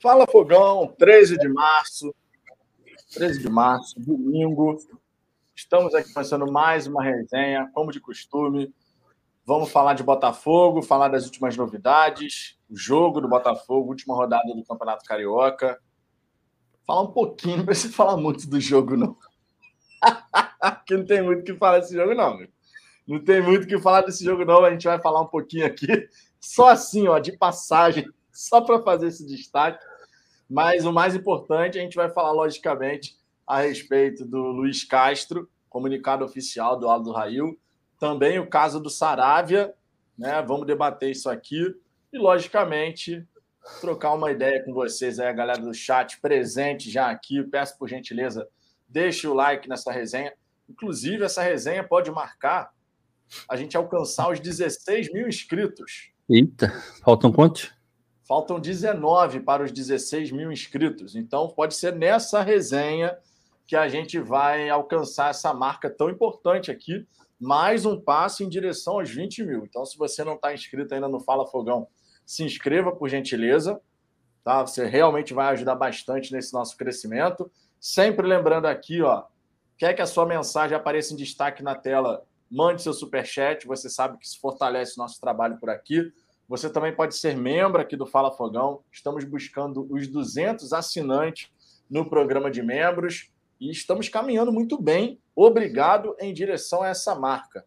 Fala Fogão, 13 de março. 13 de março, domingo. Estamos aqui começando mais uma resenha, como de costume. Vamos falar de Botafogo, falar das últimas novidades, o jogo do Botafogo, última rodada do Campeonato Carioca. Falar um pouquinho, não precisa falar muito do jogo, não. Porque não tem muito o que falar desse jogo, não. Não tem muito o que falar desse jogo, não. A gente vai falar um pouquinho aqui, só assim, ó, de passagem, só para fazer esse destaque. Mas o mais importante, a gente vai falar, logicamente, a respeito do Luiz Castro, comunicado oficial do Aldo Rail. Também o caso do Saravia, né? Vamos debater isso aqui. E, logicamente, trocar uma ideia com vocês aí, a galera do chat presente já aqui. Peço por gentileza, deixe o like nessa resenha. Inclusive, essa resenha pode marcar a gente alcançar os 16 mil inscritos. Eita, faltam quantos? Faltam 19 para os 16 mil inscritos. Então, pode ser nessa resenha que a gente vai alcançar essa marca tão importante aqui. Mais um passo em direção aos 20 mil. Então, se você não está inscrito ainda no Fala Fogão, se inscreva, por gentileza. Tá? Você realmente vai ajudar bastante nesse nosso crescimento. Sempre lembrando aqui, ó, quer que a sua mensagem apareça em destaque na tela mande seu super chat. Você sabe que isso fortalece o nosso trabalho por aqui. Você também pode ser membro aqui do Fala Fogão. Estamos buscando os 200 assinantes no programa de membros e estamos caminhando muito bem. Obrigado em direção a essa marca,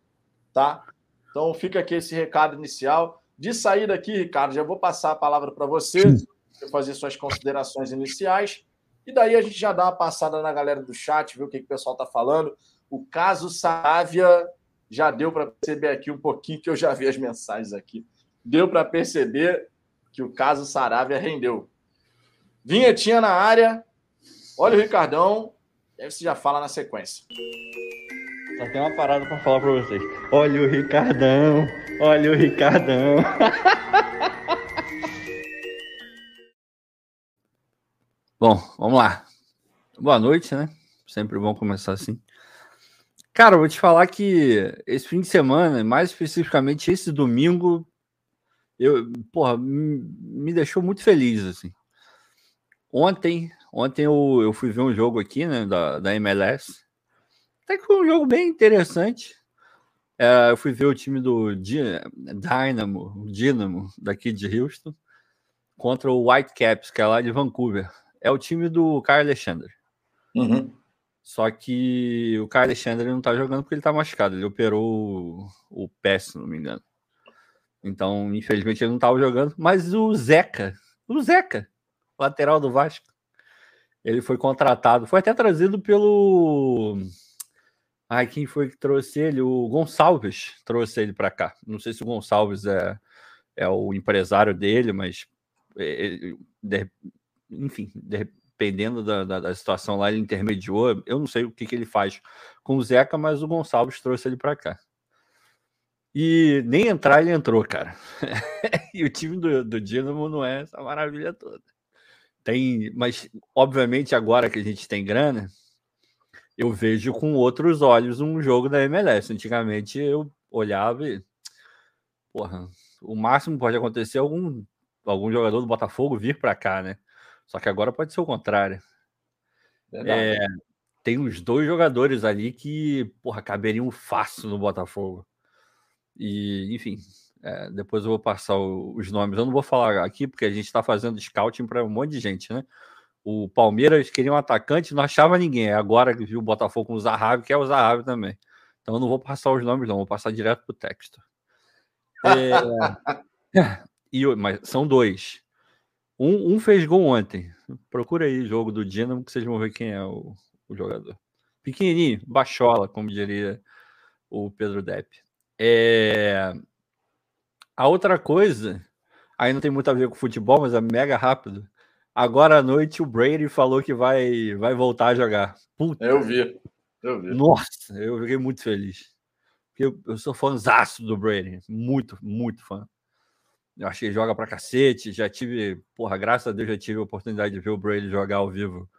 tá? Então fica aqui esse recado inicial. De saída aqui, Ricardo, já vou passar a palavra para você, você fazer suas considerações iniciais. E daí a gente já dá uma passada na galera do chat, ver o que, que o pessoal está falando. O caso Sávia já deu para perceber aqui um pouquinho que eu já vi as mensagens aqui. Deu para perceber que o caso Saravia rendeu. Vinhetinha na área. Olha o Ricardão. E aí você já fala na sequência. Só tem uma parada para falar para vocês. Olha o Ricardão. Olha o Ricardão. Bom, vamos lá. Boa noite, né? Sempre bom começar assim. Cara, eu vou te falar que esse fim de semana, mais especificamente esse domingo, eu, porra, me deixou muito feliz, assim. Ontem, ontem eu, eu fui ver um jogo aqui, né, da, da MLS. Até que foi um jogo bem interessante. É, eu fui ver o time do Dynamo, o Dynamo, daqui de Houston, contra o Whitecaps, que é lá de Vancouver. É o time do Carl Alexander. Uhum. Só que o Caio Alexandre não tá jogando porque ele tá machucado. Ele operou o, o pé, se não me engano. Então, infelizmente, ele não tava jogando. Mas o Zeca, o Zeca, lateral do Vasco, ele foi contratado. Foi até trazido pelo. Ai, quem foi que trouxe ele? O Gonçalves trouxe ele para cá. Não sei se o Gonçalves é, é o empresário dele, mas. Ele, de, enfim, de, dependendo da, da, da, situação lá, ele intermediou. Eu não sei o que, que ele faz com o Zeca, mas o Gonçalves trouxe ele para cá. E nem entrar ele entrou, cara. e o time do, do Dinamo não é essa maravilha toda. Tem, mas obviamente agora que a gente tem grana, eu vejo com outros olhos um jogo da MLS. Antigamente eu olhava e, porra, o máximo pode acontecer algum algum jogador do Botafogo vir para cá, né? Só que agora pode ser o contrário. É, tem uns dois jogadores ali que, porra, caberiam fácil no Botafogo. E, enfim, é, depois eu vou passar o, os nomes. Eu não vou falar aqui porque a gente está fazendo scouting para um monte de gente, né? O Palmeiras queria um atacante, não achava ninguém. Agora que viu o Botafogo com o Zahavi, quer o Zahavi também. Então eu não vou passar os nomes, não, vou passar direto pro texto. É... e, mas são dois. Um, um, fez gol ontem. Procura aí jogo do Dinamo que vocês vão ver quem é o, o jogador. Pequenininho, baixola, como diria o Pedro Depp. É... A outra coisa, aí não tem muito a ver com futebol, mas é mega rápido. Agora à noite o Brady falou que vai, vai voltar a jogar. Puta. Eu vi. Eu vi. Nossa, eu fiquei muito feliz. Eu, eu sou fãzaço do Brady. Muito, muito fã. Eu achei que joga pra cacete. Já tive, porra, graças a Deus já tive a oportunidade de ver o Brady jogar ao vivo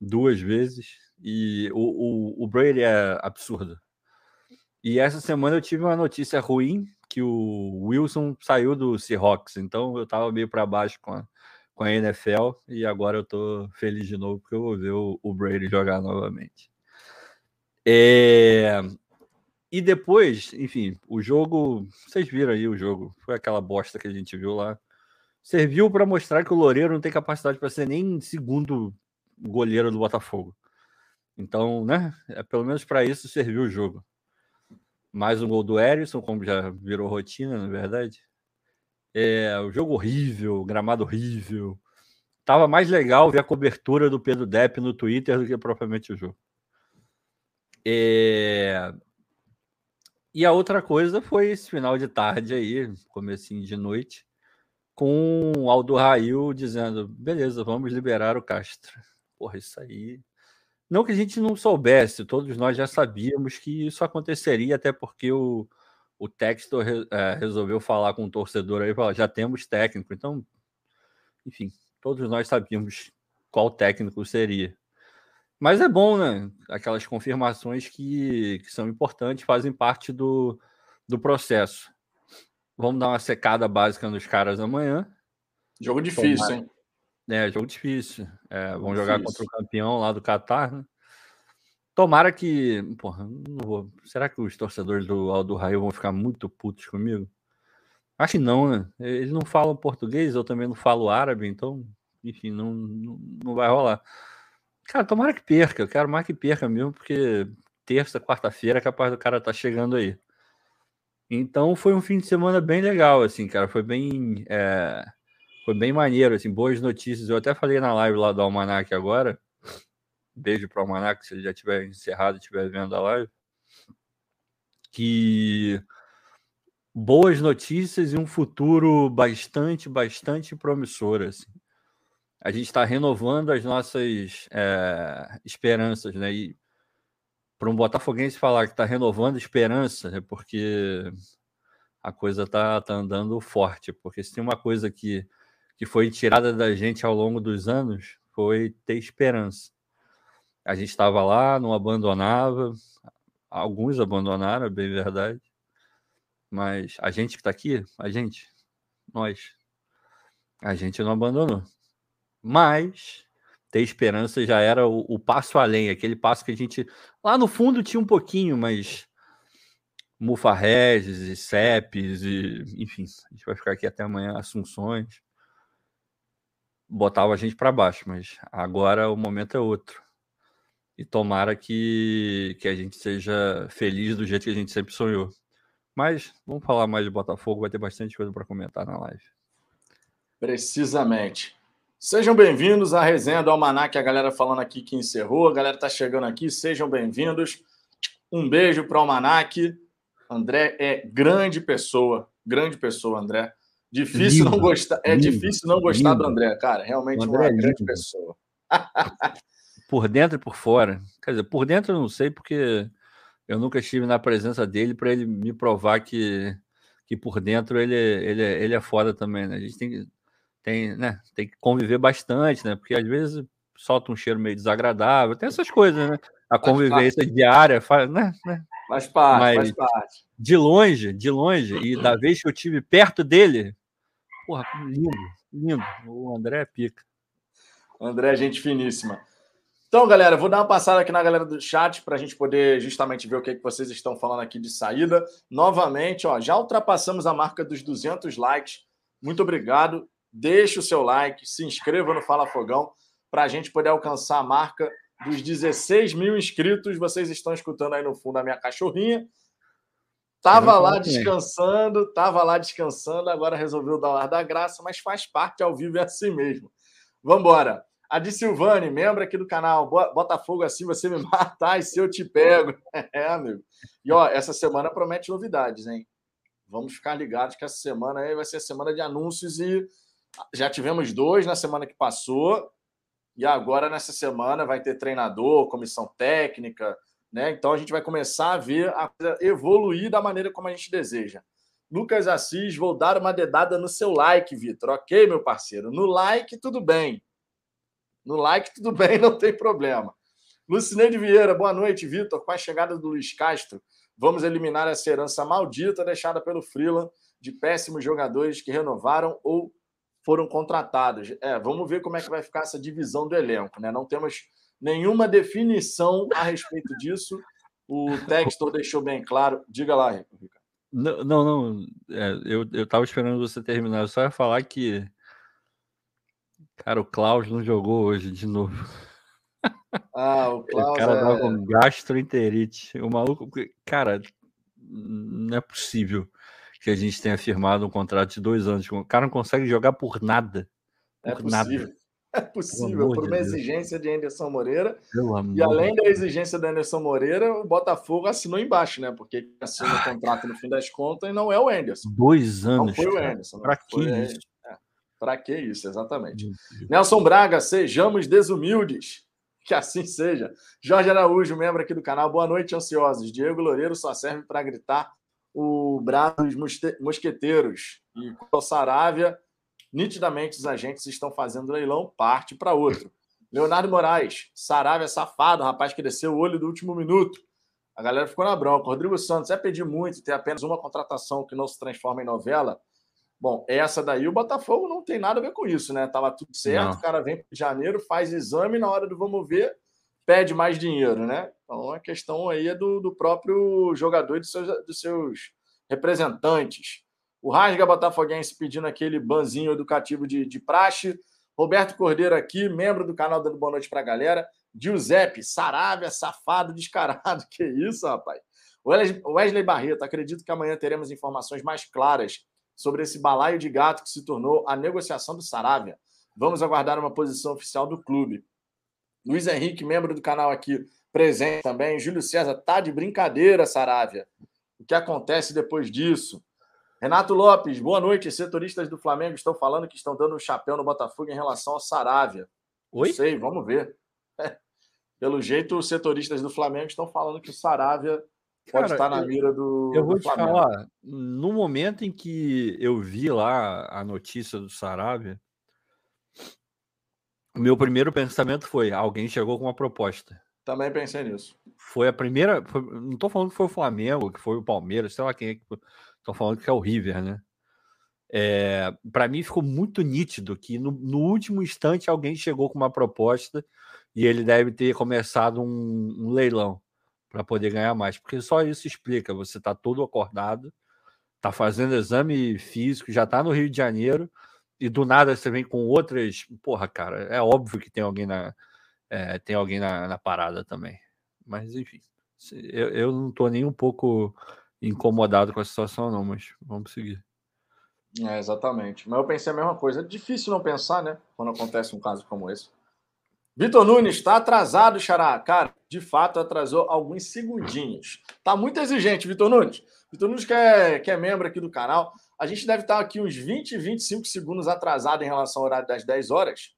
duas vezes. E o, o, o Brady é absurdo. E essa semana eu tive uma notícia ruim que o Wilson saiu do Seahawks. Então eu tava meio para baixo com a, com a NFL e agora eu tô feliz de novo porque eu vou ver o, o Brady jogar novamente. É... E depois, enfim, o jogo, vocês viram aí o jogo, foi aquela bosta que a gente viu lá. Serviu para mostrar que o Loureiro não tem capacidade para ser nem segundo goleiro do Botafogo. Então, né, é, pelo menos para isso serviu o jogo. Mais um gol do Erisson, como já virou rotina, na verdade. É, o jogo horrível, gramado horrível. Tava mais legal ver a cobertura do Pedro Depp no Twitter do que propriamente o jogo. É... E a outra coisa foi esse final de tarde aí, comecinho de noite, com o Aldo Rail dizendo: beleza, vamos liberar o Castro. Porra, isso aí. Não que a gente não soubesse, todos nós já sabíamos que isso aconteceria, até porque o, o Textor é, resolveu falar com o torcedor aí, falar, já temos técnico, então, enfim, todos nós sabíamos qual técnico seria. Mas é bom, né? Aquelas confirmações que, que são importantes, fazem parte do, do processo. Vamos dar uma secada básica nos caras amanhã. Jogo difícil, Tomara. hein? É, jogo difícil. É, vão difícil. jogar contra o campeão lá do Catar, né? Tomara que. Porra, não vou. Será que os torcedores do Aldo Raio vão ficar muito putos comigo? Acho que não, né? Eles não falam português, eu também não falo árabe, então, enfim, não, não, não vai rolar. Cara, tomara que perca, eu quero mais que perca mesmo, porque terça, quarta-feira é capaz do cara estar tá chegando aí. Então foi um fim de semana bem legal, assim, cara. Foi bem. É... Foi bem maneiro, assim, boas notícias. Eu até falei na live lá do Almanac agora beijo para o Almanac, se ele já tiver encerrado estiver vendo a live, que boas notícias e um futuro bastante, bastante promissor. Assim. A gente está renovando as nossas é, esperanças, né? E para um botafoguense falar que está renovando esperança, é porque a coisa está tá andando forte. Porque se tem uma coisa que, que foi tirada da gente ao longo dos anos, foi ter esperança. A gente estava lá, não abandonava. Alguns abandonaram, é bem verdade. Mas a gente que está aqui, a gente, nós, a gente não abandonou. Mas ter esperança já era o, o, passo além, aquele passo que a gente lá no fundo tinha um pouquinho, mas Mufarreges e CEPs e enfim, a gente vai ficar aqui até amanhã, Assunções. Botava a gente para baixo, mas agora o momento é outro. E tomara que, que a gente seja feliz do jeito que a gente sempre sonhou. Mas vamos falar mais de Botafogo, vai ter bastante coisa para comentar na live. Precisamente. Sejam bem-vindos à resenha do Almanac, a galera falando aqui que encerrou, a galera está chegando aqui, sejam bem-vindos. Um beijo para o Almanac. André é grande pessoa, grande pessoa, André. Difícil lindo, não gostar, é lindo, difícil não gostar lindo. do André, cara. Realmente André uma é grande pessoa. por dentro e por fora. Quer dizer, por dentro eu não sei, porque eu nunca estive na presença dele para ele me provar que, que por dentro ele, ele, ele é foda também, né? A gente tem, tem, né? tem que conviver bastante, né? Porque às vezes solta um cheiro meio desagradável, tem essas coisas, né? A convivência diária faz, né? né? Faz parte, Mas, faz parte. De longe, de longe, e da vez que eu tive perto dele, porra, lindo, lindo. O André é pica. André é gente finíssima. Então, galera, vou dar uma passada aqui na galera do chat para a gente poder justamente ver o que, que vocês estão falando aqui de saída. Novamente, ó, já ultrapassamos a marca dos 200 likes. Muito obrigado. Deixe o seu like, se inscreva no Fala Fogão para a gente poder alcançar a marca dos 16 mil inscritos. Vocês estão escutando aí no fundo a minha cachorrinha. Tava lá descansando, tava lá descansando, agora resolveu dar o ar da graça, mas faz parte ao vivo é assim mesmo. Vamos embora. A de Silvane, membro aqui do canal, Botafogo assim você me mata, e se eu te pego. É, amigo. E ó, essa semana promete novidades, hein? Vamos ficar ligados que essa semana aí vai ser a semana de anúncios e já tivemos dois na semana que passou. E agora, nessa semana, vai ter treinador, comissão técnica, né? Então a gente vai começar a ver a coisa evoluir da maneira como a gente deseja. Lucas Assis, vou dar uma dedada no seu like, Vitor. Ok, meu parceiro? No like, tudo bem. No like, tudo bem, não tem problema. Lucineide Vieira, boa noite, Vitor. Com a chegada do Luiz Castro, vamos eliminar essa herança maldita deixada pelo Freeland de péssimos jogadores que renovaram ou foram contratados. É, vamos ver como é que vai ficar essa divisão do elenco, né? Não temos nenhuma definição a respeito disso. O Textor deixou bem claro. Diga lá, Ricardo. Não, não, não. É, eu, eu tava esperando você terminar. Eu só ia falar que. Cara, o Klaus não jogou hoje de novo. Ah, o Klaus. O cara é... tava com gastroenterite. O maluco. Cara, não é possível que a gente tenha firmado um contrato de dois anos. O cara não consegue jogar por nada. É por é possível. Nada. É possível, por uma de exigência de Anderson Moreira. E além da exigência de Anderson Moreira, o Botafogo assinou embaixo, né? Porque assinou o contrato no fim das contas e não é o Anderson. Dois anos. Não foi o Anderson. Para que isso? É, Para que isso, exatamente. Nelson Braga, sejamos desumildes. Que assim seja. Jorge Araújo, membro aqui do canal. Boa noite, ansiosos. Diego Loureiro só serve para gritar o braço dos mosqueteiros. E o Saravia Nitidamente, os agentes estão fazendo leilão, parte para outro. Leonardo Moraes, Saravia safado, rapaz que desceu o olho do último minuto. A galera ficou na bronca. Rodrigo Santos, é pedir muito ter apenas uma contratação que não se transforma em novela? Bom, essa daí o Botafogo não tem nada a ver com isso, né? Tava tudo certo, não. o cara vem para janeiro, faz exame, na hora do vamos ver, pede mais dinheiro, né? Então a questão aí é do, do próprio jogador e dos seus, dos seus representantes. O Rasga Botafoguense pedindo aquele banzinho educativo de, de praxe. Roberto Cordeiro aqui, membro do canal dando boa noite para a galera. Giuseppe, Saravia, safado, descarado. Que isso, rapaz? Wesley Barreto, acredito que amanhã teremos informações mais claras sobre esse balaio de gato que se tornou a negociação do Saravia. Vamos aguardar uma posição oficial do clube. Luiz Henrique, membro do canal aqui, presente também. Júlio César, tá de brincadeira, Saravia. O que acontece depois disso? Renato Lopes, boa noite. Setoristas do Flamengo estão falando que estão dando um chapéu no Botafogo em relação ao Saravia. Oi? Não sei, vamos ver. É. Pelo jeito, os setoristas do Flamengo estão falando que o Saravia pode estar na mira do. Eu vou do te falar, no momento em que eu vi lá a notícia do Saravia, o meu primeiro pensamento foi: alguém chegou com uma proposta. Também pensei nisso. Foi a primeira. Foi, não estou falando que foi o Flamengo, que foi o Palmeiras, sei lá quem é que. Estão falando que é o River, né? É, para mim ficou muito nítido que no, no, último instante alguém chegou com uma proposta e ele deve ter começado um, um leilão para poder ganhar mais, porque só isso explica. Você está todo acordado, está fazendo exame físico, já está no Rio de Janeiro e do nada você vem com outras. Porra, cara, é óbvio que tem alguém na, é, tem alguém na, na, parada também. Mas enfim, eu, eu não estou nem um pouco incomodado com a situação, não, mas vamos seguir. É, exatamente. Mas eu pensei a mesma coisa. É difícil não pensar, né? Quando acontece um caso como esse. Vitor Nunes, está atrasado, Xará. Cara, de fato atrasou alguns segundinhos. Tá muito exigente, Vitor Nunes. Vitor Nunes, que é, que é membro aqui do canal, a gente deve estar aqui uns 20, 25 segundos atrasado em relação ao horário das 10 horas.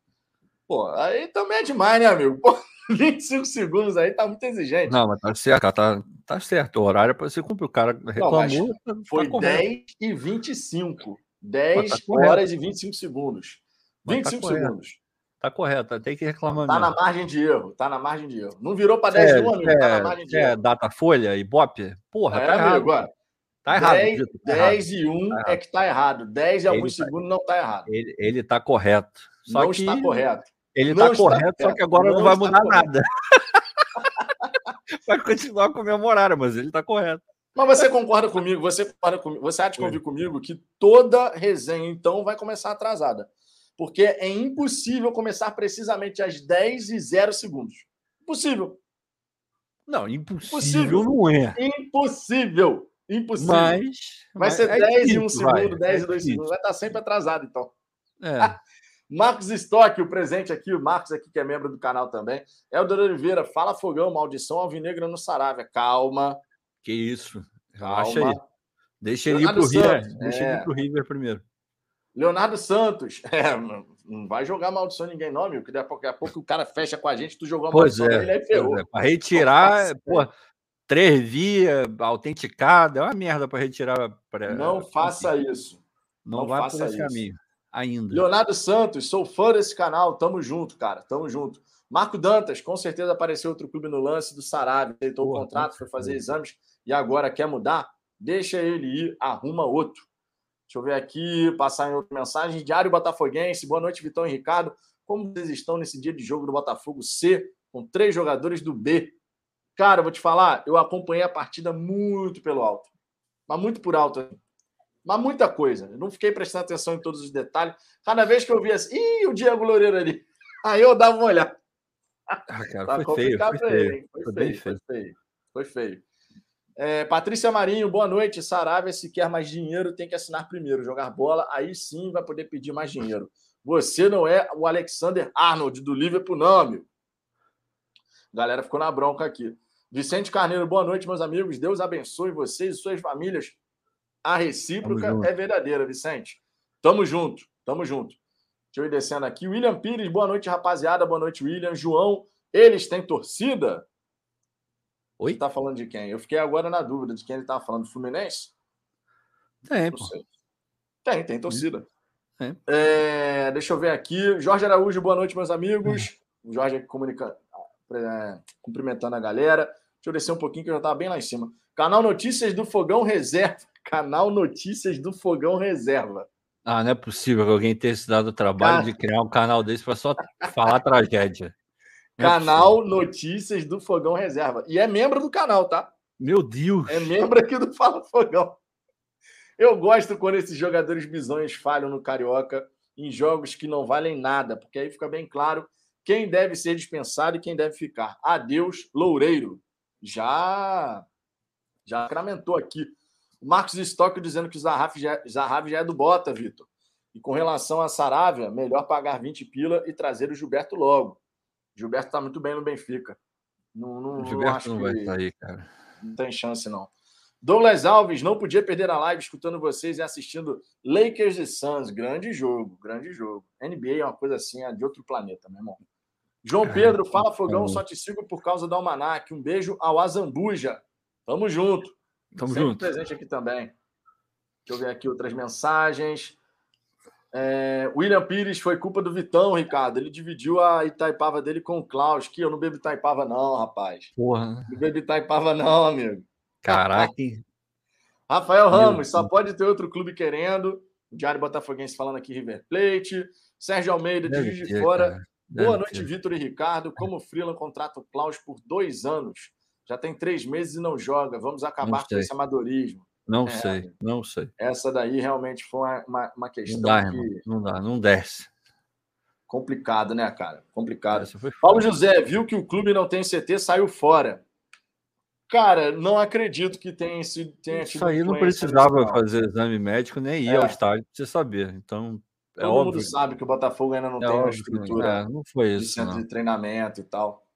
Pô, aí também é demais, né, amigo? Pô, 25 segundos aí tá muito exigente. Não, mas tá certo, tá, tá certo. O horário é para você cumprir. O cara reclamou. Não, tá foi tá 10 e 25. 10 tá horas e 25 segundos. 25 tá segundos. Tá correto, tem que reclamar. Tá mesmo. na margem de erro, tá na margem de erro. Não virou para 10 é, no amigo, é, tá na margem de é, erro. Data folha e Bop? Porra, é, tá errado. Amigo, Tá errado. 10, tá 10 errado. e 1 tá é que tá errado. 10 e alguns tá, segundos não tá errado. Ele, ele tá correto. Só não que está correto. Ele não tá correto, só que agora não, não vai mudar correto. nada. vai continuar comemorando, mas ele tá correto. Mas você concorda comigo? Você concorda comigo? Você há de convir comigo que toda resenha, então, vai começar atrasada. Porque é impossível começar precisamente às 10 e 0 segundos. Impossível. Não, impossível, impossível. não é. Impossível. Impossível. Mas. Vai ser é 10 difícil, e 1 segundo, vai, 10 é e 2 segundos. Vai estar sempre atrasado, então. É. Marcos Stock, o presente aqui, o Marcos aqui, que é membro do canal também. Helder Oliveira, fala fogão, maldição alvinegra no Saravia. Calma. Que isso. Relaxa Calma. aí. Deixa ele, ir pro River, deixa é... ele ir pro River primeiro. Leonardo Santos. É, não vai jogar maldição em ninguém, não, amigo. Que daqui a pouco o cara fecha com a gente, tu jogou pois maldição é, ele aí ferrou. É. Para retirar, pô, três via, autenticada, é uma merda para retirar. Pra... Não faça isso. Não, não vai por esse isso. caminho ainda. Leonardo Santos, sou fã desse canal, tamo junto, cara, tamo junto. Marco Dantas, com certeza apareceu outro clube no lance do Sarabia, aceitou Porra, o contrato, foi fazer exames e agora quer mudar. Deixa ele ir, arruma outro. Deixa eu ver aqui, passar em outra mensagem. Diário Botafoguense. Boa noite, Vitão e Ricardo. Como vocês estão nesse dia de jogo do Botafogo C, com três jogadores do B? Cara, vou te falar, eu acompanhei a partida muito pelo alto. Mas muito por alto. Mas muita coisa. Eu não fiquei prestando atenção em todos os detalhes. Cada vez que eu via assim, ih, o Diego Loureiro ali. Aí eu dava uma olhada. Ah, cara, tá foi, feio, foi, feio. Foi, foi, feio, feio. foi feio. Foi feio. É, Patrícia Marinho, boa noite. Saravia, se quer mais dinheiro, tem que assinar primeiro, jogar bola, aí sim vai poder pedir mais dinheiro. Você não é o Alexander Arnold do Liverpool, não, meu. Galera ficou na bronca aqui. Vicente Carneiro, boa noite, meus amigos. Deus abençoe vocês e suas famílias. A recíproca é verdadeira, Vicente. Tamo junto, tamo junto. Deixa eu ir descendo aqui. William Pires, boa noite, rapaziada. Boa noite, William. João, eles têm torcida? Oi? Tá falando de quem? Eu fiquei agora na dúvida de quem ele tava falando. Fluminense? Tem, pô. Tem, tem torcida. É. É, deixa eu ver aqui. Jorge Araújo, boa noite, meus amigos. O Jorge aqui comunica, é, cumprimentando a galera. Deixa eu descer um pouquinho que eu já estava bem lá em cima. Canal Notícias do Fogão Reserva. Canal Notícias do Fogão Reserva. Ah, não é possível que alguém tenha se dado o trabalho de criar um canal desse para só falar tragédia. É canal Notícias do Fogão Reserva. E é membro do canal, tá? Meu Deus! É membro aqui do Fala Fogão. Eu gosto quando esses jogadores bizonhos falham no Carioca em jogos que não valem nada, porque aí fica bem claro quem deve ser dispensado e quem deve ficar. Adeus, Loureiro. Já já acramentou aqui. O Marcos Stock dizendo que o Zahavi já, Zahavi já é do Bota, Vitor. E com relação a Saravia, melhor pagar 20 pila e trazer o Gilberto logo. Gilberto está muito bem no Benfica. Não, não, Gilberto não acho não vai sair, cara. Não tem chance, não. Douglas Alves, não podia perder a live escutando vocês e assistindo Lakers e Suns. Grande jogo, grande jogo. NBA é uma coisa assim, é de outro planeta, meu irmão. João Pedro, fala Fogão, só te sigo por causa da Almanac. Um beijo ao Azambuja. Tamo junto. Tamo Sempre junto. presente aqui também. Deixa eu ver aqui outras mensagens. É, William Pires foi culpa do Vitão, Ricardo. Ele dividiu a Itaipava dele com o Klaus. Que eu não bebo Itaipava, não, rapaz. Porra. Não bebo Itaipava, não, amigo. Caraca. Rafael Ramos, só pode ter outro clube querendo. O Diário Botafoguense falando aqui River Plate. Sérgio Almeida, de Juiz de Fora. Boa noite, Vitor e Ricardo. Como Freeland contrata o Klaus por dois anos? Já tem três meses e não joga. Vamos acabar com esse amadorismo. Não é, sei, não sei. Essa daí realmente foi uma, uma questão não dá, que... Não dá, não desce. Complicado, né, cara? Complicado. Paulo José, viu que o clube não tem CT, saiu fora. Cara, não acredito que tenha sido. Tenha Isso aí não precisava fazer exame médico nem ir é. ao estádio para você saber. Então, é Todo óbvio. mundo sabe que o Botafogo ainda não é tem uma estrutura é, não foi isso, de centro não. de treinamento e tal.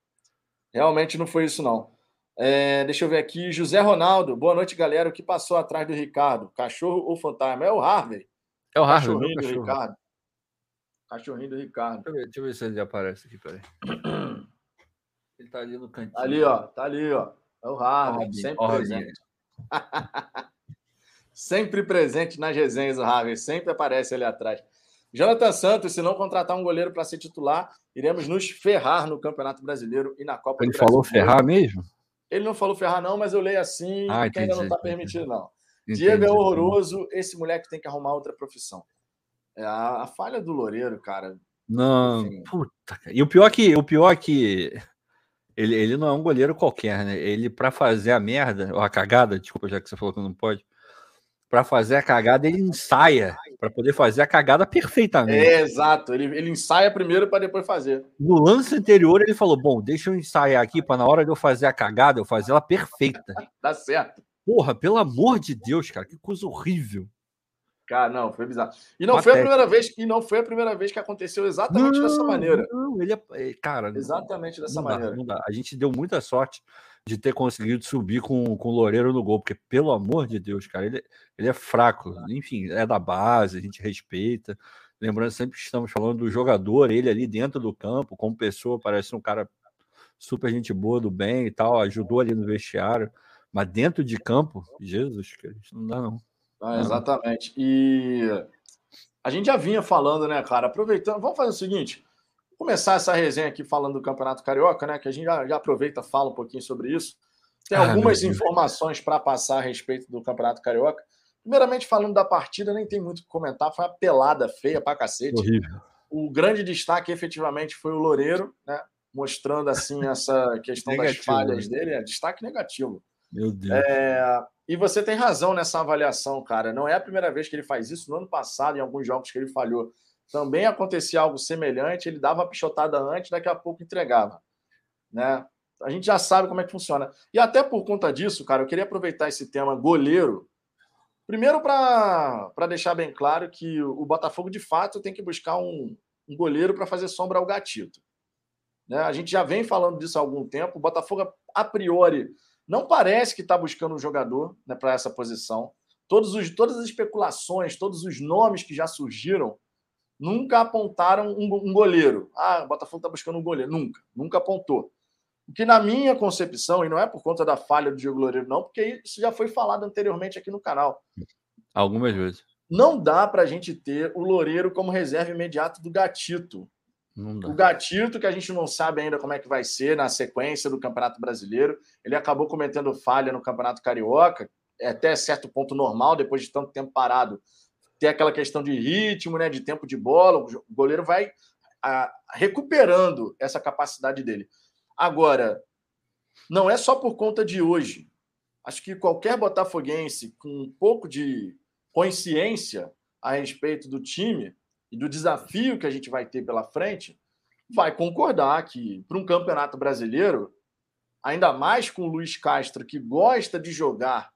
Realmente não foi isso, não. É, deixa eu ver aqui. José Ronaldo, boa noite, galera. O que passou atrás do Ricardo? Cachorro ou fantasma? É o Harvey. É o Harvey. Cachorrinho do Ricardo. Cachorrinho do Ricardo. Deixa eu, ver, deixa eu ver se ele aparece aqui, peraí. Ele tá ali no cantinho. Ali, ó. Tá ali, ó. É o Harvey. sempre presente. sempre presente nas resenhas, o Harvey. Sempre aparece ali atrás. Jonathan Santos, se não contratar um goleiro para ser titular, iremos nos ferrar no Campeonato Brasileiro e na Copa Ele falou ferrar mesmo? Ele não falou ferrar, não, mas eu leio assim, ah, que ainda não está permitido, não. Entendi, Diego é horroroso, esse moleque tem que arrumar outra profissão. É a, a falha do Loureiro, cara. Não, Enfim. puta. E o pior que o pior que ele, ele não é um goleiro qualquer, né? Ele para fazer a merda, ou a cagada, desculpa já que você falou que não pode, para fazer a cagada ele ensaia para poder fazer a cagada perfeitamente. É, exato. Ele, ele ensaia primeiro para depois fazer. No lance anterior, ele falou: Bom, deixa eu ensaiar aqui para na hora de eu fazer a cagada, eu fazer ela perfeita. Dá certo. Porra, pelo amor de Deus, cara, que coisa horrível. Cara, não, foi bizarro. E não foi a primeira vez, e não foi a primeira vez que aconteceu exatamente não, dessa maneira. Não, ele é, é cara, exatamente dessa maneira. Dá, a gente deu muita sorte de ter conseguido subir com, com o Loureiro no gol, porque, pelo amor de Deus, cara, ele, ele é fraco. Enfim, é da base, a gente respeita. Lembrando sempre que estamos falando do jogador, ele ali dentro do campo, como pessoa, parece um cara super gente boa, do bem e tal, ajudou ali no vestiário. Mas dentro de campo, Jesus, cara, isso não dá, não. Ah, exatamente. E a gente já vinha falando, né, cara? Aproveitando, vamos fazer o seguinte: começar essa resenha aqui falando do Campeonato Carioca, né? Que a gente já, já aproveita e fala um pouquinho sobre isso. Tem ah, algumas informações para passar a respeito do Campeonato Carioca. Primeiramente, falando da partida, nem tem muito o que comentar, foi uma pelada feia pra cacete. Horrível. O grande destaque, efetivamente, foi o Loureiro, né? Mostrando, assim, essa questão das falhas né? dele. É destaque negativo. Meu Deus. É... E você tem razão nessa avaliação, cara. Não é a primeira vez que ele faz isso. No ano passado, em alguns jogos que ele falhou, também acontecia algo semelhante. Ele dava a pichotada antes, daqui a pouco entregava. Né? A gente já sabe como é que funciona. E até por conta disso, cara, eu queria aproveitar esse tema goleiro. Primeiro, para deixar bem claro que o Botafogo, de fato, tem que buscar um, um goleiro para fazer sombra ao gatito. Né? A gente já vem falando disso há algum tempo. O Botafogo, a priori, não parece que está buscando um jogador né, para essa posição. Os, todas as especulações, todos os nomes que já surgiram, nunca apontaram um, um goleiro. Ah, o Botafogo está buscando um goleiro. Nunca, nunca apontou. O que, na minha concepção, e não é por conta da falha do Diego Loureiro, não, porque isso já foi falado anteriormente aqui no canal. Algumas vezes. Não dá para a gente ter o Loureiro como reserva imediato do Gatito. O Gatito, que a gente não sabe ainda como é que vai ser na sequência do Campeonato Brasileiro, ele acabou cometendo falha no Campeonato Carioca, é até certo ponto normal, depois de tanto tempo parado, ter aquela questão de ritmo, né, de tempo de bola, o goleiro vai a, recuperando essa capacidade dele. Agora, não é só por conta de hoje. Acho que qualquer botafoguense com um pouco de consciência a respeito do time e do desafio que a gente vai ter pela frente, vai concordar que para um campeonato brasileiro, ainda mais com o Luiz Castro, que gosta de jogar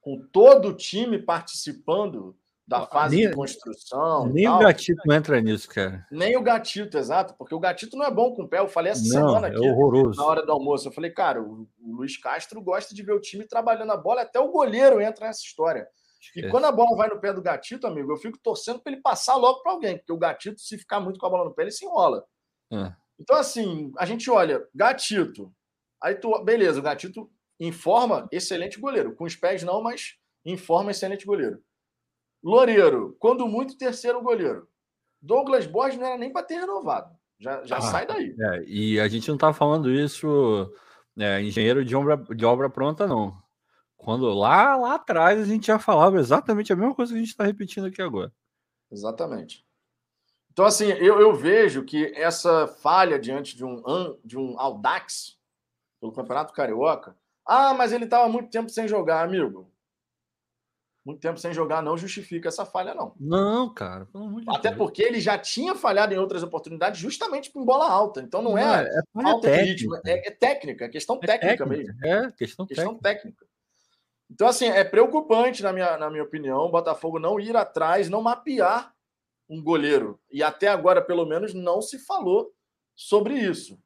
com todo o time participando da fase nem, de construção. Nem tal. o gatito não entra nisso, cara. Nem o gatito, exato, porque o gatito não é bom com o pé. Eu falei essa não, semana aqui, é horroroso. na hora do almoço. Eu falei, cara, o, o Luiz Castro gosta de ver o time trabalhando a bola, até o goleiro entra nessa história. E quando a bola vai no pé do gatito, amigo, eu fico torcendo para ele passar logo para alguém, porque o gatito, se ficar muito com a bola no pé, ele se enrola. É. Então, assim, a gente olha, gatito. Aí tu, beleza, o gatito informa, excelente goleiro. Com os pés não, mas informa, excelente goleiro. Loureiro, quando muito, terceiro goleiro. Douglas Borges não era nem para ter renovado. Já, já ah, sai daí. É, e a gente não está falando isso, é, engenheiro de obra, de obra pronta, não. Quando lá, lá atrás a gente já falava exatamente a mesma coisa que a gente está repetindo aqui agora. Exatamente. Então, assim, eu, eu vejo que essa falha diante de um, de um Audax pelo Campeonato Carioca. Ah, mas ele estava muito tempo sem jogar, amigo muito tempo sem jogar não justifica essa falha, não. Não, cara. Até Deus. porque ele já tinha falhado em outras oportunidades justamente com bola alta. Então não é, é, é falta de ritmo, é, é, técnica, é questão é técnica, técnica, mesmo. É, questão, questão técnica. técnica. Então, assim, é preocupante, na minha, na minha opinião, o Botafogo não ir atrás, não mapear um goleiro. E até agora, pelo menos, não se falou sobre isso.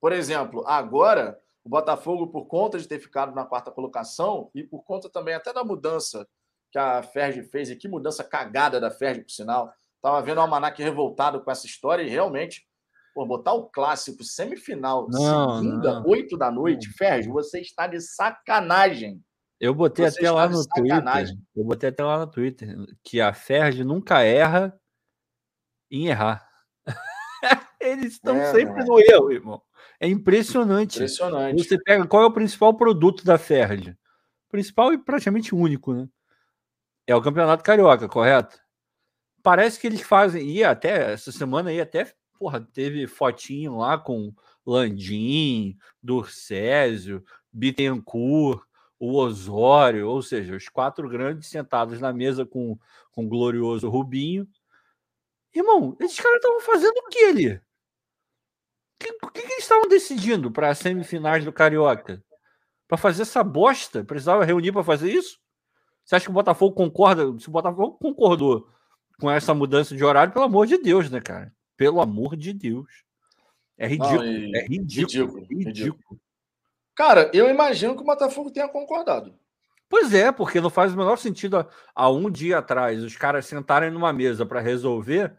Por exemplo, agora o Botafogo, por conta de ter ficado na quarta colocação e por conta também até da mudança que a Ferg fez, e que mudança cagada da Ferg, por sinal. Estava vendo o Almanac revoltado com essa história e realmente, pô, botar o clássico semifinal, não, segunda, oito da noite, Ferg, você está de sacanagem. Eu botei você até lá no Twitter. Eu botei até lá no Twitter que a Ferg nunca erra em errar. Eles estão é, sempre no erro, irmão. É impressionante. Impressionante. Você pega qual é o principal produto da Ferdi? Principal e praticamente único, né? É o Campeonato Carioca, correto? Parece que eles fazem. E até essa semana aí, até porra, teve fotinho lá com Landim, Durcésio, Bittencourt, o Osório, ou seja, os quatro grandes sentados na mesa com, com o glorioso Rubinho. Irmão, esses caras estavam fazendo o que ali? O que, que, eles estavam decidindo para as semifinais do Carioca? Para fazer essa bosta? Precisava reunir para fazer isso? Você acha que o Botafogo concorda? Se o Botafogo concordou com essa mudança de horário, pelo amor de Deus, né, cara? Pelo amor de Deus. É ridículo. Não, e... é ridículo, ridículo, ridículo. Cara, eu imagino que o Botafogo tenha concordado. Pois é, porque não faz o menor sentido há um dia atrás os caras sentarem numa mesa para resolver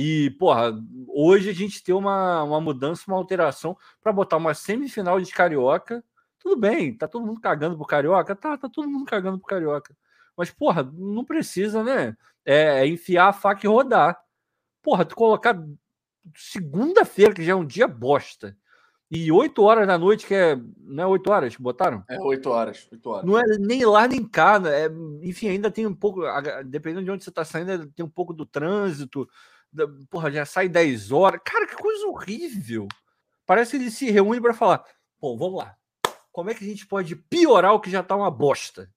e, porra, hoje a gente tem uma, uma mudança, uma alteração para botar uma semifinal de carioca. Tudo bem, tá todo mundo cagando pro carioca? Tá, tá todo mundo cagando pro carioca. Mas, porra, não precisa, né? É, é enfiar a faca e rodar. Porra, tu colocar segunda-feira, que já é um dia bosta, E 8 horas da noite, que é. Não é 8 horas que botaram? É 8 horas, 8 horas. Não é nem lá nem cá. Né? É, enfim, ainda tem um pouco. Dependendo de onde você está saindo, tem um pouco do trânsito. Porra, já sai 10 horas. Cara, que coisa horrível. Parece que eles se reúnem para falar: bom, vamos lá. Como é que a gente pode piorar o que já está uma bosta?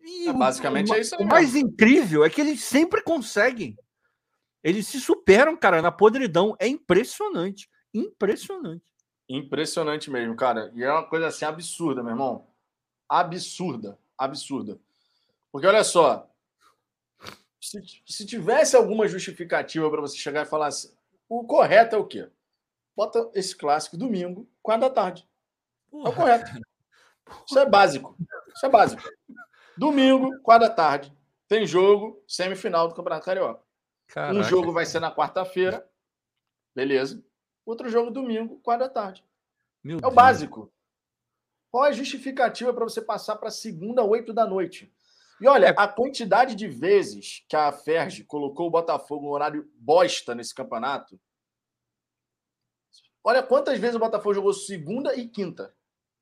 E é, basicamente o, é isso aí. O mais incrível é que eles sempre conseguem. Eles se superam, cara, na podridão. É impressionante. Impressionante. Impressionante mesmo, cara. E é uma coisa assim absurda, meu irmão. Absurda. Absurda. Porque olha só. Se, se tivesse alguma justificativa para você chegar e falar assim, o correto é o quê? Bota esse clássico domingo, quatro da tarde. É o correto. Isso é básico. Isso é básico. Domingo, quatro da tarde. Tem jogo, semifinal do Campeonato Carioca. Caraca. Um jogo vai ser na quarta-feira. Beleza. Outro jogo domingo, quatro da tarde. Meu é Deus. o básico. Qual é a justificativa para você passar para segunda, oito da noite? E olha, é. a quantidade de vezes que a Ferge colocou o Botafogo no horário bosta nesse campeonato. Olha quantas vezes o Botafogo jogou segunda e quinta.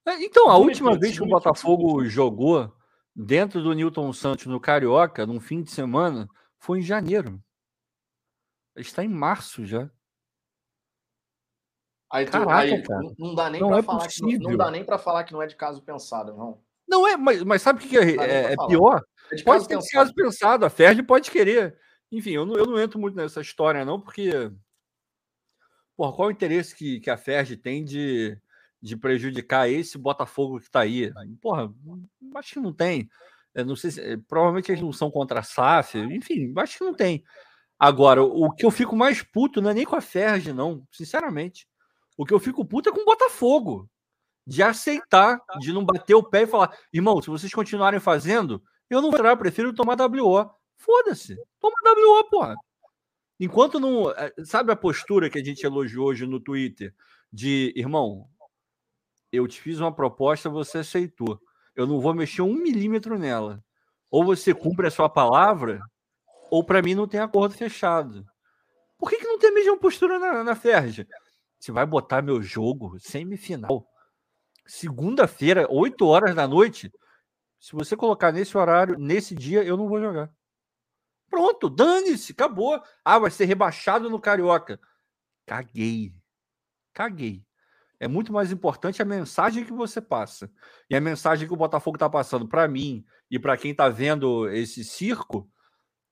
É, então, a última vez que o Botafogo jogou dentro do Newton Santos no Carioca, num fim de semana, foi em janeiro. Está em março já. Aí, Caraca, aí não dá nem para é falar que não, não, dá nem para falar que não é de caso pensado, não. Não é, mas, mas sabe o que é, é, é pior? É pode ter caso pensado, a Ferdi pode querer. Enfim, eu não, eu não entro muito nessa história, não, porque. Porra, qual o interesse que, que a Ferdi tem de, de prejudicar esse Botafogo que está aí? Porra, acho que não tem. Eu não sei se, provavelmente eles não são contra a SAF, enfim, acho que não tem. Agora, o que eu fico mais puto não é nem com a Ferdi, não, sinceramente. O que eu fico puto é com o Botafogo. De aceitar, de não bater o pé e falar: irmão, se vocês continuarem fazendo, eu não vou entrar, eu prefiro tomar WO. Foda-se, toma WO, porra. Enquanto não. Eh, sabe a postura que a gente elogiou hoje no Twitter? De, irmão, eu te fiz uma proposta, você aceitou. Eu não vou mexer um milímetro nela. Ou você cumpre a sua palavra, ou para mim não tem acordo fechado. Por que, que não tem a mesma postura na, na Ferja? Você vai botar meu jogo semifinal. Segunda-feira, 8 horas da noite. Se você colocar nesse horário, nesse dia, eu não vou jogar. Pronto, dane-se, acabou. Ah, vai ser rebaixado no Carioca. Caguei. Caguei. É muito mais importante a mensagem que você passa. E a mensagem que o Botafogo está passando para mim e para quem está vendo esse circo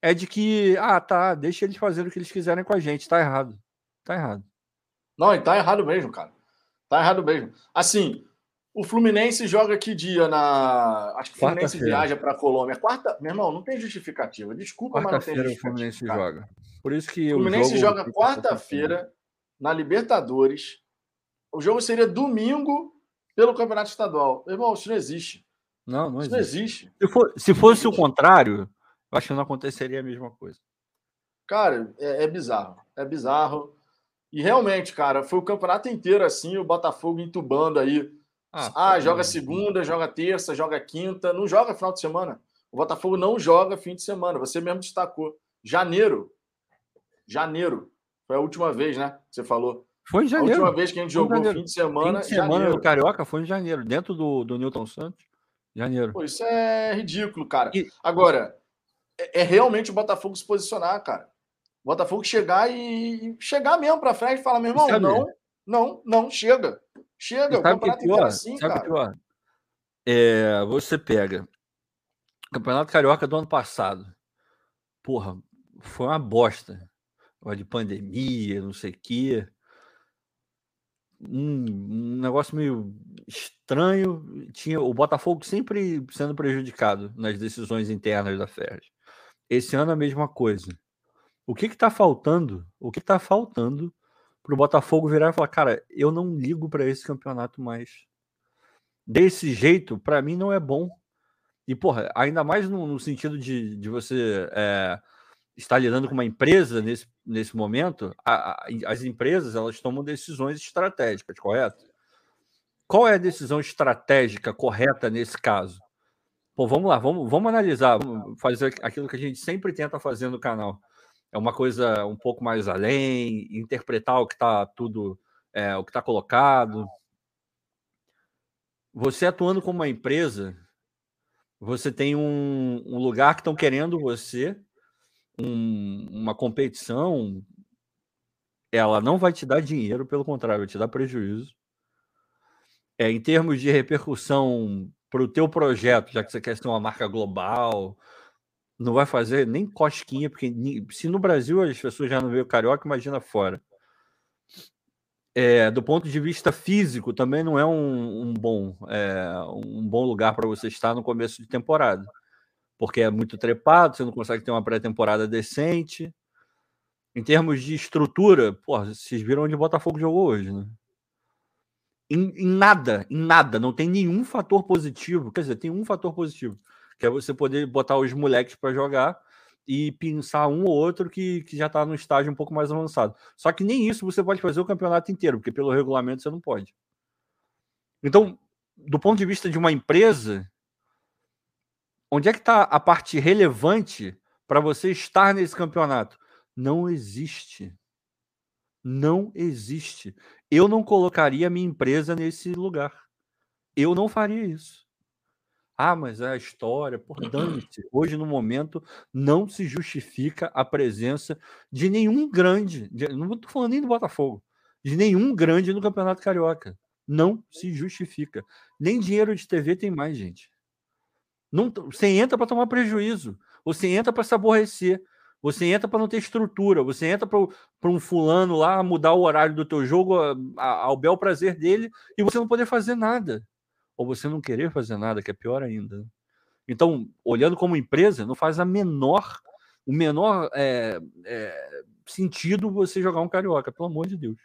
é de que, ah, tá, deixa eles fazerem o que eles quiserem com a gente. Tá errado. Tá errado. Não, e tá errado mesmo, cara. Tá errado mesmo. Assim, o Fluminense joga que dia na. Acho que o Fluminense viaja para a Colômbia. Quarta. Meu irmão, não tem justificativa. Desculpa, mas não tem justificativa. O Fluminense cara. joga. Por isso que o Fluminense joga quarta-feira na Libertadores. O jogo seria domingo pelo Campeonato Estadual. Meu irmão, isso não existe. Não, não isso existe. Não existe. Se, for, se fosse o contrário, eu acho que não aconteceria a mesma coisa. Cara, é, é bizarro. É bizarro. E realmente, cara, foi o campeonato inteiro assim, o Botafogo entubando aí. Ah, ah joga segunda, joga terça, joga quinta, não joga final de semana. O Botafogo não joga fim de semana. Você mesmo destacou. Janeiro. Janeiro. Foi a última vez, né? Você falou. Foi em janeiro. A última vez que a gente jogou fim de semana. Fim de semana janeiro. no Carioca foi em janeiro, dentro do, do Newton Santos. Janeiro. Pô, isso é ridículo, cara. E... Agora, é, é realmente o Botafogo se posicionar, cara. Botafogo chegar e chegar mesmo para frente e falar, meu irmão, não, não, não, chega. Chega, o campeonato pior, assim, sabe cara. Pior? É, você pega Campeonato Carioca do ano passado. Porra, foi uma bosta. De pandemia, não sei o quê. Um, um, negócio meio estranho. Tinha o Botafogo sempre sendo prejudicado nas decisões internas da FERJ. Esse ano a mesma coisa. O que está faltando? O que está faltando para o Botafogo virar e falar, cara, eu não ligo para esse campeonato mais. Desse jeito, para mim não é bom. E, porra, ainda mais no, no sentido de, de você é, estar lidando com uma empresa nesse, nesse momento, a, a, as empresas elas tomam decisões estratégicas, correto? Qual é a decisão estratégica correta nesse caso? Pô, vamos lá, vamos, vamos analisar, vamos fazer aquilo que a gente sempre tenta fazer no canal é uma coisa um pouco mais além, interpretar o que está tudo é, o que está colocado. Você atuando como uma empresa, você tem um, um lugar que estão querendo você, um, uma competição, ela não vai te dar dinheiro, pelo contrário, vai te dar prejuízo. É, em termos de repercussão para o teu projeto, já que você quer ser uma marca global, não vai fazer nem cosquinha, porque se no Brasil as pessoas já não veem o carioca, imagina fora. É, do ponto de vista físico, também não é um, um bom, é, um bom lugar para você estar no começo de temporada, porque é muito trepado, você não consegue ter uma pré-temporada decente. Em termos de estrutura, porra, vocês viram onde o Botafogo jogou hoje, né? Em, em, nada, em nada, não tem nenhum fator positivo. Quer dizer, tem um fator positivo, que é você poder botar os moleques para jogar e pensar um ou outro que, que já está no estágio um pouco mais avançado. Só que nem isso você pode fazer o campeonato inteiro, porque pelo regulamento você não pode. Então, do ponto de vista de uma empresa, onde é que está a parte relevante para você estar nesse campeonato? Não existe. Não existe. Eu não colocaria minha empresa nesse lugar. Eu não faria isso. Ah, mas é a história, por dane-se. Hoje, no momento, não se justifica a presença de nenhum grande, de, não estou falando nem do Botafogo, de nenhum grande no Campeonato Carioca. Não se justifica. Nem dinheiro de TV tem mais, gente. Não, você entra para tomar prejuízo, você entra para se aborrecer, você entra para não ter estrutura, você entra para um fulano lá mudar o horário do teu jogo ao bel prazer dele e você não poder fazer nada ou você não querer fazer nada, que é pior ainda. Né? Então, olhando como empresa, não faz a menor, o menor é, é, sentido você jogar um carioca, pelo amor de Deus.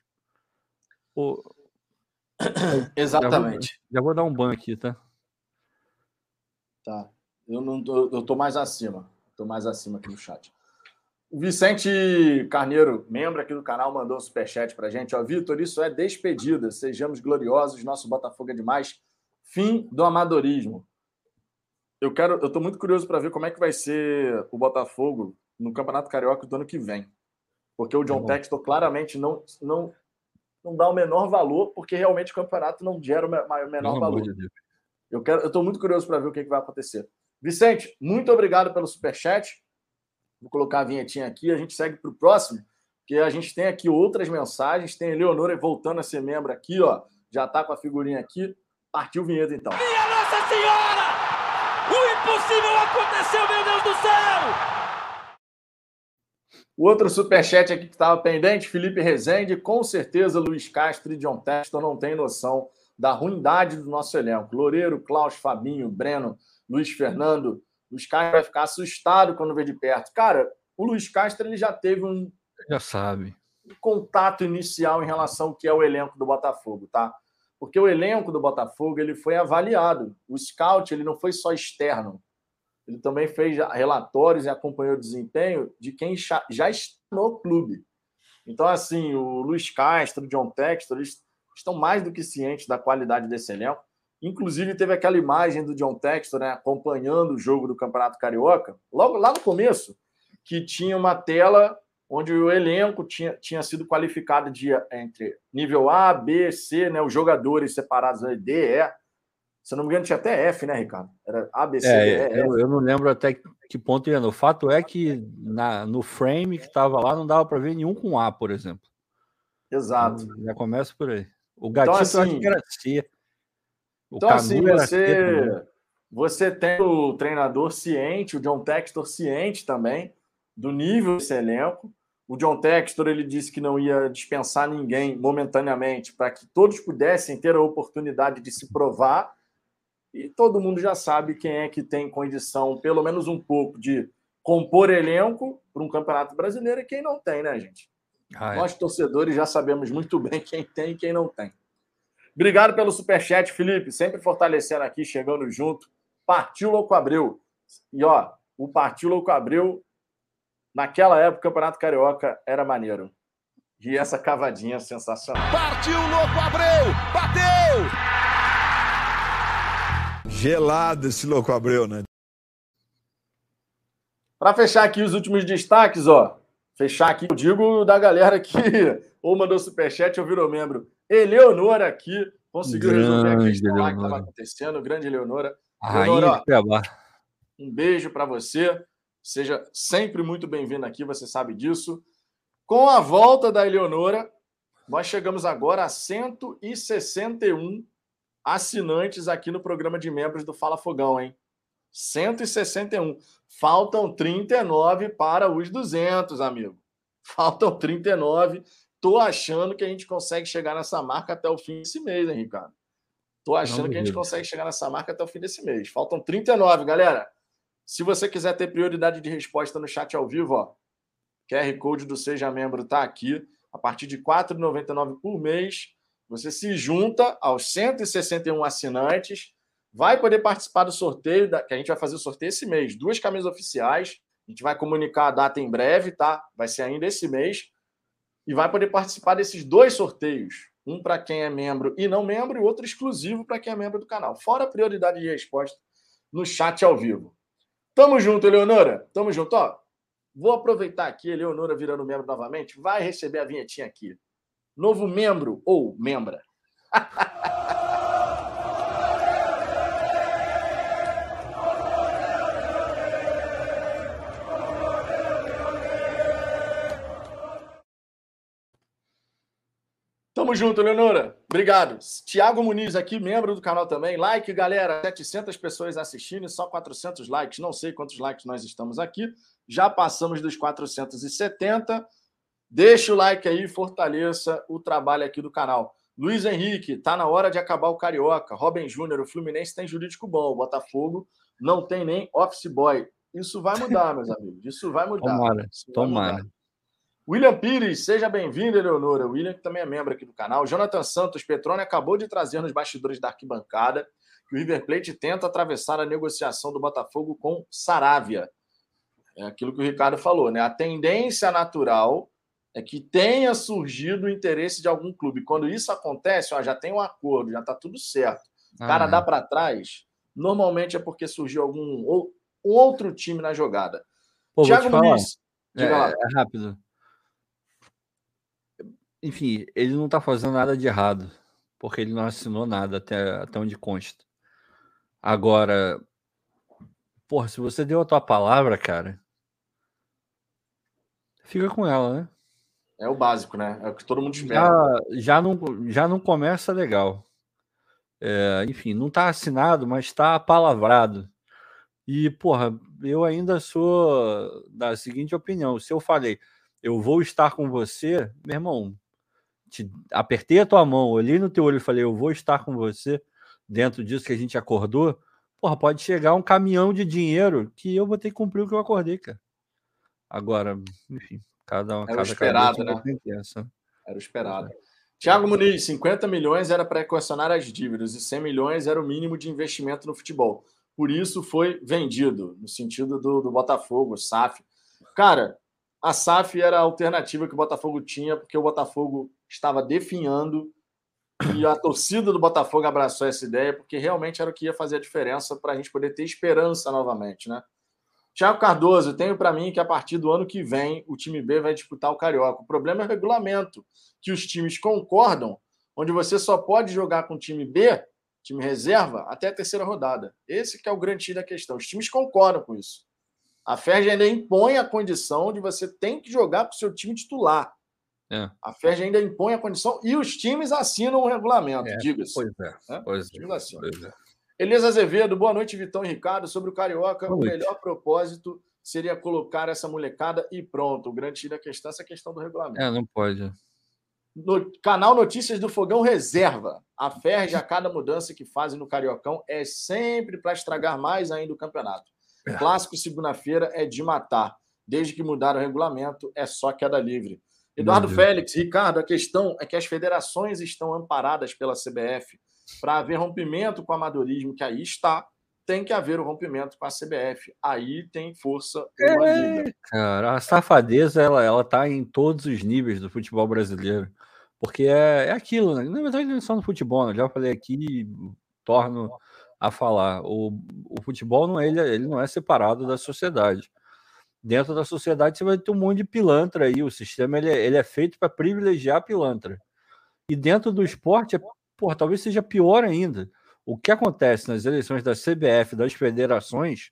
O... Exatamente. Já vou, já vou, dar um ban aqui, tá? Tá. Eu não tô, eu tô mais acima. Tô mais acima aqui no chat. O Vicente Carneiro, membro aqui do canal, mandou um superchat pra gente. Ó, Vitor, isso é despedida. Sejamos gloriosos. Nosso Botafogo é demais. Fim do amadorismo. Eu quero, eu estou muito curioso para ver como é que vai ser o Botafogo no Campeonato Carioca do ano que vem. Porque o John uhum. Textor claramente não, não, não dá o menor valor, porque realmente o campeonato não gera o menor não, valor. De eu quero, eu estou muito curioso para ver o que, que vai acontecer. Vicente, muito obrigado pelo superchat. Vou colocar a vinhetinha aqui. A gente segue para o próximo, porque a gente tem aqui outras mensagens. Tem a Leonora voltando a ser membro aqui, ó. Já está com a figurinha aqui. Partiu vinheta então. Minha Nossa Senhora! O impossível aconteceu, meu Deus do céu! O outro superchat aqui que estava pendente, Felipe Rezende, com certeza Luiz Castro e John Texton não têm noção da ruindade do nosso elenco. Loureiro, Klaus, Fabinho, Breno, Luiz Fernando. Luiz Castro vai ficar assustado quando vê de perto. Cara, o Luiz Castro ele já teve um. Já sabe. Um contato inicial em relação ao que é o elenco do Botafogo, tá? Porque o elenco do Botafogo ele foi avaliado. O scout ele não foi só externo, ele também fez relatórios e acompanhou o desempenho de quem já está no clube. Então, assim, o Luiz Castro, o John Textor, eles estão mais do que cientes da qualidade desse elenco. Inclusive, teve aquela imagem do John Textor né, acompanhando o jogo do Campeonato Carioca, logo lá no começo, que tinha uma tela onde o elenco tinha, tinha sido qualificado de entre nível A, B, C, né? Os jogadores separados D, E. Se não me engano, tinha até F, né, Ricardo? Era A, B, C, é, D, E, eu, eu, não lembro até que ponto ia. O fato é que na, no frame que estava lá não dava para ver nenhum com A, por exemplo. Exato. Então, já começa por aí. O gatinho então, assim, era C. O então, assim, você, você tem o treinador ciente, o John Textor ciente também do nível desse elenco. O John Textor ele disse que não ia dispensar ninguém momentaneamente para que todos pudessem ter a oportunidade de se provar. E todo mundo já sabe quem é que tem condição, pelo menos um pouco, de compor elenco para um campeonato brasileiro e quem não tem, né, gente? Ah, é. Nós, torcedores, já sabemos muito bem quem tem e quem não tem. Obrigado pelo superchat, Felipe. Sempre fortalecendo aqui, chegando junto. Partiu Louco Abreu. E ó, o Partiu Louco Abreu Naquela época, o Campeonato Carioca era maneiro. E essa cavadinha sensacional. Partiu, louco, Abreu! Bateu! Gelado esse louco Abreu, né? Para fechar aqui os últimos destaques, ó. Fechar aqui, eu digo da galera que ou mandou superchat ou virou membro. Eleonora aqui conseguiu resolver a questão lá que estava acontecendo. Grande Eleonora. Eleonora, ó, um beijo para você. Seja sempre muito bem-vindo aqui, você sabe disso. Com a volta da Eleonora, nós chegamos agora a 161 assinantes aqui no programa de membros do Fala Fogão, hein? 161. Faltam 39 para os 200, amigo. Faltam 39. Tô achando que a gente consegue chegar nessa marca até o fim desse mês, hein, Ricardo? Tô achando que a gente consegue chegar nessa marca até o fim desse mês. Faltam 39, galera. Se você quiser ter prioridade de resposta no chat ao vivo, ó, QR Code do Seja Membro está aqui. A partir de R$ 4,99 por mês, você se junta aos 161 assinantes, vai poder participar do sorteio, que a gente vai fazer o sorteio esse mês. Duas camisas oficiais. A gente vai comunicar a data em breve, tá? Vai ser ainda esse mês. E vai poder participar desses dois sorteios. Um para quem é membro e não membro, e outro exclusivo para quem é membro do canal. Fora a prioridade de resposta no chat ao vivo. Tamo junto, Eleonora. Tamo junto. Ó, vou aproveitar aqui, Eleonora virando membro novamente. Vai receber a vinhetinha aqui. Novo membro ou membra. Tamo junto, Leonora. Obrigado. Tiago Muniz aqui, membro do canal também. Like, galera. 700 pessoas assistindo e só 400 likes. Não sei quantos likes nós estamos aqui. Já passamos dos 470. Deixa o like aí, fortaleça o trabalho aqui do canal. Luiz Henrique, tá na hora de acabar o Carioca. Robin Júnior, o Fluminense tem jurídico bom. O Botafogo não tem nem office boy. Isso vai mudar, meus amigos. Isso vai mudar. Tomara, tomara. Mudar. William Pires, seja bem-vindo, Eleonora. William, que também é membro aqui do canal. Jonathan Santos, Petrone acabou de trazer nos bastidores da arquibancada que o River Plate tenta atravessar a negociação do Botafogo com Saravia. É aquilo que o Ricardo falou, né? A tendência natural é que tenha surgido o interesse de algum clube. Quando isso acontece, ó, já tem um acordo, já está tudo certo. O cara ah, dá para trás, normalmente é porque surgiu algum ou, outro time na jogada. Pô, Thiago Muniz, diga é, lá. É rápido enfim, ele não tá fazendo nada de errado, porque ele não assinou nada até, até onde consta. Agora, porra, se você deu a tua palavra, cara, fica com ela, né? É o básico, né? É o que todo mundo espera. Já, já, não, já não começa legal. É, enfim, não tá assinado, mas tá apalavrado. E, porra, eu ainda sou da seguinte opinião: se eu falei, eu vou estar com você, meu irmão, te apertei a tua mão, olhei no teu olho e falei, eu vou estar com você dentro disso que a gente acordou, porra, pode chegar um caminhão de dinheiro que eu vou ter que cumprir o que eu acordei, cara. Agora, enfim, cada um. Era cada esperado, né? Era o esperado. É. Tiago Muniz, 50 milhões era para equacionar as dívidas e 100 milhões era o mínimo de investimento no futebol. Por isso foi vendido, no sentido do, do Botafogo, SAF. Cara, a SAF era a alternativa que o Botafogo tinha, porque o Botafogo estava definhando e a torcida do Botafogo abraçou essa ideia, porque realmente era o que ia fazer a diferença para a gente poder ter esperança novamente, né? Tiago Cardoso, tenho para mim que a partir do ano que vem o time B vai disputar o Carioca. O problema é o regulamento, que os times concordam, onde você só pode jogar com o time B, time reserva, até a terceira rodada. Esse que é o grande da questão. Os times concordam com isso. A FERJ ainda impõe a condição de você tem que jogar para o seu time titular. É. A FERJ ainda impõe a condição e os times assinam o regulamento, é, diga-se. Pois é. é? Pois, é, pois é. Elisa Azevedo, boa noite, Vitão e Ricardo. Sobre o Carioca, o melhor propósito seria colocar essa molecada e pronto. O grande da questão é essa questão do regulamento. É, não pode. No canal Notícias do Fogão Reserva. A FERJ, a cada mudança que fazem no Cariocão, é sempre para estragar mais ainda o campeonato. É. Clássico segunda-feira é de matar. Desde que mudaram o regulamento, é só queda livre. Eduardo Félix, Ricardo, a questão é que as federações estão amparadas pela CBF. Para haver rompimento com o amadorismo, que aí está, tem que haver o um rompimento com a CBF. Aí tem força. É, cara, a safadeza ela, ela tá em todos os níveis do futebol brasileiro. Porque é, é aquilo, né? Na verdade, não é só no futebol, né? já falei aqui, torno a falar. O, o futebol não é, ele, ele não é separado da sociedade. Dentro da sociedade você vai ter um monte de pilantra aí. O sistema ele é, ele é feito para privilegiar pilantra. E dentro do esporte, é, talvez seja pior ainda. O que acontece nas eleições da CBF, das federações,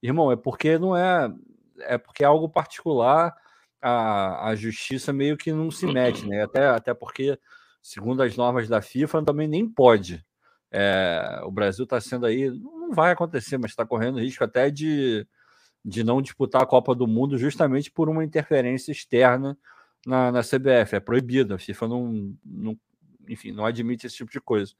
irmão, é porque não é. É porque é algo particular, a, a justiça meio que não se mete, né? Até, até porque, segundo as normas da FIFA, também nem pode. É, o Brasil está sendo aí, não vai acontecer, mas está correndo risco até de, de não disputar a Copa do Mundo justamente por uma interferência externa na, na CBF. É proibido, a FIFA não, não, enfim, não admite esse tipo de coisa.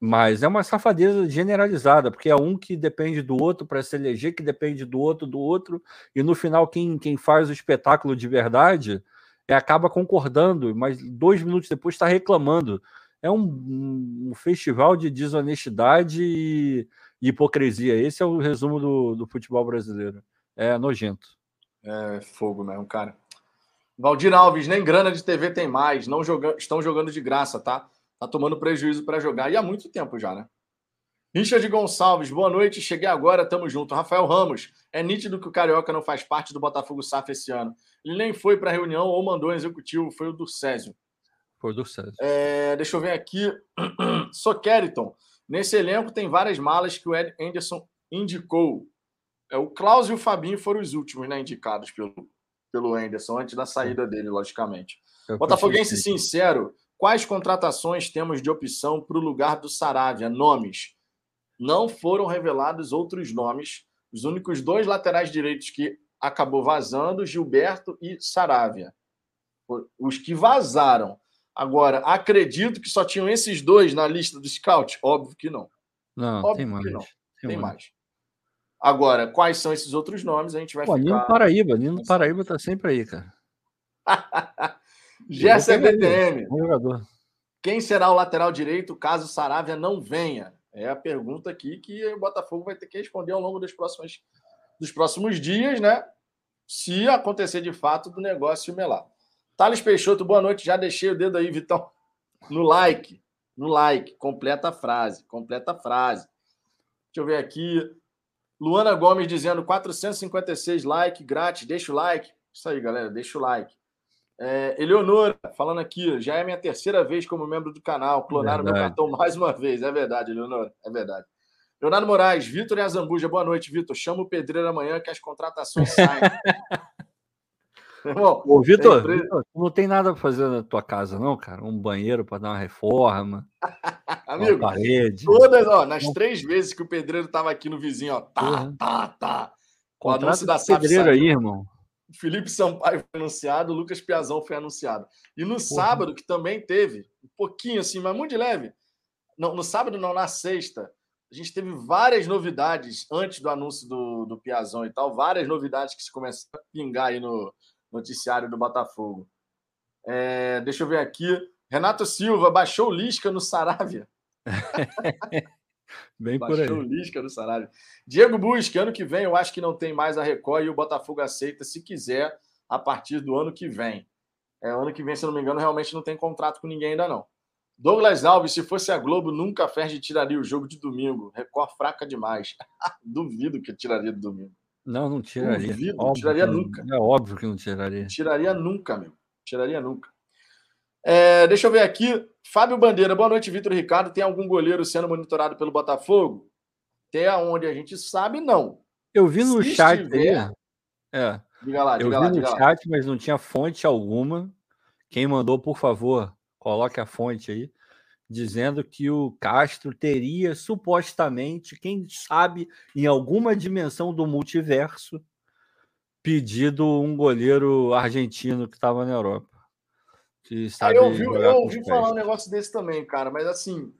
Mas é uma safadeza generalizada, porque é um que depende do outro para se eleger, que depende do outro, do outro, e no final quem, quem faz o espetáculo de verdade é, acaba concordando, mas dois minutos depois está reclamando. É um, um, festival de desonestidade e hipocrisia. Esse é o resumo do, do futebol brasileiro. É nojento. É fogo mesmo, cara. Valdir Alves, nem grana de TV tem mais. Não joga... Estão jogando de graça, tá? Tá tomando prejuízo para jogar e há muito tempo já, né? Richard Gonçalves, boa noite. Cheguei agora, tamo junto. Rafael Ramos, é nítido que o Carioca não faz parte do Botafogo SAF esse ano. Ele nem foi para a reunião ou mandou um executivo, foi o do Césio. Foi o do Césio. É, deixa eu ver aqui. Soqueriton, nesse elenco tem várias malas que o Ed Anderson indicou. É, o Klaus e o Fabinho foram os últimos né, indicados pelo, pelo Anderson, antes da saída dele, logicamente. Eu Botafoguense sincero, Quais contratações temos de opção para o lugar do Saravia? Nomes. Não foram revelados outros nomes. Os únicos dois laterais direitos que acabou vazando, Gilberto e Saravia. Os que vazaram. Agora, acredito que só tinham esses dois na lista do scout? Óbvio que não. Não, Óbvio tem mais. Não. Tem, tem mais. mais. Agora, quais são esses outros nomes? A gente vai Pô, ficar... Nino Paraíba. Nino Paraíba tá sempre aí, cara. Gerson BTM. Quem será o lateral direito caso Saravia não venha? É a pergunta aqui que o Botafogo vai ter que responder ao longo dos próximos, dos próximos dias, né? Se acontecer de fato do negócio melar. Thales Peixoto, boa noite. Já deixei o dedo aí, Vitão, no like. No like. Completa a frase. Completa a frase. Deixa eu ver aqui. Luana Gomes dizendo 456 like grátis. Deixa o like. Isso aí, galera. Deixa o like. É, Eleonora, falando aqui, já é minha terceira vez como membro do canal. Clonaram verdade. meu cartão mais uma vez. É verdade, Eleonora, é verdade. Leonardo Moraes, Vitor e Azambuja, boa noite, Vitor. Chama o pedreiro amanhã que as contratações saem. Irmão, Ô, Vitor, não tem nada para fazer na tua casa, não, cara? Um banheiro para dar uma reforma. Amigo, uma parede. Todas, ó, nas três vezes que o pedreiro estava aqui no vizinho, ó, tá, tá, tá. Com o anúncio da pedreiro aí, irmão. Felipe Sampaio foi anunciado, o Lucas Piazão foi anunciado. E no sábado, que também teve, um pouquinho assim, mas muito de leve. Não, no sábado, não, na sexta, a gente teve várias novidades antes do anúncio do, do Piazão e tal, várias novidades que se começaram a pingar aí no noticiário do Botafogo. É, deixa eu ver aqui. Renato Silva baixou o Lisca no Saravia. Bem Baixou por aí. o Lisca do salário. Diego Busque, ano que vem eu acho que não tem mais a Record e o Botafogo aceita se quiser a partir do ano que vem. É, ano que vem, se não me engano, realmente não tem contrato com ninguém ainda não. Douglas Alves, se fosse a Globo, nunca a Ferdi tiraria o jogo de domingo. Record fraca demais. Duvido que tiraria do domingo. Não, não tiraria. Duvido, óbvio tiraria nunca. É óbvio que não tiraria. Tiraria nunca, meu. Tiraria nunca. É, deixa eu ver aqui. Fábio Bandeira, boa noite, Vitor Ricardo. Tem algum goleiro sendo monitorado pelo Botafogo? Até onde a gente sabe, não. Eu vi no Se chat estiver... aí. É. Diga lá, eu diga vi lá, no chat, lá. mas não tinha fonte alguma. Quem mandou, por favor, coloque a fonte aí, dizendo que o Castro teria supostamente, quem sabe, em alguma dimensão do multiverso, pedido um goleiro argentino que estava na Europa. Que sabe eu ouvi, eu ouvi falar um negócio desse também, cara, mas assim,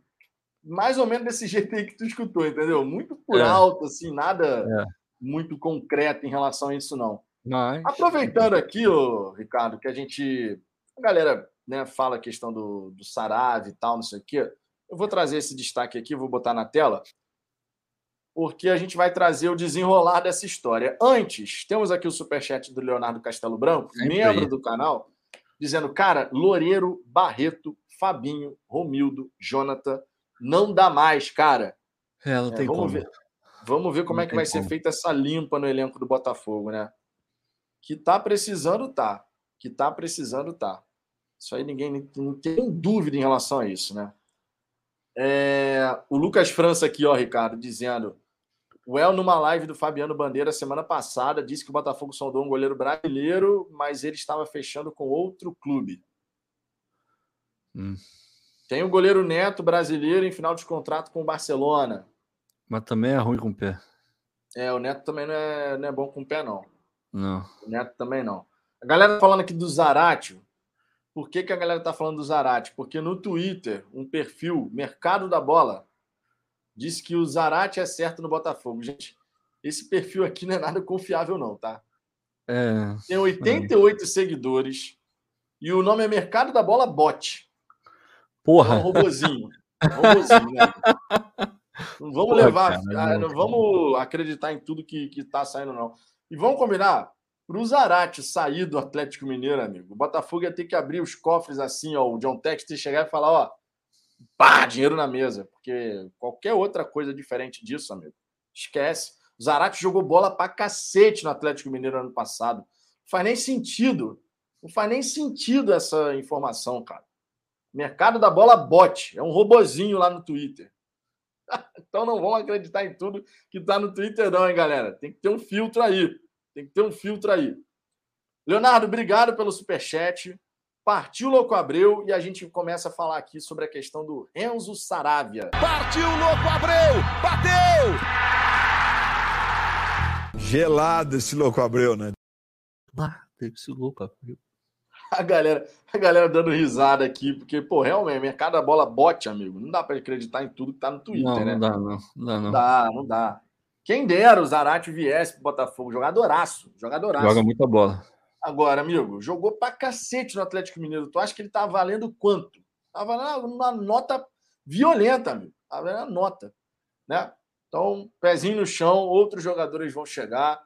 mais ou menos desse jeito aí que tu escutou, entendeu? Muito por é. alto, assim, nada é. muito concreto em relação a isso, não. Mas... Aproveitando aqui, ô, Ricardo, que a gente. A galera né, fala a questão do, do Sarave e tal, não sei o quê. Eu vou trazer esse destaque aqui, vou botar na tela, porque a gente vai trazer o desenrolar dessa história. Antes, temos aqui o superchat do Leonardo Castelo Branco, Sempre membro do canal dizendo, cara, Loureiro, Barreto, Fabinho, Romildo, Jonathan, não dá mais, cara. É, não tem é, vamos como. Ver, vamos ver como não é que vai como. ser feita essa limpa no elenco do Botafogo, né? Que tá precisando, tá. Que tá precisando, tá. Isso aí ninguém não tem dúvida em relação a isso, né? É, o Lucas França aqui, ó, Ricardo, dizendo. O El, numa live do Fabiano Bandeira semana passada, disse que o Botafogo sondou um goleiro brasileiro, mas ele estava fechando com outro clube. Hum. Tem o goleiro Neto brasileiro em final de contrato com o Barcelona. Mas também é ruim com o pé. É, o Neto também não é, não é bom com o pé, não. Não. O Neto também não. A galera falando aqui do Zaratio. Por que, que a galera tá falando do Zarate? Porque no Twitter, um perfil, Mercado da Bola, disse que o Zarate é certo no Botafogo. Gente, esse perfil aqui não é nada confiável, não, tá? É, Tem 88 é. seguidores e o nome é Mercado da Bola Bot. Porra! É um robozinho. Um robozinho, né? Não vamos Porra, levar, cara, não vamos acreditar em tudo que, que tá saindo, não. E vamos combinar, para o Zarate sair do Atlético Mineiro, amigo, o Botafogo ia ter que abrir os cofres assim, ó, o John Texter chegar e falar, ó, pá, dinheiro na mesa, porque qualquer outra coisa diferente disso, amigo, esquece. O Zarate jogou bola pra cacete no Atlético Mineiro ano passado. Não faz nem sentido. Não faz nem sentido essa informação, cara. Mercado da bola bot. É um robozinho lá no Twitter. então não vão acreditar em tudo que tá no Twitter, não, hein, galera? Tem que ter um filtro aí. Tem que ter um filtro aí. Leonardo, obrigado pelo superchat. Partiu Louco Abreu e a gente começa a falar aqui sobre a questão do Renzo Saravia. Partiu Louco Abreu! Bateu! Gelado esse Louco Abreu, né? Ah, esse Louco Abreu. A galera, a galera dando risada aqui, porque, pô, realmente, mercado da bola bote, amigo. Não dá para acreditar em tudo que tá no Twitter, não, né? Não dá, não. Não dá, não. Não dá, não dá. Quem dera o Zarate viesse pro Botafogo. Jogadoraço. Jogadoraço. Joga muita bola. Agora, amigo, jogou pra cacete no Atlético Mineiro. Tu acha que ele tá valendo quanto? Tava numa nota violenta, amigo. Tava na nota. Né? Então, pezinho no chão, outros jogadores vão chegar.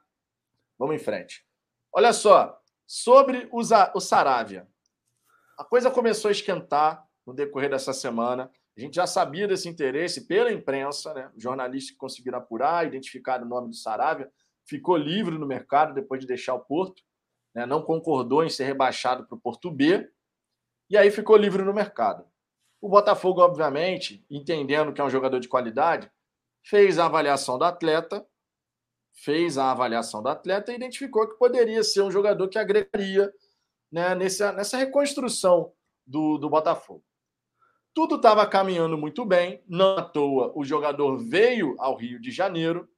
Vamos em frente. Olha só, sobre o, o Saravia. A coisa começou a esquentar no decorrer dessa semana. A gente já sabia desse interesse pela imprensa, né? jornalistas que conseguiram apurar, identificar o nome do Saravia, ficou livre no mercado depois de deixar o Porto, né? não concordou em ser rebaixado para o Porto B, e aí ficou livre no mercado. O Botafogo, obviamente, entendendo que é um jogador de qualidade, fez a avaliação do atleta, fez a avaliação do atleta e identificou que poderia ser um jogador que agregaria né, nessa, nessa reconstrução do, do Botafogo. Tudo estava caminhando muito bem, não à toa o jogador veio ao Rio de Janeiro.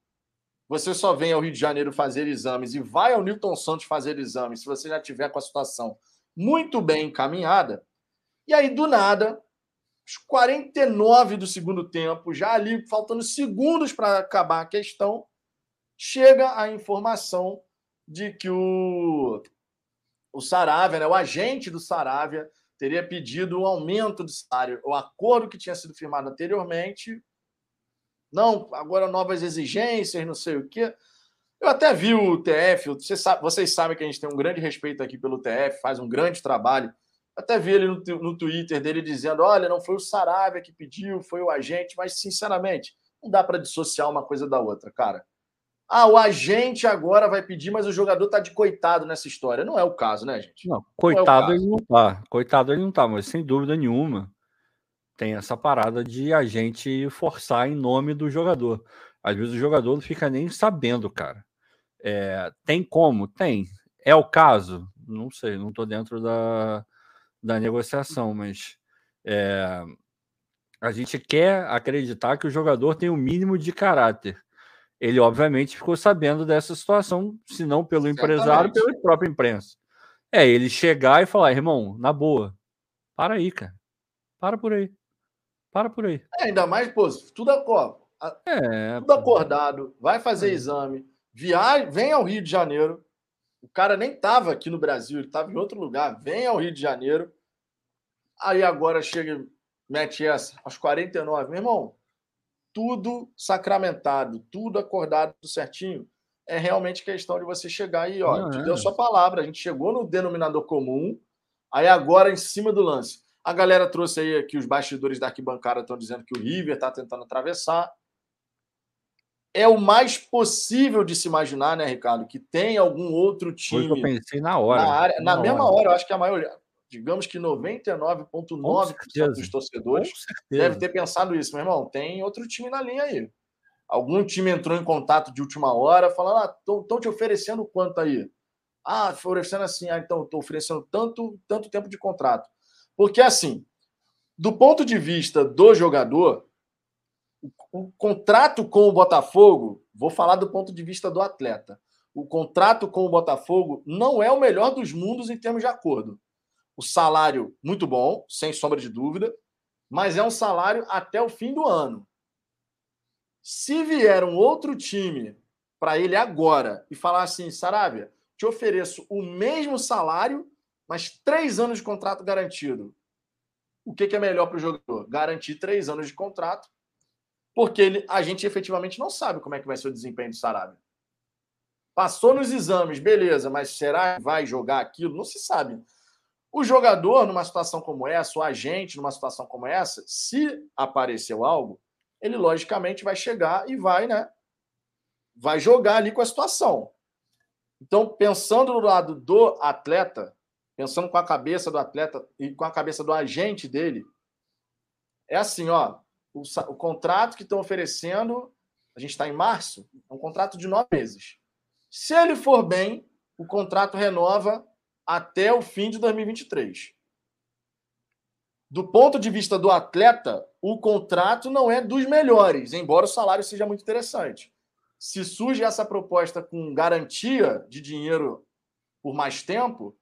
Você só vem ao Rio de Janeiro fazer exames e vai ao Newton Santos fazer exames se você já tiver com a situação muito bem encaminhada. E aí, do nada, os 49 do segundo tempo, já ali faltando segundos para acabar a questão, chega a informação de que o, o Saravia, né, o agente do Saravia, teria pedido um aumento do salário. O acordo que tinha sido firmado anteriormente, não, agora novas exigências, não sei o quê. Eu até vi o TF, vocês, sabe, vocês sabem que a gente tem um grande respeito aqui pelo TF, faz um grande trabalho. Até vi ele no, no Twitter dele dizendo: olha, não foi o Saravia que pediu, foi o agente, mas sinceramente, não dá para dissociar uma coisa da outra, cara. Ah, o agente agora vai pedir, mas o jogador tá de coitado nessa história. Não é o caso, né, gente? Não, coitado não é ele não tá. Coitado ele não tá, mas sem dúvida nenhuma tem essa parada de a gente forçar em nome do jogador. Às vezes o jogador não fica nem sabendo, cara. É, tem como? Tem. É o caso? Não sei, não tô dentro da, da negociação, mas é, a gente quer acreditar que o jogador tem o um mínimo de caráter ele obviamente ficou sabendo dessa situação, se não pelo empresário, pela própria imprensa. É ele chegar e falar, irmão, na boa, para aí, cara. Para por aí. Para por aí. É, ainda mais, pô, tudo, ó, é, tudo acordado, vai fazer é. exame, viagem, vem ao Rio de Janeiro. O cara nem estava aqui no Brasil, ele estava em outro lugar, vem ao Rio de Janeiro. Aí agora chega, mete essa, aos 49, meu irmão, tudo sacramentado, tudo acordado certinho. É realmente questão de você chegar e, ó, te deu a sua palavra, a gente chegou no denominador comum, aí agora em cima do lance. A galera trouxe aí que os bastidores da arquibancada estão dizendo que o River está tentando atravessar. é o mais possível de se imaginar, né, Ricardo, que tem algum outro time. Foi eu pensei na hora. Na, área, na, na mesma hora. hora, eu acho que a maioria, digamos que 99,9% dos torcedores deve ter pensado isso, meu irmão. Tem outro time na linha aí. Algum time entrou em contato de última hora, falando: ah, estão te oferecendo quanto aí? Ah, oferecendo assim, ah, então estou oferecendo tanto, tanto tempo de contrato. Porque assim, do ponto de vista do jogador, o, o contrato com o Botafogo, vou falar do ponto de vista do atleta. O contrato com o Botafogo não é o melhor dos mundos em termos de acordo. O salário, muito bom, sem sombra de dúvida, mas é um salário até o fim do ano. Se vier um outro time para ele agora e falar assim, Saravia, te ofereço o mesmo salário, mas três anos de contrato garantido. O que, que é melhor para o jogador? Garantir três anos de contrato, porque ele, a gente efetivamente não sabe como é que vai ser o desempenho do Sarabia. Passou nos exames, beleza, mas será que vai jogar aquilo? Não se sabe. O jogador, numa situação como essa, o agente, numa situação como essa, se apareceu algo, ele logicamente vai chegar e vai, né? Vai jogar ali com a situação. Então, pensando no lado do atleta, pensando com a cabeça do atleta e com a cabeça do agente dele, é assim, ó, o, o contrato que estão oferecendo, a gente está em março, é um contrato de nove meses. Se ele for bem, o contrato renova até o fim de 2023 do ponto de vista do atleta, o contrato não é dos melhores, embora o salário seja muito interessante. Se surge essa proposta com garantia de dinheiro por mais tempo,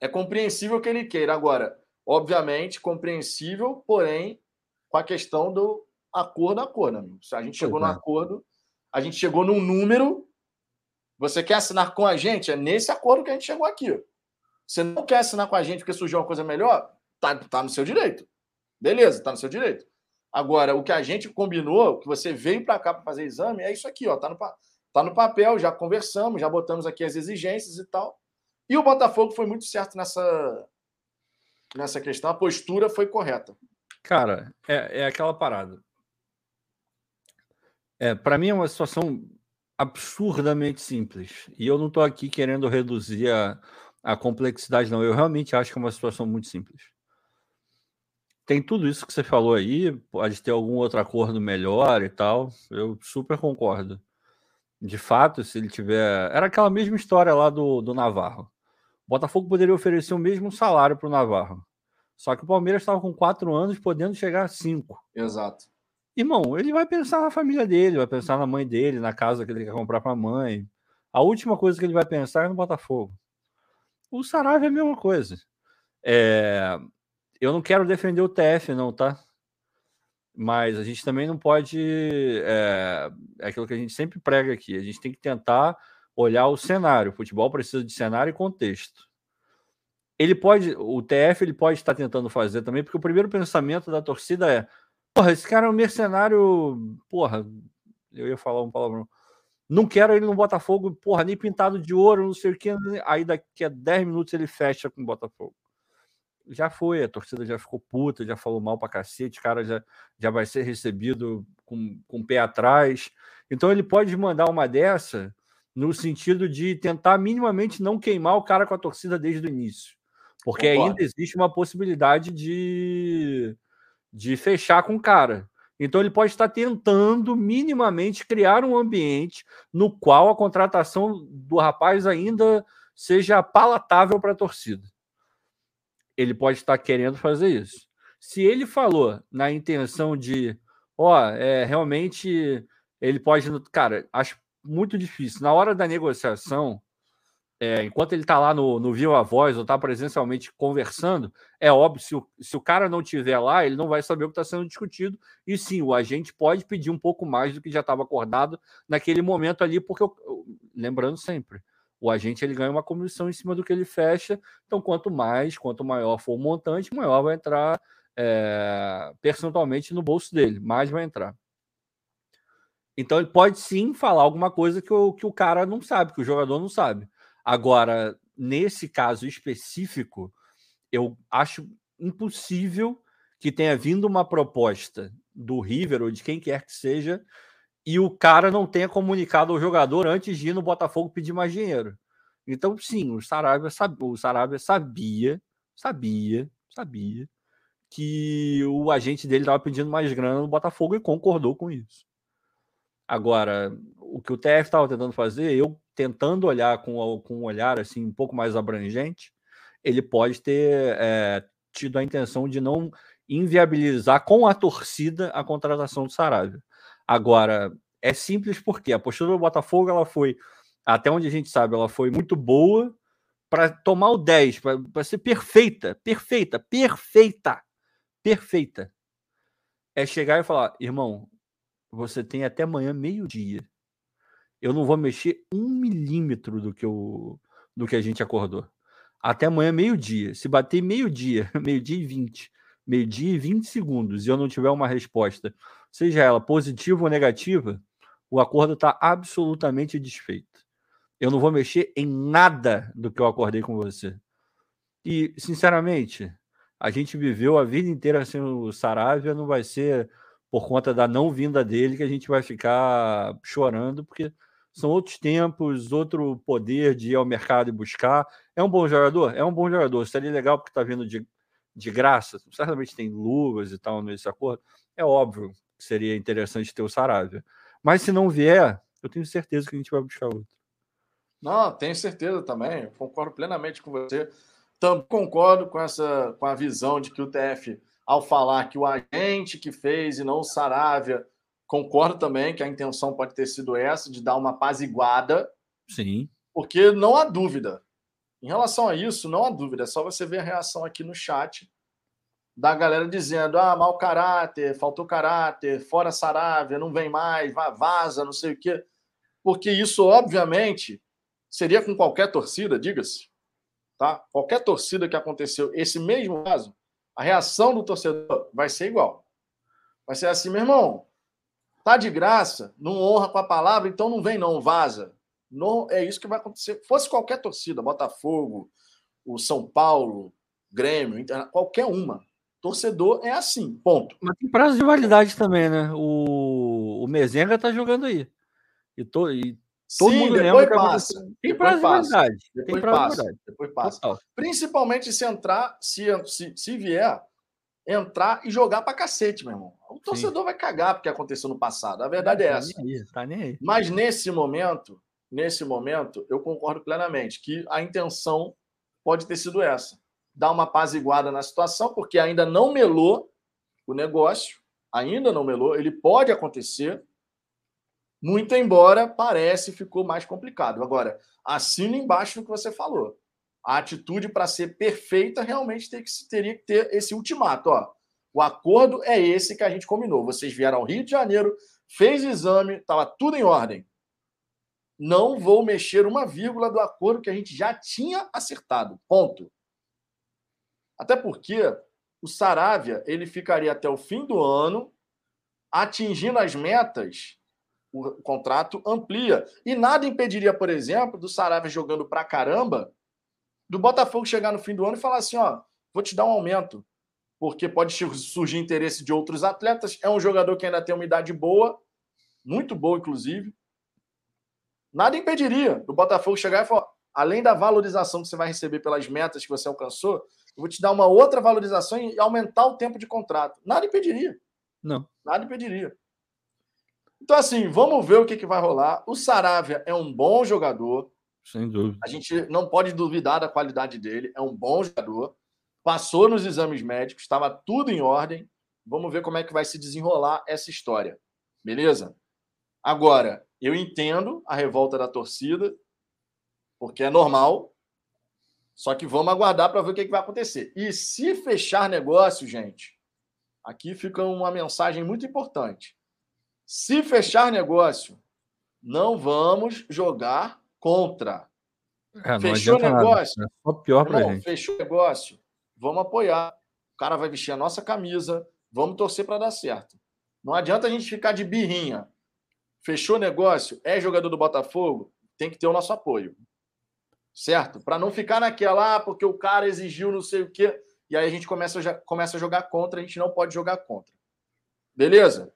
é compreensível que ele queira. Agora, obviamente, compreensível, porém, com a questão do acordo acordo, amigo. Se a gente chegou no acordo, a gente chegou num número. Você quer assinar com a gente? É nesse acordo que a gente chegou aqui. Você não quer assinar com a gente porque surgiu uma coisa melhor? Tá, tá no seu direito. Beleza, tá no seu direito. Agora, o que a gente combinou, que você veio para cá para fazer exame, é isso aqui, ó. Tá no, tá no papel, já conversamos, já botamos aqui as exigências e tal. E o Botafogo foi muito certo nessa, nessa questão. A postura foi correta. Cara, é, é aquela parada. É, para mim é uma situação absurdamente simples. E eu não estou aqui querendo reduzir a, a complexidade, não. Eu realmente acho que é uma situação muito simples tem tudo isso que você falou aí, pode ter algum outro acordo melhor e tal. Eu super concordo. De fato, se ele tiver. Era aquela mesma história lá do, do Navarro. O Botafogo poderia oferecer o mesmo salário para o Navarro. Só que o Palmeiras estava com quatro anos, podendo chegar a cinco. Exato. Irmão, ele vai pensar na família dele, vai pensar na mãe dele, na casa que ele quer comprar para a mãe. A última coisa que ele vai pensar é no Botafogo. O Saravia é a mesma coisa. É, eu não quero defender o TF, não, tá? Mas a gente também não pode. É, é aquilo que a gente sempre prega aqui. A gente tem que tentar olhar o cenário. O futebol precisa de cenário e contexto. Ele pode, o TF ele pode estar tentando fazer também, porque o primeiro pensamento da torcida é: porra, esse cara é um mercenário, porra, eu ia falar um palavrão. Não quero ele no Botafogo, porra, nem pintado de ouro, não sei o que. Aí daqui a 10 minutos ele fecha com o Botafogo já foi, a torcida já ficou puta, já falou mal pra cacete, o cara já, já vai ser recebido com, com o pé atrás. Então ele pode mandar uma dessa no sentido de tentar minimamente não queimar o cara com a torcida desde o início. Porque Concordo. ainda existe uma possibilidade de, de fechar com o cara. Então ele pode estar tentando minimamente criar um ambiente no qual a contratação do rapaz ainda seja palatável para a torcida ele pode estar querendo fazer isso. Se ele falou na intenção de, ó, é, realmente ele pode. Cara, acho muito difícil. Na hora da negociação, é, enquanto ele está lá no, no Viva Voz ou está presencialmente conversando, é óbvio, se o, se o cara não estiver lá, ele não vai saber o que está sendo discutido. E sim, o agente pode pedir um pouco mais do que já estava acordado naquele momento ali, porque, eu, lembrando sempre, o agente ele ganha uma comissão em cima do que ele fecha. Então, quanto mais, quanto maior for o montante, maior vai entrar é, percentualmente no bolso dele, mais vai entrar. Então, ele pode sim falar alguma coisa que o, que o cara não sabe, que o jogador não sabe. Agora, nesse caso específico, eu acho impossível que tenha vindo uma proposta do River ou de quem quer que seja e o cara não tenha comunicado ao jogador antes de ir no Botafogo pedir mais dinheiro. Então, sim, o Sarabia, sabia, o Sarabia sabia, sabia, sabia que o agente dele estava pedindo mais grana no Botafogo e concordou com isso. Agora, o que o TF estava tentando fazer, eu tentando olhar com, com um olhar assim um pouco mais abrangente, ele pode ter é, tido a intenção de não inviabilizar com a torcida a contratação do Sarabia. Agora, é simples porque a postura do Botafogo ela foi, até onde a gente sabe, ela foi muito boa para tomar o 10, para ser perfeita, perfeita, perfeita, perfeita. É chegar e falar, irmão, você tem até amanhã meio-dia. Eu não vou mexer um milímetro do que, eu, do que a gente acordou. Até amanhã, meio-dia. Se bater meio-dia, meio-dia e 20, meio-dia e 20 segundos, e eu não tiver uma resposta, seja ela positiva ou negativa, o acordo está absolutamente desfeito. Eu não vou mexer em nada do que eu acordei com você. E, sinceramente, a gente viveu a vida inteira sem o Saravia, não vai ser por conta da não vinda dele que a gente vai ficar chorando, porque são outros tempos, outro poder de ir ao mercado e buscar. É um bom jogador? É um bom jogador. Seria legal porque está vindo de de graça, certamente tem luvas e tal nesse acordo, é óbvio que seria interessante ter o Saravia. Mas se não vier, eu tenho certeza que a gente vai buscar outro. Não, tenho certeza também. Eu concordo plenamente com você. Também concordo com essa com a visão de que o TF, ao falar que o agente que fez e não o Saravia, concordo também que a intenção pode ter sido essa, de dar uma apaziguada. Sim. Porque não há dúvida. Em relação a isso, não há dúvida, é só você ver a reação aqui no chat da galera dizendo: ah, mau caráter, faltou caráter, fora Saravia, não vem mais, vaza, não sei o quê. Porque isso, obviamente, seria com qualquer torcida, diga-se. Tá? Qualquer torcida que aconteceu esse mesmo caso, a reação do torcedor vai ser igual. Vai ser assim, meu irmão, tá de graça, não honra com a palavra, então não vem não, vaza. Não é isso que vai acontecer. Fosse qualquer torcida, Botafogo, o São Paulo, Grêmio, qualquer uma. Torcedor é assim, ponto. Mas tem prazo de validade também, né? O, o Mezenga tá jogando aí. E, to, e todo Sim, mundo lembra passa. Tem prazo de validade. Depois tem prazo passa. De validade. Depois passa. Total. Principalmente se entrar, se, se, se vier, entrar e jogar pra cacete, meu irmão. O torcedor Sim. vai cagar porque aconteceu no passado. A verdade é tá essa. Nem aí, tá nem aí. Mas nesse momento, nesse momento, eu concordo plenamente que a intenção pode ter sido essa: dar uma apaziguada na situação, porque ainda não melou o negócio, ainda não melou, ele pode acontecer, muito embora parece ficou mais complicado. Agora, assina embaixo do que você falou. A atitude para ser perfeita realmente teria que ter esse ultimato. Ó. O acordo é esse que a gente combinou. Vocês vieram ao Rio de Janeiro, fez exame, estava tudo em ordem não vou mexer uma vírgula do acordo que a gente já tinha acertado. Ponto. Até porque o Saravia ele ficaria até o fim do ano atingindo as metas. O contrato amplia. E nada impediria, por exemplo, do Saravia jogando pra caramba, do Botafogo chegar no fim do ano e falar assim: ó, vou te dar um aumento. Porque pode surgir interesse de outros atletas. É um jogador que ainda tem uma idade boa, muito boa, inclusive Nada impediria do Botafogo chegar e falar: além da valorização que você vai receber pelas metas que você alcançou, eu vou te dar uma outra valorização e aumentar o tempo de contrato. Nada impediria. Não. Nada impediria. Então, assim, vamos ver o que, que vai rolar. O Saravia é um bom jogador. Sem dúvida. A gente não pode duvidar da qualidade dele. É um bom jogador. Passou nos exames médicos, estava tudo em ordem. Vamos ver como é que vai se desenrolar essa história. Beleza? Agora, eu entendo a revolta da torcida, porque é normal. Só que vamos aguardar para ver o que, que vai acontecer. E se fechar negócio, gente, aqui fica uma mensagem muito importante. Se fechar negócio, não vamos jogar contra. É, fechou negócio. Nada. É só pior para gente. Fechou negócio. Vamos apoiar. O cara vai vestir a nossa camisa. Vamos torcer para dar certo. Não adianta a gente ficar de birrinha. Fechou negócio, é jogador do Botafogo, tem que ter o nosso apoio. Certo? Para não ficar naquela, ah, porque o cara exigiu não sei o quê, e aí a gente começa a, começa a jogar contra, a gente não pode jogar contra. Beleza?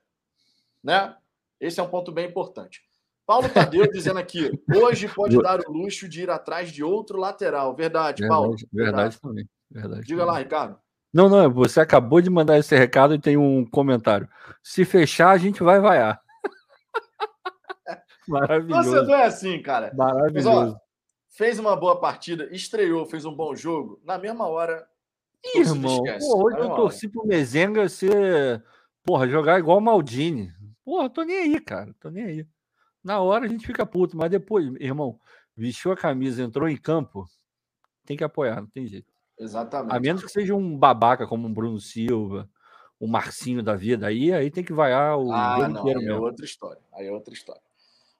Né? Esse é um ponto bem importante. Paulo Tadeu dizendo aqui: hoje pode dar o luxo de ir atrás de outro lateral. Verdade, verdade Paulo. Verdade, verdade também. Verdade Diga lá, Ricardo. Não, não, você acabou de mandar esse recado e tem um comentário. Se fechar, a gente vai vaiar. Maravilhoso. Você não é assim, cara. Maravilhoso. Mas, ó, fez uma boa partida, estreou, fez um bom jogo. Na mesma hora. Ih, irmão, pô, hoje eu torci pro Mezenga ser. Porra, jogar igual o Maldini. Porra, tô nem aí, cara. Tô nem aí. Na hora a gente fica puto, mas depois, irmão, vestiu a camisa, entrou em campo, tem que apoiar, não tem jeito. Exatamente. A menos que seja um babaca como um Bruno Silva, um Marcinho da vida, aí, aí tem que vaiar o ah, não, aí é outra história. Aí é outra história.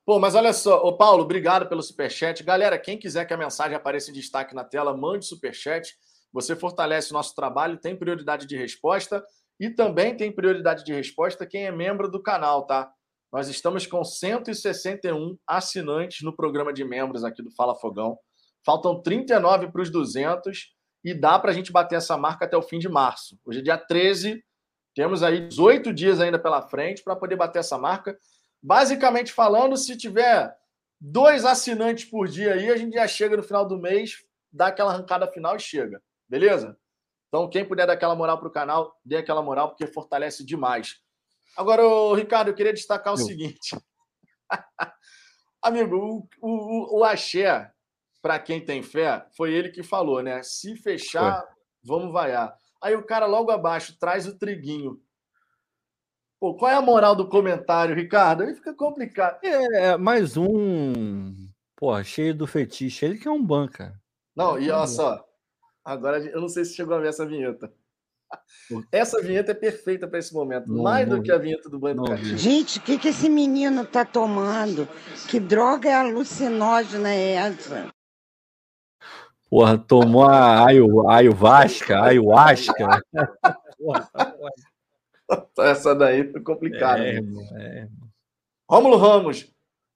Pô, mas olha só, ô Paulo, obrigado pelo superchat. Galera, quem quiser que a mensagem apareça em destaque na tela, mande superchat. Você fortalece o nosso trabalho, tem prioridade de resposta e também tem prioridade de resposta quem é membro do canal, tá? Nós estamos com 161 assinantes no programa de membros aqui do Fala Fogão. Faltam 39 para os 200 e dá para a gente bater essa marca até o fim de março. Hoje é dia 13, temos aí 18 dias ainda pela frente para poder bater essa marca. Basicamente falando, se tiver dois assinantes por dia aí, a gente já chega no final do mês, dá aquela arrancada final e chega. Beleza? Então, quem puder dar aquela moral para o canal, dê aquela moral, porque fortalece demais. Agora, Ricardo, eu queria destacar o seguinte. Amigo, o, o, o axé, para quem tem fé, foi ele que falou, né? Se fechar, foi. vamos vaiar. Aí o cara logo abaixo traz o triguinho. Pô, qual é a moral do comentário, Ricardo? Aí fica complicado. É, mais um. Pô, cheio do fetiche. Ele que é um ban, cara. Não, e olha só. Agora, eu não sei se chegou a ver essa vinheta. Essa vinheta é perfeita para esse momento, não, mais não, do que a vinheta do banho do cachorro. Gente, o que, que esse menino tá tomando? Que droga é alucinógena é essa? Porra, tomou a ayahuasca, ayahuasca. Essa daí foi complicada. É, né? é. Rômulo Ramos,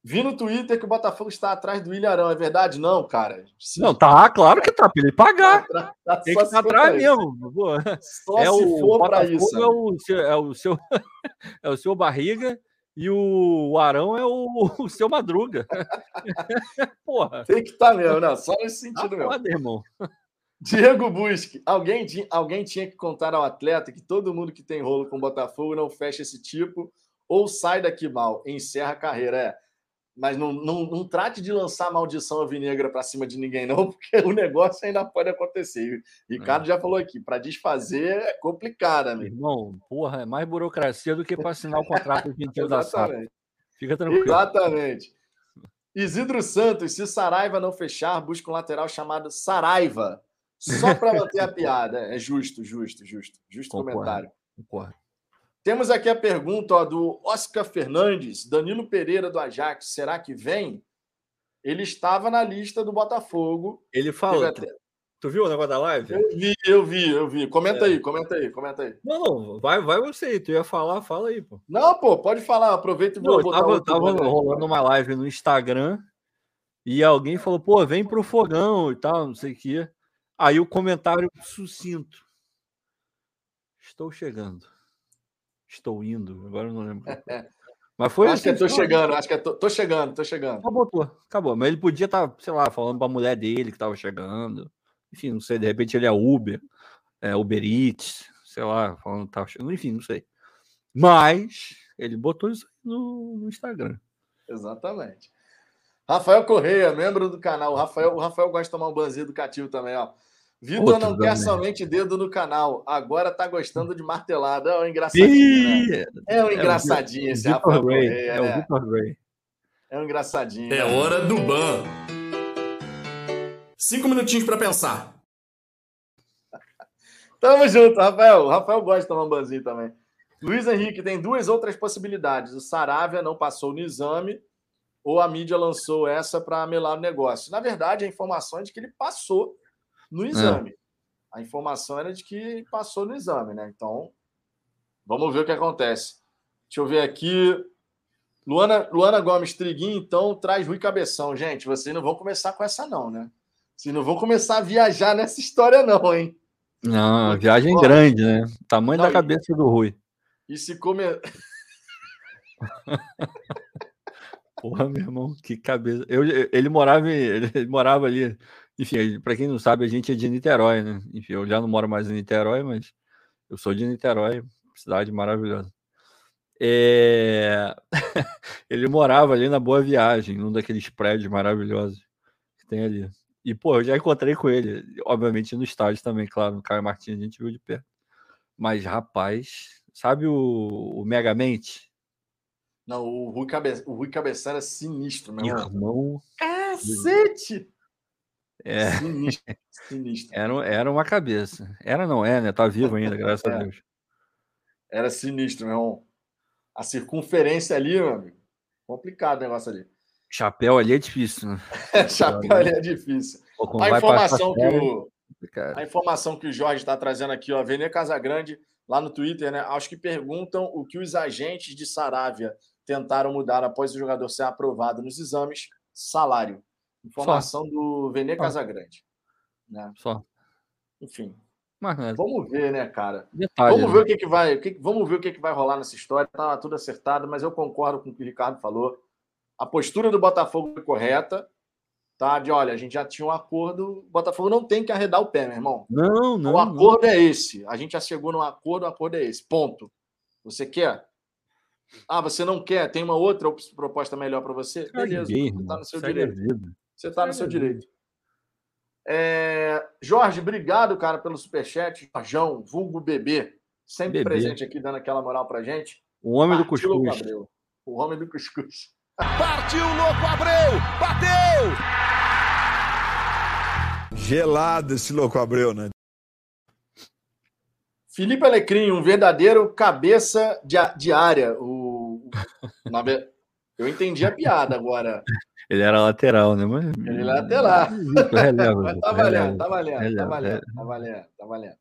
vi no Twitter que o Botafogo está atrás do Ilharão. É verdade? Não, cara. Sim. Não, tá, claro que tá, pra ele pagar. Tá, tá, Tem que estar atrás mesmo. Pô. Só é se o for para isso. É o, seu, é, o seu, é o seu barriga e o Arão é o, o seu madruga. Porra. Tem que estar tá mesmo, né? Só nesse sentido ah, mesmo. Pode, irmão. Diego Busque, alguém, alguém tinha que contar ao atleta que todo mundo que tem rolo com o Botafogo não fecha esse tipo ou sai daqui mal, encerra a carreira. É. Mas não, não, não trate de lançar maldição alvinegra para cima de ninguém, não, porque o negócio ainda pode acontecer. Ricardo é. já falou aqui, para desfazer é complicado, amigo. Irmão, porra, é mais burocracia do que para assinar o contrato de da sala. Fica tranquilo. Exatamente. Isidro Santos, se Saraiva não fechar, busca um lateral chamado Saraiva. Só para manter a piada. É justo, justo, justo. Justo Concordo. comentário. Concordo. Temos aqui a pergunta ó, do Oscar Fernandes, Danilo Pereira do Ajax. Será que vem? Ele estava na lista do Botafogo. Ele falou. Tu, tu viu o negócio da live? Eu vi, eu vi, eu vi. Comenta é. aí, comenta aí, comenta aí. Não, não, vai, vai você aí. Tu ia falar, fala aí, pô. Não, pô, pode falar. Aproveita e vou botar tava, tava rolando uma live no Instagram e alguém falou, pô, vem pro fogão e tal, não sei o que. Aí o comentário sucinto. Estou chegando. Estou indo. Agora eu não lembro. Mas foi acho assim, que tô chegando, acho que tô, tô chegando, tô chegando. Acabou, tô, acabou. Mas ele podia estar, tá, sei lá, falando para a mulher dele que estava chegando. Enfim, não sei, de repente ele é Uber, é Uber Eats, sei lá, falando que tava chegando, enfim, não sei. Mas ele botou isso no, no Instagram. Exatamente. Rafael Correia, membro do canal. O Rafael, o Rafael gosta de tomar um banzinho educativo também, ó. Vitor não quer somente dedo no canal, agora tá gostando de martelada. É um engraçadinho. Né? É um engraçadinho é esse Victor Rafael Ray, Correia. É né? o Victor Ray. É um engraçadinho. É hora do ban. Cinco minutinhos para pensar. Tamo junto, Rafael. O Rafael gosta de tomar um banzinho também. Luiz Henrique tem duas outras possibilidades. O Saravia não passou no exame ou a mídia lançou essa para melar o negócio. Na verdade, a informação é de que ele passou no exame. É. A informação era de que passou no exame, né? Então, vamos ver o que acontece. Deixa eu ver aqui. Luana, Luana Gomes Triguinho, então, traz Rui Cabeção. Gente, vocês não vão começar com essa, não, né? Vocês não vão começar a viajar nessa história, não, hein? Não, viagem Pô, grande, né? Tamanho não, da cabeça do Rui. E se come... Porra, meu irmão, que cabeça. Eu, ele, morava, ele morava ali. Enfim, para quem não sabe, a gente é de Niterói, né? Enfim, eu já não moro mais em Niterói, mas eu sou de Niterói, cidade maravilhosa. É... ele morava ali na Boa Viagem, num daqueles prédios maravilhosos que tem ali. E, pô, eu já encontrei com ele, obviamente no estádio também, claro, no Caio Martins a gente viu de perto. Mas, rapaz, sabe o, o Megamente? Não, o Rui, Cabe... o Rui Cabeção era sinistro, meu irmão. irmão. Cacete! É. Sinistro, sinistro. Era, era uma cabeça. Era, não é, né? Tá vivo ainda, graças é. a Deus. Era sinistro, meu irmão. A circunferência ali, meu amigo. Complicado o negócio ali. Chapéu ali é difícil, né? Chapéu ali é difícil. Pô, a informação que o, a informação que o Jorge está trazendo aqui, ó, Vene Casagrande, lá no Twitter, né? Acho que perguntam o que os agentes de Saravia tentaram mudar após o jogador ser aprovado nos exames. Salário. Informação Só. do Vene Casagrande. Né? Só. Enfim. Mas, né? Vamos ver, né, cara? Detalhe, vamos ver né? o que, que vai. O que, vamos ver o que, que vai rolar nessa história. Tá tudo acertado, mas eu concordo com o que o Ricardo falou. A postura do Botafogo foi correta tá? De olha, a gente já tinha um acordo, o Botafogo não tem que arredar o pé, meu irmão. Não, não. O acordo não. é esse. A gente já chegou no acordo, o acordo é esse. Ponto. Você quer? Ah, você não quer? Tem uma outra proposta melhor para você? Beleza, está no seu direito. Você está no seu direito. É... Jorge, obrigado, cara, pelo superchat. Jorjão, vulgo bebê, sempre bebê. presente aqui, dando aquela moral pra gente. O homem Partiu do cuscuz. O homem do cuscuz. Partiu, louco, Abreu! Bateu! Gelado esse louco Abreu, né? Felipe Alecrim, um verdadeiro cabeça de, de área. O, eu entendi a piada agora. Ele era lateral, né? Mas... Ele era lateral. Mas tá valendo, tá valendo, tá valendo, tá valendo, tá valendo.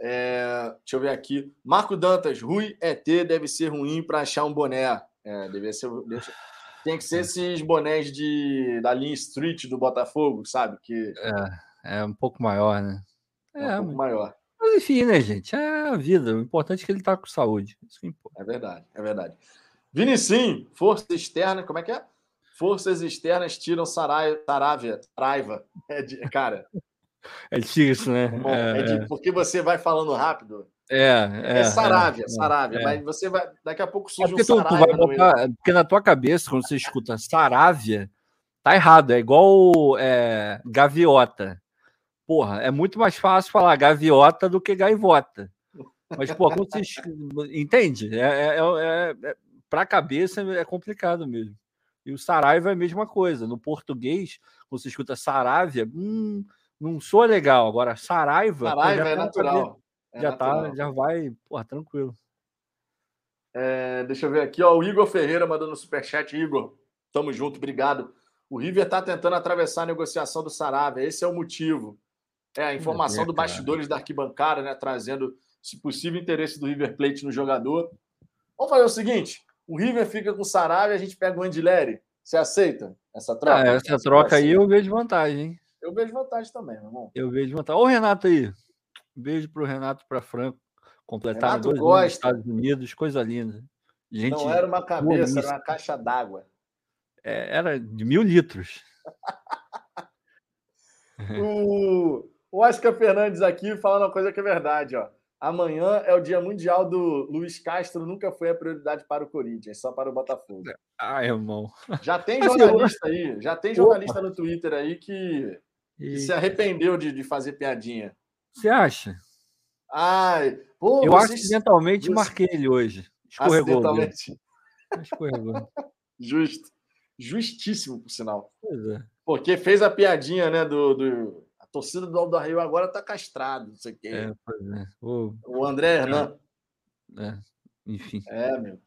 É, deixa eu ver aqui. Marco Dantas, Rui ET deve ser ruim para achar um boné. É, deve ser. Deve ser tem que ser esses bonés de, da linha Street do Botafogo, sabe? Que... É, é um pouco maior, né? É, é um pouco maior. Mas enfim, né, gente? É a vida. O importante é que ele tá com saúde. Isso que importa. É verdade, é verdade. Vini, sim, força externa, como é que é? Forças externas tiram Saravia, Saraiva. É de, cara. É difícil, né? Bom, é, é de, é. porque você vai falando rápido. É, é, é Saravia, é, Saravia. É. Mas você vai. Daqui a pouco surge é porque um tu, tu vai botar, Porque na tua cabeça, quando você escuta Saravia, tá errado. É igual é, gaviota. Porra, é muito mais fácil falar gaviota do que gaivota. Mas, pô, quando você. Entende? É, é, é, é, pra cabeça é complicado mesmo. E o Saraiva é a mesma coisa. No português, você escuta Saravia, hum, não soa legal. Agora, Saraiva. Saraiva é natural. É já tá, já vai, porra, tranquilo. É, deixa eu ver aqui, ó, o Igor Ferreira mandando superchat. Igor, tamo junto, obrigado. O River tá tentando atravessar a negociação do Saravia, esse é o motivo. É, a informação é, do bastidores da arquibancada, né, trazendo, se possível, interesse do River Plate no jogador. Vamos fazer o seguinte, o River fica com o Saravia, a gente pega o Andileri. Você aceita essa troca? Ah, essa troca aí eu vejo vantagem, hein? Eu vejo vantagem também, meu irmão. Eu vejo vantagem. Ô, Renato aí. Beijo para o Renato para Franco. Completar dois gosta. nos Estados Unidos, coisa linda. Gente, Não era uma cabeça, era uma caixa d'água. É, era de mil litros. o, o Oscar Fernandes aqui falando uma coisa que é verdade, ó. Amanhã é o dia mundial do Luiz Castro, nunca foi a prioridade para o Corinthians, só para o Botafogo. Ah, irmão. Já tem jornalista aí, já tem jornalista Opa. no Twitter aí que, que se arrependeu de, de fazer piadinha. Você acha? Ai, pô, eu vocês... acidentalmente você... marquei ele hoje. Escorregou. Acidentalmente. Escorregou. Justo. Justíssimo, por sinal. Pois é. Porque fez a piadinha, né, do, do... Torcida do Aldo Rio agora tá castrado, não sei o quê. É, é. O, o André Hernan. É, enfim. É, meu.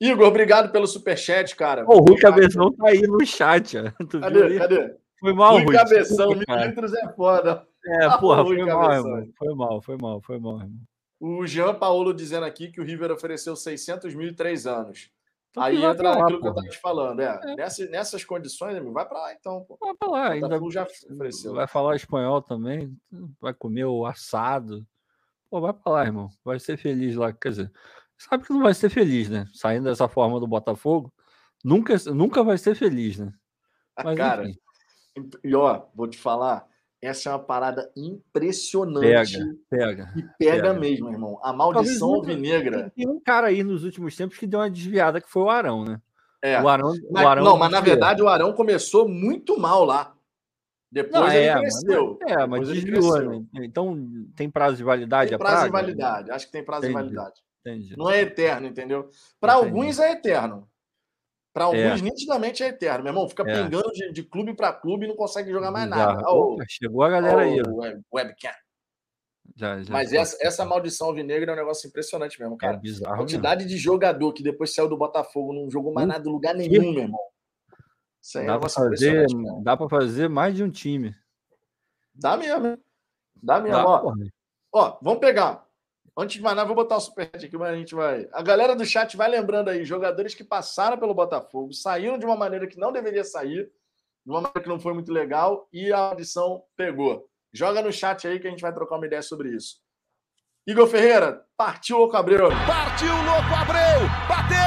Igor, obrigado pelo superchat, cara. o Rui Cabeção tá aí no chat. Cadê? Cadê? Foi mal, Rui. Rui Cabeção, milímetros é foda. É, porra, foi mal, irmão. Foi mal, foi mal, foi mal, irmão. O Jean Paulo dizendo aqui que o River ofereceu 600 mil em três anos. Então, Aí entra lá, aquilo que eu estava te falando. É, é. Nessas, nessas condições, amigo, vai para lá então. Pô. Vai para lá. Ainda já ofereceu. Vai falar espanhol também, vai comer o assado. Pô, vai para lá, irmão. Vai ser feliz lá. Quer dizer, sabe que não vai ser feliz, né? Saindo dessa forma do Botafogo, nunca, nunca vai ser feliz, né? Mas, Cara, enfim. e ó, vou te falar, essa é uma parada impressionante. Pega, pega. E pega, pega. mesmo, irmão. A maldição alvinegra. Tem um cara aí nos últimos tempos que deu uma desviada, que foi o Arão, né? É. O Arão, mas, o Arão não, mas na verdade o Arão começou muito mal lá. Depois não, ele é, cresceu. Mas, é, mas Depois desviou, né? Então tem prazo de validade? Tem prazo de validade, acho que tem prazo Entendi. de validade. Entendi. Não é eterno, entendeu? Para alguns é eterno. Para alguns, é. nitidamente é eterno. Meu irmão, fica é. pingando de, de clube para clube e não consegue jogar mais nada. Oh, chegou a galera aí. Web, webcam. Já, já Mas essa, essa maldição alvinegra é um negócio impressionante mesmo, cara. É bizarro. A quantidade mesmo. de jogador que depois saiu do Botafogo, não jogou mais nada em lugar nenhum, meu irmão. Isso aí dá é para fazer, dá para fazer mais de um time. Dá mesmo. Dá mesmo, dá, ó. Ó, vamos pegar. Antes de mais nada, vou botar o superchat aqui, mas a gente vai. A galera do chat vai lembrando aí, jogadores que passaram pelo Botafogo, saíram de uma maneira que não deveria sair, de uma maneira que não foi muito legal, e a audição pegou. Joga no chat aí que a gente vai trocar uma ideia sobre isso. Igor Ferreira, partiu o Louco Abreu. Partiu o Louco Abreu! Bateu!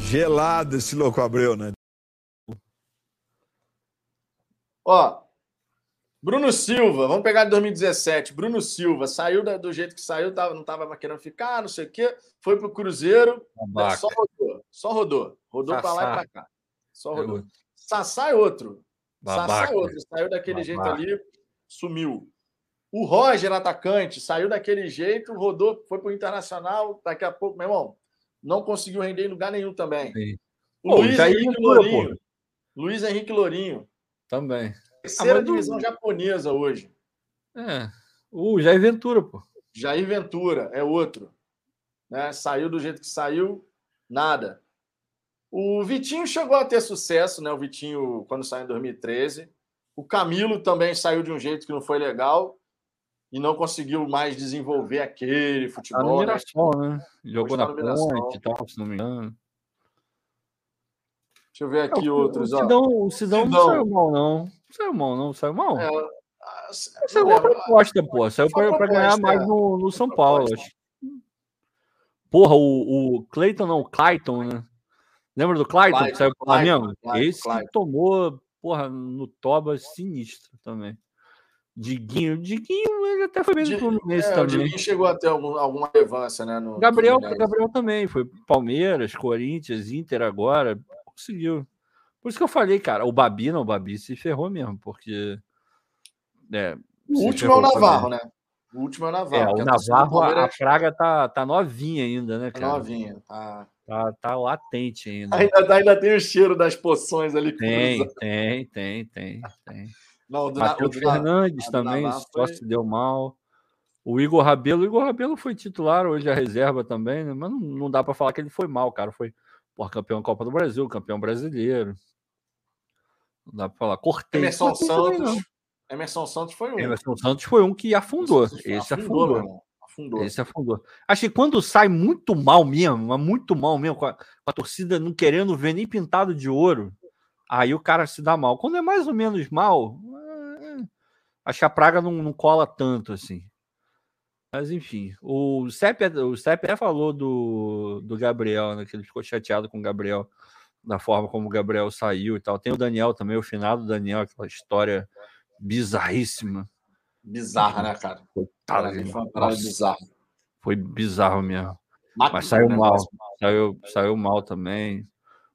Gelado esse Louco Abreu, né? Ó, Bruno Silva, vamos pegar de 2017. Bruno Silva saiu da, do jeito que saiu, tava, não estava querendo ficar, não sei o quê. Foi pro Cruzeiro, né, só rodou, só rodou. Rodou para lá e para cá. Só é rodou. É Sassá é outro. Babaca. Sassá é outro. Saiu daquele Babaca. jeito ali, sumiu. O Roger, atacante, saiu daquele jeito, rodou, foi pro Internacional. Daqui a pouco, meu irmão, não conseguiu render em lugar nenhum também. Sim. O pô, Luiz Henrique Lourinho. Luiz Henrique Lourinho. Também. Terceira divisão do... japonesa hoje. É. O Jair Ventura, pô. Jair Ventura é outro. Né? Saiu do jeito que saiu, nada. O Vitinho chegou a ter sucesso, né? O Vitinho, quando saiu em 2013. O Camilo também saiu de um jeito que não foi legal e não conseguiu mais desenvolver aquele futebol. Tá no né? Mirassol, né? Jogou na ponte e tal, se não me engano. Deixa eu ver aqui é, outros. O Sidão, o Sidão, Sidão, não saiu mal, não. Saiu mal, não. Saiu mal. É, saiu uma proposta, pô. Saiu para ganhar mais no, no São Paulo, acho. Porra, o, o Clayton, não, o Clayton, né? Lembra do Clayton, Clayton que saiu pro Flamengo? Esse Clayton. tomou, porra, no Toba sinistro também. Diguinho, Diguinho, ele até foi bem no Fluminense é, também. O Diguinho chegou a ter algum, alguma relevância, né? No Gabriel, Gabriel também, foi Palmeiras, Corinthians, Inter agora, conseguiu. Por isso que eu falei, cara, o Babi não, o Babi se ferrou mesmo, porque. É, o último é o Navarro, também. né? O último é o Navarro. É, o Navarro, a, a praga tá, tá novinha ainda, né, tá cara? Tá novinha, tá. Tá, tá latente ainda. ainda. Ainda tem o cheiro das poções ali. Tem, tem, tem, tem, tem. Não, do, Matheus Fernandes também só foi... se deu mal. O Igor Rabelo, o Igor Rabelo foi titular hoje a reserva também, né? mas não, não dá para falar que ele foi mal, cara. Foi por campeão da Copa do Brasil, campeão brasileiro. Não dá para falar. Cortei. Emerson Santos. Emerson Santos foi um. Emerson Santos foi um que afundou. Esse afundou. afundou. afundou. Esse afundou. Acho que quando sai muito mal mesmo, muito mal mesmo, com a, com a torcida não querendo ver nem pintado de ouro, aí o cara se dá mal. Quando é mais ou menos mal, é... acho que a praga não, não cola tanto assim. Mas enfim, o Sepp, o Sepp falou do, do Gabriel, né, que ele ficou chateado com o Gabriel, da forma como o Gabriel saiu e tal. Tem o Daniel também, o finado Daniel, aquela história bizarríssima. Bizarra, né, cara? Coitado, cara, foi uma bizarra. Foi bizarro mesmo. Máquina, Mas saiu né, mal. Saiu, saiu mal também.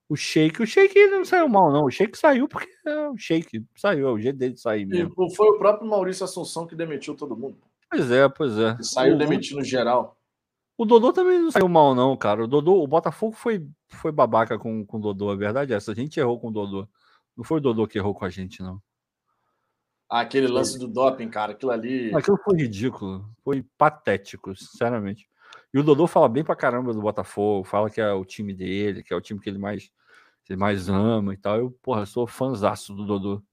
O Sheik, o Sheik não saiu mal, não. O Sheik saiu porque é o Sheik saiu, é o jeito dele de sair mesmo. E foi o próprio Maurício Assunção que demitiu todo mundo. Pois é, pois é. saiu demitindo geral. O Dodô também não saiu mal, não, cara. O Dodô, o Botafogo foi, foi babaca com, com o Dodô, a verdade é essa. A gente errou com o Dodô. Não foi o Dodô que errou com a gente, não. Ah, aquele lance do doping, cara, aquilo ali. Aquilo foi ridículo, foi patético, sinceramente. E o Dodô fala bem pra caramba do Botafogo, fala que é o time dele, que é o time que ele mais, que ele mais ama e tal. Eu, porra, sou fãzaço do Dodô.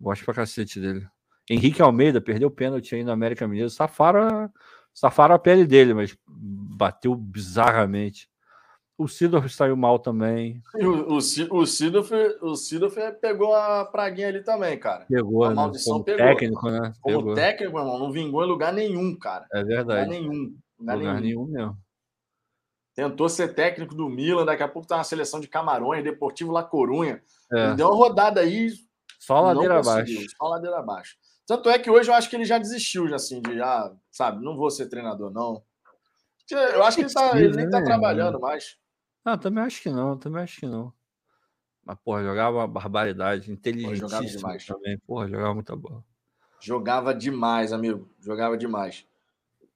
Gosto pra cacete dele. Henrique Almeida perdeu o pênalti aí no América Mineiro. Safaram, safaram a pele dele, mas bateu bizarramente. O Sidorf saiu mal também. o, o, o, Sidorf, o Sidorf pegou a praguinha ali também, cara. Pegou, a né? maldição Como pegou. técnico, né? Como Pegou. técnico, irmão, não vingou em lugar nenhum, cara. É Lugar verdade. nenhum. Lugar Lugar nenhum. nenhum mesmo. Tentou ser técnico do Milan, daqui a pouco tá na seleção de Camarões, Deportivo La Corunha. É, deu uma rodada aí, só ladeira abaixo. Só ladeira abaixo. Tanto é que hoje eu acho que ele já desistiu, já, assim, de, ah, sabe, não vou ser treinador, não. Eu acho que ele, tá, ele nem tá Né? trabalhando mais. Não, também acho que não, também acho que não. Mas, porra, jogava uma barbaridade, jogava inteligentíssimo demais. também. Porra, jogava muita bola. Jogava demais, amigo. Jogava demais.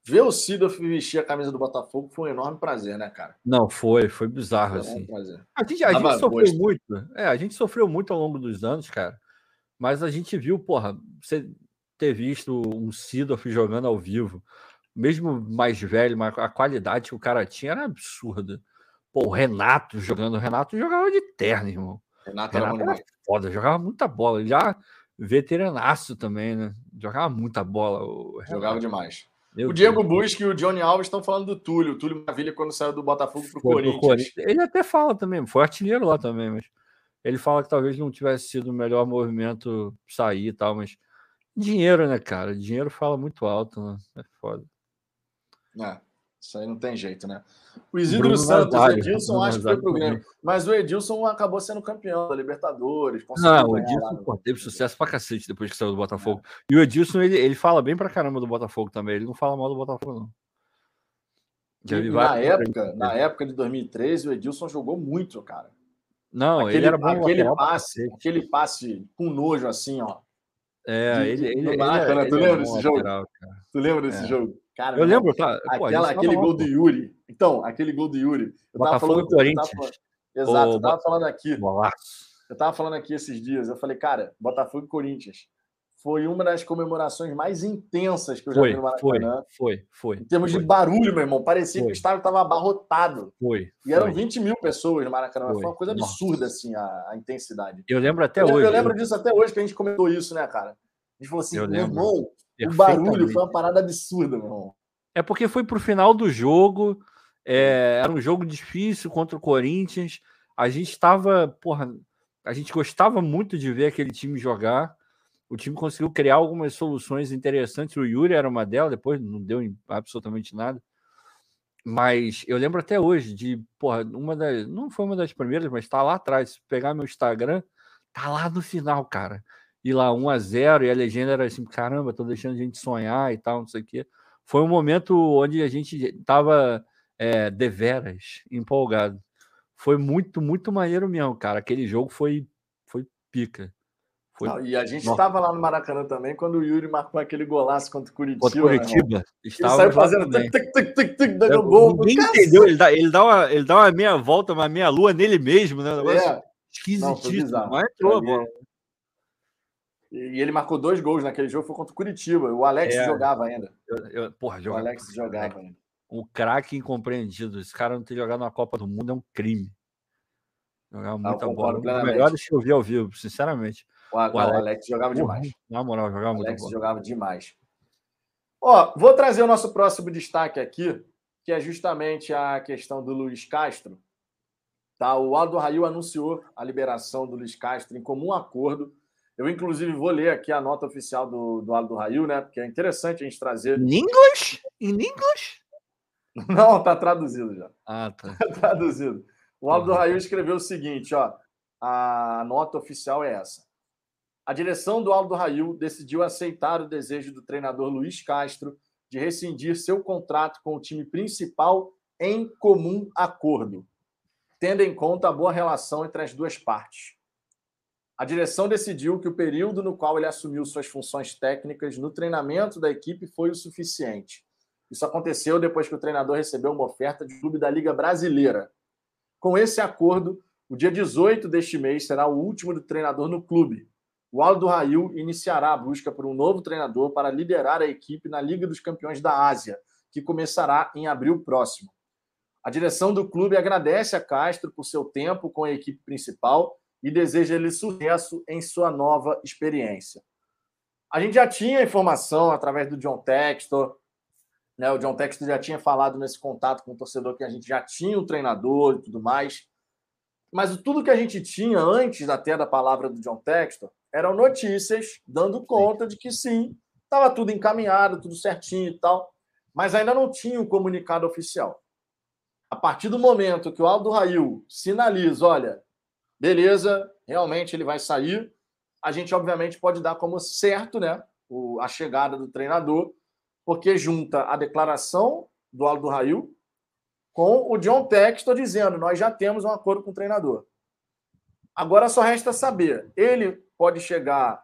Ver o Sidorf vestir a camisa do Botafogo foi um enorme prazer, né, cara? Não, foi, foi bizarro, Foi um assim. prazer. A gente, a Dava gente sofreu gosto. muito. É, a gente sofreu muito ao longo dos anos, cara. Mas a gente viu, porra, você ter visto um Sidorf jogando ao vivo, mesmo mais velho, mas a qualidade que o cara tinha era absurda. Pô, o Renato jogando, o Renato jogava de terno, irmão. Renato era Renato era demais. foda, jogava muita bola. Ele Já veteranaço também, né? Jogava muita bola. Jogava demais. Meu O Diego. Busque e o Johnny Alves estão falando do Túlio. O Túlio Maravilha quando saiu do Botafogo pro Corinthians. Corinthians. Ele até fala também, foi artilheiro lá também, mas ele fala que talvez não tivesse sido o melhor movimento sair e tal, mas dinheiro, né, cara? Dinheiro fala muito alto, né? É foda. É, isso aí não tem jeito, né? O Isidro Bruno Santos, Nazário, Edilson, Bruno acho que foi pro. Grêmio. Mas o Edilson acabou sendo campeão da Libertadores. Não, o ganhar lá Edilson pô, teve sucesso pra cacete depois que saiu do Botafogo. E o Edilson, ele, ele fala bem pra caramba do Botafogo também. Ele não fala mal do Botafogo, não. Já vi na época, na época de 2013, o Edilson jogou muito, cara. Não, aquele ele era bom aquele lateral passe, aquele passe com nojo assim, ó. É, de- ele, ele, ele, Maracanã, ele tu é lembra desse jogo? lateral, cara. Tu lembra desse É. jogo? Cara, Eu lembro, tá? Pô, a Aquela, aquele tava gol do Yuri. Então, aquele gol do Yuri. Eu tava Botafogo falando, e Corinthians. eu tava- exato, eu tava falando aqui. Eu tava falando aqui esses dias. Eu falei, cara, Botafogo e Corinthians foi uma das comemorações mais intensas que eu já vi Foi, no foi, Maracanã. foi, foi. Em termos foi, de barulho, meu irmão, parecia que Foi. o estádio estava abarrotado. Foi. E eram foi. 20 mil pessoas no Maracanã. Foi. Foi uma coisa Nossa. absurda, assim, a, a intensidade. Eu lembro até eu, hoje. eu lembro disso até hoje, que a gente comentou isso, né, cara? A gente falou assim, Eu meu irmão, o barulho foi uma parada absurda, meu irmão. É porque foi pro final do jogo. é, era um jogo difícil contra o Corinthians. A gente estava, porra, a gente gostava muito de ver aquele time jogar. O time conseguiu criar algumas soluções interessantes. O Yuri era uma delas, depois não deu absolutamente nada. Mas eu lembro até hoje de, porra, uma das. Não foi uma das primeiras, mas tá lá atrás. Se pegar meu Instagram, tá lá no final, cara. E lá 1 a 0 e a legenda era assim: caramba, tô deixando a gente sonhar e tal, não sei o quê. Foi um momento onde a gente tava é, deveras empolgado. Foi muito, muito maneiro mesmo, cara. Aquele jogo foi, foi pica. Foi Não, e a gente estava lá no Maracanã também quando o Yuri marcou aquele golaço contra o Curitiba. contra o né? Curitiba. Ele Estava saiu fazendo tic, tic, tic, tic, tic, dando gol. Ninguém entendeu. Ele dá, ele, dá uma, ele dá uma meia volta, uma meia lua nele mesmo, né? Um negócio É, esquisitíssimo. Mas entrou a bola. E ele marcou dois gols naquele jogo, foi contra o Curitiba. O Alex É. jogava ainda. Eu- eu- porra, O Alex jogava ainda. Um craque incompreendido. Esse cara não ter jogado na Copa do Mundo é um crime. Jogava muita bola. Um dos melhores que eu vi ao vivo, sinceramente. O, não, o Alex- Alex jogava demais. Na moral, jogava O muita Alex jogava demais. Ó, vou trazer o nosso próximo destaque aqui, que é justamente a questão do Luiz Castro. Tá, o Aldo Rail anunciou a liberação do Luiz Castro em comum acordo. Eu, inclusive, vou ler aqui a nota oficial do, do Aldo Rail, né? Porque é interessante a gente trazer. In English? In English? Não, tá traduzido já. Ah, tá. traduzido. O Aldo Uhum. Raio escreveu o seguinte, ó. A nota oficial é essa. A direção do Aldo Raio decidiu aceitar o desejo do treinador Luiz Castro de rescindir seu contrato com o time principal em comum acordo, tendo em conta a boa relação entre as duas partes. A direção decidiu que o período no qual ele assumiu suas funções técnicas no treinamento da equipe foi o suficiente. Isso aconteceu depois que o treinador recebeu uma oferta de clube da Liga Brasileira. Com esse acordo, o dia 18 deste mês será o último do treinador no clube. O Aldo Rail iniciará a busca por um novo treinador para liderar a equipe na Liga dos Campeões da Ásia, que começará em abril próximo. A direção do clube agradece a Castro por seu tempo com a equipe principal e deseja-lhe sucesso em sua nova experiência. A gente já tinha informação através do John Textor, Né? O John Textor já tinha falado nesse contato com o torcedor que a gente já tinha o um treinador e tudo mais. Mas tudo que a gente tinha antes até da palavra do John Textor eram notícias dando conta de que sim, estava tudo encaminhado, tudo certinho e tal, mas ainda não tinha um comunicado oficial. A partir do momento que o Aldo Rail sinaliza, olha, beleza, realmente ele vai sair, a gente obviamente pode dar como certo, né, a chegada do treinador, porque junta a declaração do Aldo Rail com o John Textor dizendo: nós já temos um acordo com o treinador. Agora só resta saber. Ele pode chegar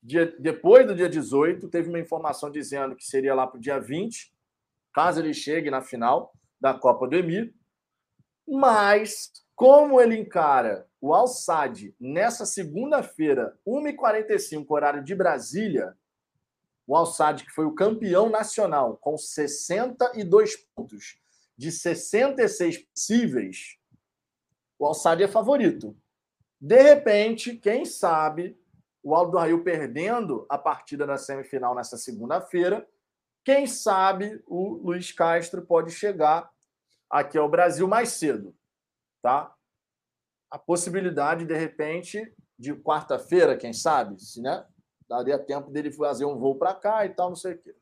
dia, depois do dia 18. Teve uma informação dizendo que seria lá para o dia 20, caso ele chegue na final da Copa do Emir. Mas, como ele encara o Al-Sad nessa segunda-feira, 1h45, horário de Brasília, o Al-Sad, que foi o campeão nacional, com 62 pontos de 66 possíveis, o Al-Sadd é favorito. De repente, quem sabe, o Aldo Rail perdendo a partida na semifinal nessa segunda-feira, quem sabe o Luiz Castro pode chegar aqui ao Brasil mais cedo, tá? A possibilidade, de repente, de quarta-feira, quem sabe, se, né? Daria tempo dele fazer um voo para cá e tal, não sei o quê.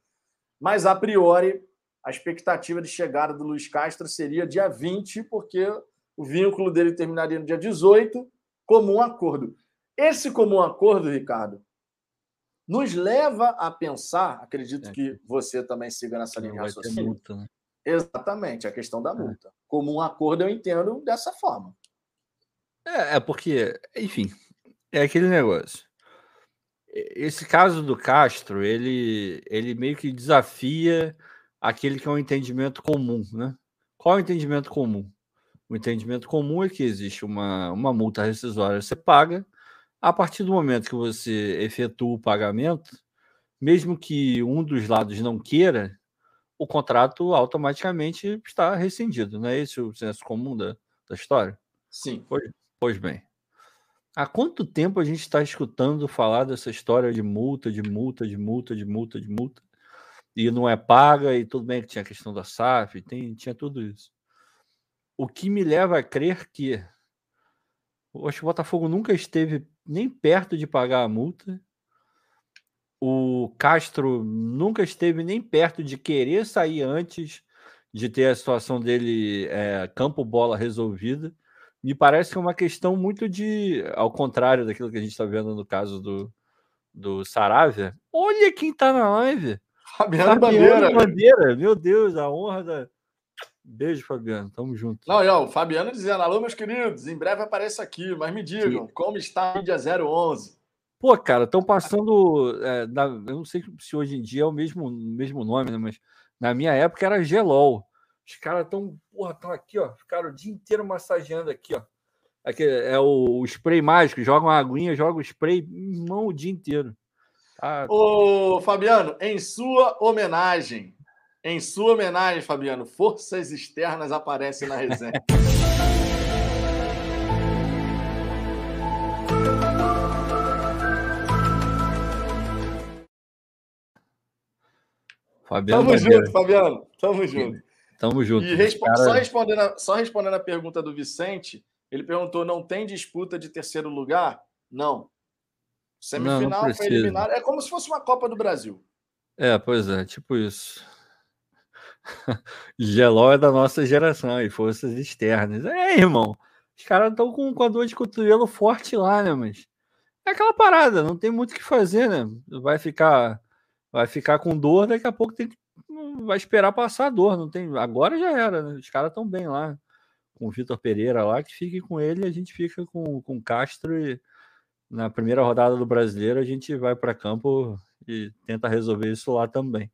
Mas, a priori, a expectativa de chegada do Luiz Castro seria dia 20, porque o vínculo dele terminaria no dia 18, comum acordo. Esse comum acordo, Ricardo, nos leva a pensar, acredito é. que você também siga nessa linha de raciocínio. Multa, né? Exatamente, a questão da é. multa. É. Comum acordo eu entendo dessa forma. É, é porque, enfim, é aquele negócio. Esse caso do Castro, ele, ele meio que desafia aquele que é um entendimento comum, né? Qual é o entendimento comum? O entendimento comum é que existe uma, uma multa rescisória, você paga, a partir do momento que você efetua o pagamento, mesmo que um dos lados não queira, o contrato automaticamente está rescindido, não é esse o senso comum da, da história? Sim. Pois, pois bem. Há quanto tempo a gente está escutando falar dessa história de multa, de multa, de multa, de multa, de multa? e não é paga, e tudo bem que tinha a questão da SAF, tem, tinha tudo isso. O que me leva a crer que acho que o Botafogo nunca esteve nem perto de pagar a multa. O Castro nunca esteve nem perto de querer sair antes de ter a situação dele é, campo-bola resolvida. Me parece que é uma questão muito de. Ao contrário daquilo que a gente está vendo no caso do, do Saravia. Olha quem está na live. Fabiano, Bandeira. Bandeira. Meu Deus, a honra da. Beijo, Fabiano. Tamo junto. Não, não, o Fabiano dizendo: alô, meus queridos, em breve apareço aqui, mas me digam, Sim. como está a mídia 011? Pô, cara, estão passando. É, na, eu não sei se hoje em dia é o mesmo, mesmo nome, né? Mas na minha época era Gelol. Os caras estão, porra, estão aqui, ó. Ficaram o dia inteiro massageando aqui, ó. Aqui é o, o spray mágico, joga uma aguinha, joga o spray, mão o dia inteiro. Ah, Ô, Fabiano, em sua homenagem, em sua homenagem, Fabiano, forças externas aparecem na resenha. Fabiano Tamo junto, Fabiano. Tamo junto. Tamo junto. E respo cara... só, respondendo a, só respondendo a pergunta do Vicente, ele perguntou: não tem disputa de terceiro lugar? Não. Semifinal não, eliminar. É como se fosse uma Copa do Brasil. É, pois é, tipo isso. Geló é da nossa geração e forças externas. É, irmão. Os caras estão com, com a dor de cotovelo forte lá, né? Mas é aquela parada, não tem muito o que fazer, né? Vai ficar, vai ficar com dor, daqui a pouco tem que, vai esperar passar a dor. Não tem, agora já era, né? Os caras estão bem lá. Com o Vitor Pereira lá, que fique com ele, a gente fica com, com o Castro e na primeira rodada do brasileiro, a gente vai para campo e tenta resolver isso lá também.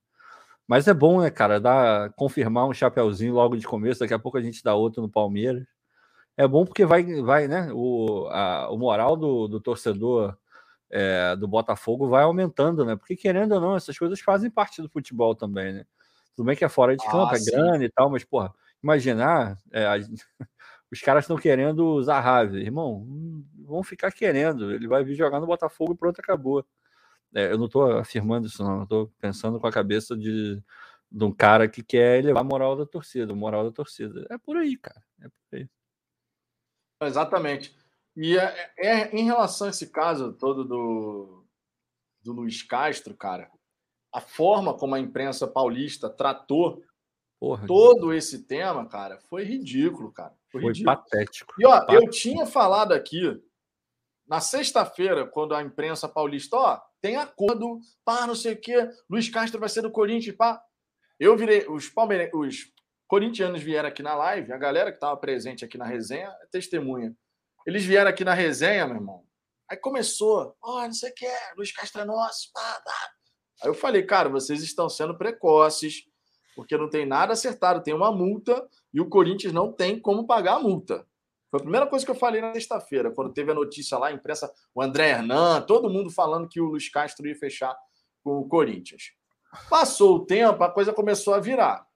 Mas é bom, né, cara, dar, confirmar um chapéuzinho logo de começo, daqui a pouco a gente dá outro no Palmeiras. É bom porque vai, vai né, o, a, o moral do, do torcedor é, do Botafogo vai aumentando, né? Porque querendo ou não, essas coisas fazem parte do futebol também, né? Tudo bem que é fora de campo, ah, é grande e tal, mas, porra, imaginar, é, a, os caras estão querendo usar Rave. Irmão, vão ficar querendo. Ele vai vir jogar no Botafogo e pronto, acabou. É, eu não estou afirmando isso, não. Estou pensando com a cabeça de, de um cara que quer elevar a moral da torcida, a moral da torcida. É por aí, cara. É por aí. Exatamente. E é, é, em relação a esse caso todo do, do Luiz Castro, cara, a forma como a imprensa paulista tratou Porra, todo esse tema, cara, foi ridículo, cara. Foi, foi ridículo. patético. E ó, patético. eu tinha falado aqui na sexta-feira, quando a imprensa paulista, ó, tem acordo, pá, não sei o quê, Luiz Castro vai ser do Corinthians, pá. Eu virei, os, palmeire... os corintianos vieram aqui na live, a galera que estava presente aqui na resenha é testemunha. Eles vieram aqui na resenha, meu irmão. Aí começou, ó, oh, não sei o que, Luiz Castro é nosso, pá, pá. Aí eu falei, cara, vocês estão sendo precoces, porque não tem nada acertado, tem uma multa e o Corinthians não tem como pagar a multa. Foi a primeira coisa que eu falei na sexta-feira, quando teve a notícia lá, a imprensa, o André Hernan, todo mundo falando que o Luiz Castro ia fechar com o Corinthians. Passou o tempo, a coisa começou a virar.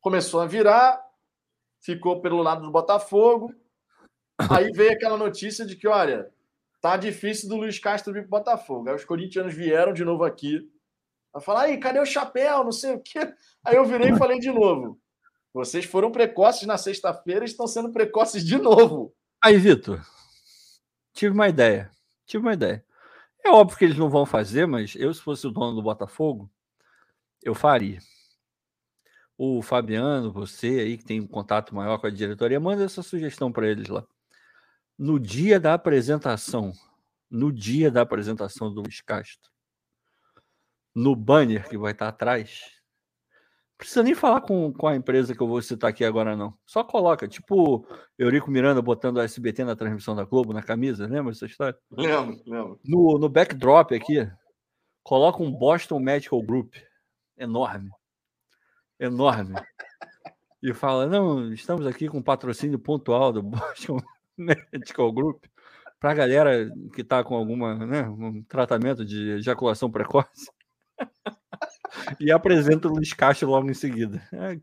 Começou a virar, ficou pelo lado do Botafogo. Aí veio aquela notícia de que, olha, tá difícil do Luiz Castro vir para Botafogo. Aí os corintianos vieram de novo aqui. a falar, aí, cadê o chapéu? Não sei o quê. Aí eu virei e falei de novo. Vocês foram precoces na sexta-feira e estão sendo precoces de novo. Aí, Vitor, tive uma ideia. Tive uma ideia. É óbvio que eles não vão fazer, mas eu, se fosse o dono do Botafogo, eu faria. O Fabiano, você aí que tem um contato maior com a diretoria, manda essa sugestão para eles lá. No dia da apresentação, no dia da apresentação do Luiz Castro, no banner que vai estar atrás, precisa nem falar com, com a empresa que eu vou citar aqui agora, não. Só coloca, tipo Eurico Miranda botando a SBT na transmissão da Globo na camisa, lembra essa história? Lembro, lembro. No, no backdrop aqui, coloca um Boston Medical Group enorme. Enorme. E fala: não, estamos aqui com patrocínio pontual do Boston Medical Group para a galera que está com alguma, né, um tratamento de ejaculação precoce e apresenta o Luiz Castro logo em seguida. É,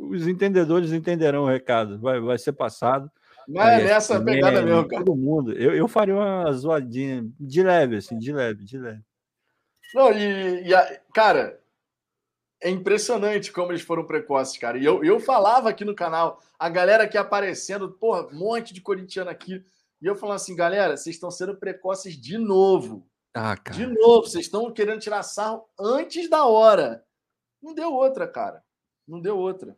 os entendedores entenderão o recado, vai, vai ser passado. Mas é nessa pegada mesmo, cara. Todo mundo. Eu, eu faria uma zoadinha de leve, assim, de leve, de leve. Não, e, e a, cara, é impressionante como eles foram precoces, cara. E eu, eu falava aqui no canal, a galera aqui aparecendo, porra, um monte de corintiano aqui. E eu falando assim, galera, vocês estão sendo precoces de novo. Ah, cara. De novo, vocês estão querendo tirar sarro antes da hora. Não deu outra, cara. Não deu outra.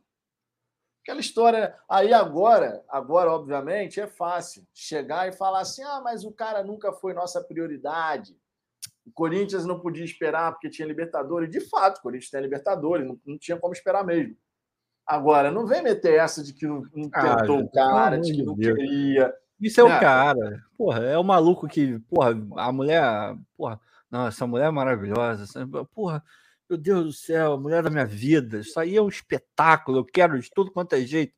Aquela história. Aí agora, agora, obviamente, é fácil chegar e falar assim: ah, mas o cara nunca foi nossa prioridade. O Corinthians não podia esperar porque tinha Libertadores. De fato, o Corinthians tem Libertadores, não, não tinha como esperar mesmo. Agora, não vem meter essa de que não, não ah, tentou o cara, de que não Deus. queria. Isso é o é. cara. Porra, é o maluco que, porra, a mulher, porra, não, essa mulher é maravilhosa. Porra, meu Deus do céu, a mulher da minha vida. Isso aí é um espetáculo, eu quero de tudo quanto é jeito.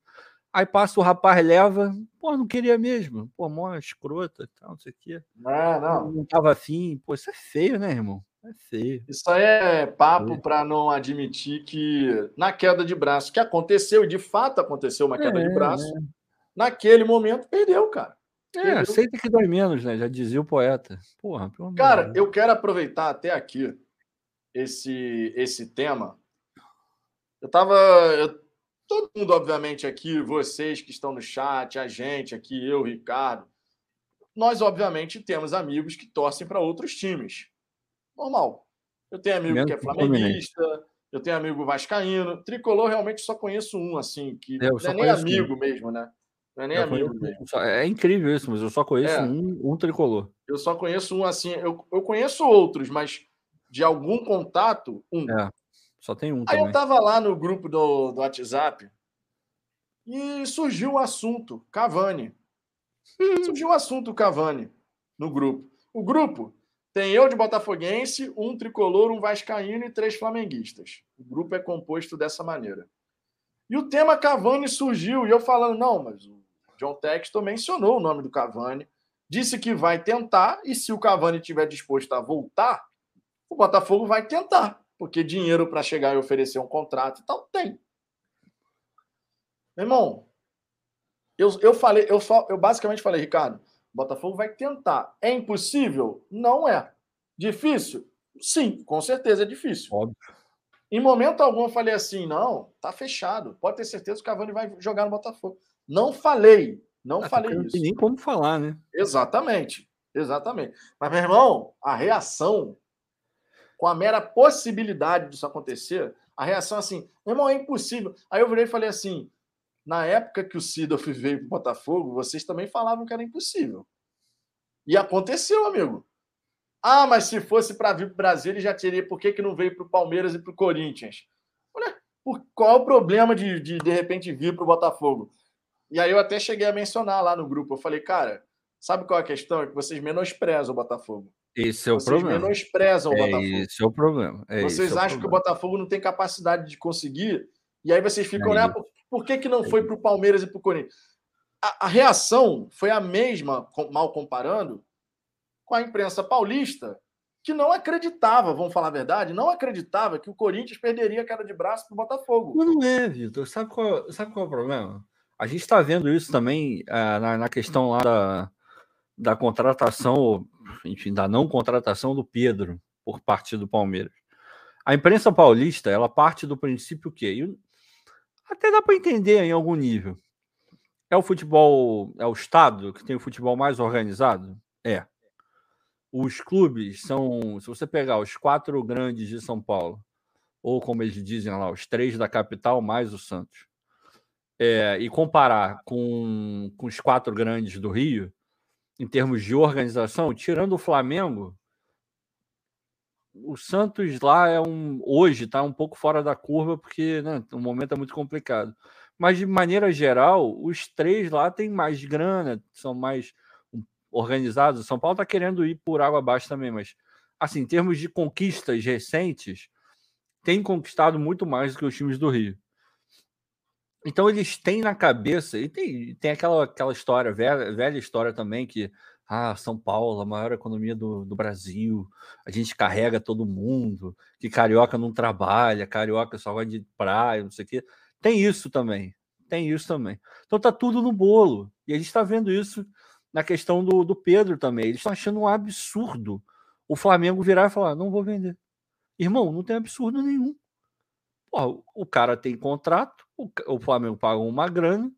Aí passa o rapaz, leva, pô, não queria mesmo. Pô, mó escrota, tal, não sei o quê. Não, não. Não tava afim. Pô, isso é feio, né, irmão? É feio. Isso aí é papo para não admitir que na queda de braço, que aconteceu, e de fato aconteceu uma queda é, de braço, é naquele momento, perdeu, cara. É, perdeu. aceita que dói menos, né? Já dizia o poeta. Porra, pelo Cara, eu quero aproveitar até aqui esse, esse tema. Eu tava. Eu, todo mundo, obviamente, aqui, vocês que estão no chat, a gente aqui, eu, Ricardo. Nós, obviamente, temos amigos que torcem para outros times. Normal. Eu tenho amigo que é flamenguista, eu tenho amigo vascaíno. Tricolor, realmente, só conheço um, assim, que é, não é nem amigo um. mesmo, né? Não é nem eu amigo mesmo. É incrível isso, mas eu só conheço é. um, um tricolor. Eu só conheço um assim. Eu, eu conheço outros, mas de algum contato, um. É, só tem um. Aí também. eu tava lá no grupo do, do WhatsApp e surgiu o assunto Cavani. surgiu o assunto Cavani no grupo. O grupo tem eu de Botafoguense, um tricolor, um vascaíno e três flamenguistas. O grupo é composto dessa maneira. E o tema Cavani surgiu, e eu falando, não, mas o John Textor mencionou o nome do Cavani, disse que vai tentar, e se o Cavani estiver disposto a voltar, o Botafogo vai tentar, porque dinheiro para chegar e oferecer um contrato e tal, tem. Meu irmão, eu, eu falei, eu, só, eu basicamente falei, Ricardo, o Botafogo vai tentar. É impossível? Não é. Difícil? Sim, com certeza é difícil. Óbvio. Em momento algum eu falei assim: não, tá fechado. Pode ter certeza que o Cavani vai jogar no Botafogo. Não falei, não ah, falei isso. nem como falar, né? Exatamente, exatamente. Mas, meu irmão, a reação, com a mera possibilidade disso acontecer, a reação assim, meu irmão, é impossível. Aí eu virei e falei assim: na época que o Sidorf veio para o Botafogo, vocês também falavam que era impossível. E aconteceu, amigo. Ah, mas se fosse para vir para o Brasil, ele já teria. Por que, que não veio para o Palmeiras e para o Corinthians? Olha, por, qual é o problema de, de, de repente, vir para o Botafogo? E aí eu até cheguei a mencionar lá no grupo. Eu falei, cara, sabe qual é a questão? É que vocês menosprezam o Botafogo. Esse é o vocês problema. Vocês menosprezam o é Botafogo. Esse é o problema. É vocês é acham problema. que o Botafogo não tem capacidade de conseguir. E aí vocês ficam, né? Por, por que, que não foi para o Palmeiras e para o Corinthians? A, a reação foi a mesma, mal comparando, com a imprensa paulista, que não acreditava, vamos falar a verdade, não acreditava que o Corinthians perderia a queda de braço para o Botafogo. Não é, Vitor. Sabe qual, sabe qual é o problema? A gente está vendo isso também uh, na, na, questão lá da, da contratação, enfim, da não contratação do Pedro por parte do Palmeiras. A imprensa paulista, ela parte do princípio que até dá para entender em algum nível. É o futebol, é o estado que tem o futebol mais organizado? É os clubes são, se você pegar os quatro grandes de São Paulo, ou como eles dizem lá, os três da capital mais o Santos, é, e comparar com, com os quatro grandes do Rio, em termos de organização, tirando o Flamengo, o Santos lá é um hoje está um pouco fora da curva porque né, o momento é muito complicado. Mas de maneira geral, os três lá têm mais grana, são mais organizados. São Paulo está querendo ir por água abaixo também, mas assim, em termos de conquistas recentes, tem conquistado muito mais do que os times do Rio. Então eles têm na cabeça, e tem, tem aquela, aquela história, velha, velha história também, que ah, São Paulo, a maior economia do, do Brasil, a gente carrega todo mundo, que carioca não trabalha, carioca só vai de praia, não sei o quê. Tem isso também, tem isso também. Então tá tudo no bolo. E a gente está vendo isso na questão do, do Pedro também. Eles estão achando um absurdo o Flamengo virar e falar: não vou vender. Irmão, não tem absurdo nenhum. Porra, o cara tem contrato, o, o Flamengo paga uma grana.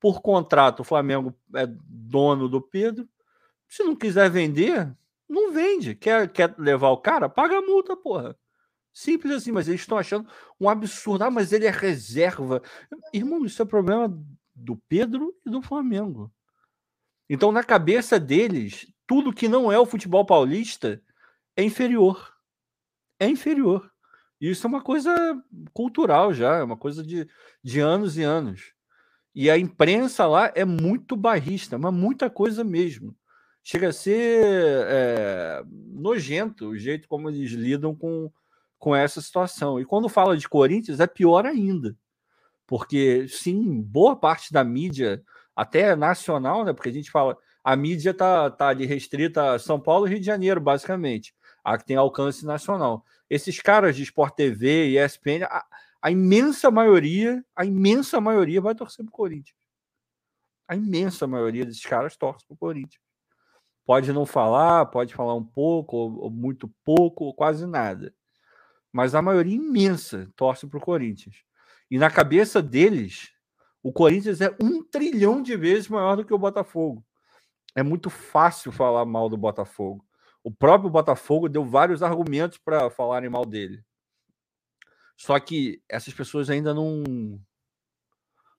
Por contrato, o Flamengo é dono do Pedro. Se não quiser vender, não vende. Quer, quer levar o cara? Paga a multa, porra. Simples assim, mas eles estão achando um absurdo. Ah, mas ele é reserva. Irmão, isso é problema do Pedro e do Flamengo. Então, na cabeça deles, tudo que não é o futebol paulista é inferior. É inferior. Isso é uma coisa cultural já, é uma coisa de, de anos e anos. E a imprensa lá é muito barrista, mas muita coisa mesmo. Chega a ser é, nojento o jeito como eles lidam com, com essa situação. E quando fala de Corinthians, é pior ainda. Porque, sim, boa parte da mídia até nacional, né? Porque a gente fala, a mídia tá, tá ali restrita a São Paulo e Rio de Janeiro, basicamente. A que tem alcance nacional. Esses caras de Sport TV e ESPN, a, a imensa maioria, a imensa maioria vai torcer pro Corinthians. A imensa maioria desses caras torce pro Corinthians. Pode não falar, pode falar um pouco, ou, ou muito pouco, ou quase nada. Mas a maioria imensa torce pro Corinthians. E na cabeça deles, o Corinthians é um trilhão de vezes maior do que o Botafogo. É muito fácil falar mal do Botafogo. O próprio Botafogo deu vários argumentos para falarem mal dele. Só que essas pessoas ainda não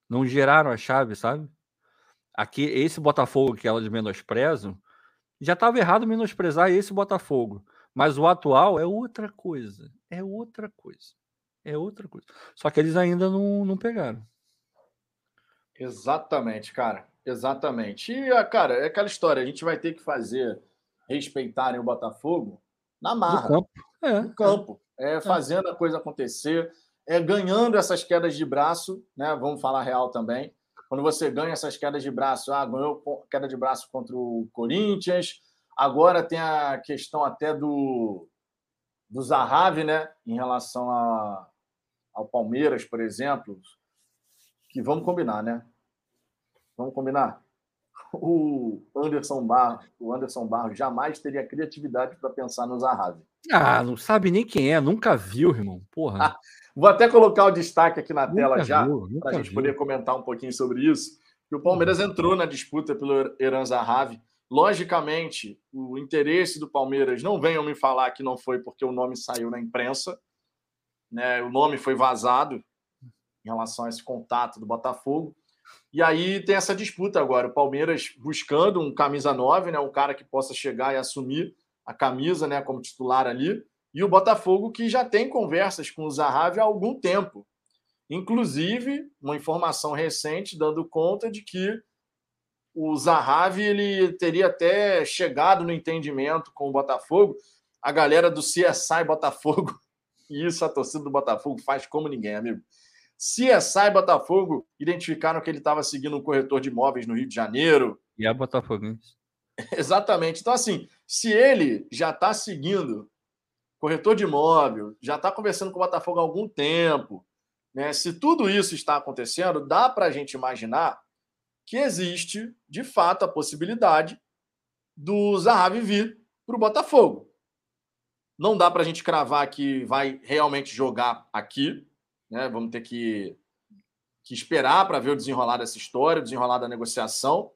não geraram a chave, sabe? Aqui esse Botafogo que elas menosprezam, já estava errado menosprezar esse Botafogo, mas o atual é outra coisa, é outra coisa. É outra coisa. Só que eles ainda não, não pegaram. Exatamente, cara. Exatamente. E, ah, cara, é aquela história, a gente vai ter que fazer respeitarem o Botafogo na marra. No campo. É, no campo. É, é, fazendo a coisa acontecer, é ganhando essas quedas de braço, né? Vamos falar real também. Quando você ganha essas quedas de braço, ah, ganhou queda de braço contra o Corinthians, agora tem a questão até do, do Zahavi, né? Em relação a, ao Palmeiras, por exemplo que vamos combinar, né? Vamos combinar. O Anderson Barros, o Anderson Barros jamais teria criatividade para pensar no Zahavi. Ah, não sabe nem quem é, nunca viu, irmão. Porra. Ah, vou até colocar o destaque aqui na Nunca tela já, viu, nunca para a gente viu. poder comentar um pouquinho sobre isso. Que o Palmeiras entrou na disputa pelo Eran Zahavi. Logicamente, o interesse do Palmeiras, não venham me falar que não foi porque o nome saiu na imprensa, né? O nome foi vazado em relação a esse contato do Botafogo. E aí tem essa disputa agora. O Palmeiras buscando um camisa 9, né? um cara que possa chegar e assumir a camisa né? como titular ali. E o Botafogo que já tem conversas com o Zahavi há algum tempo. Inclusive, uma informação recente dando conta de que o Zahavi ele teria até chegado no entendimento com o Botafogo. A galera do CSI Botafogo, e isso a torcida do Botafogo faz como ninguém, amigo. CSI Botafogo identificaram que ele estava seguindo um corretor de imóveis no Rio de Janeiro. E a Botafoguense. Exatamente. Então, assim, se ele já está seguindo corretor de imóvel, já está conversando com o Botafogo há algum tempo, né? Se tudo isso está acontecendo, dá para a gente imaginar que existe, de fato, a possibilidade do Zahavi vir para o Botafogo. Não dá para a gente cravar que vai realmente jogar aqui, né? Vamos ter que, que esperar para ver o desenrolar dessa história, o desenrolar da negociação.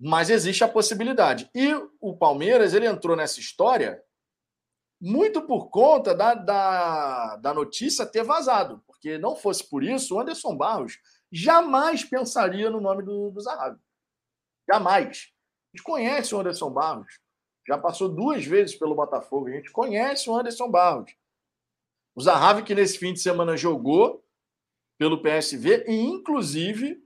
Mas existe a possibilidade. E o Palmeiras ele entrou nessa história muito por conta da, da, da notícia ter vazado. Porque não fosse por isso, o Anderson Barros jamais pensaria no nome do, do. Jamais. A gente conhece o Anderson Barros. Já passou duas vezes pelo Botafogo. A gente conhece o Anderson Barros. O Zahavi que nesse fim de semana jogou pelo PSV e, inclusive,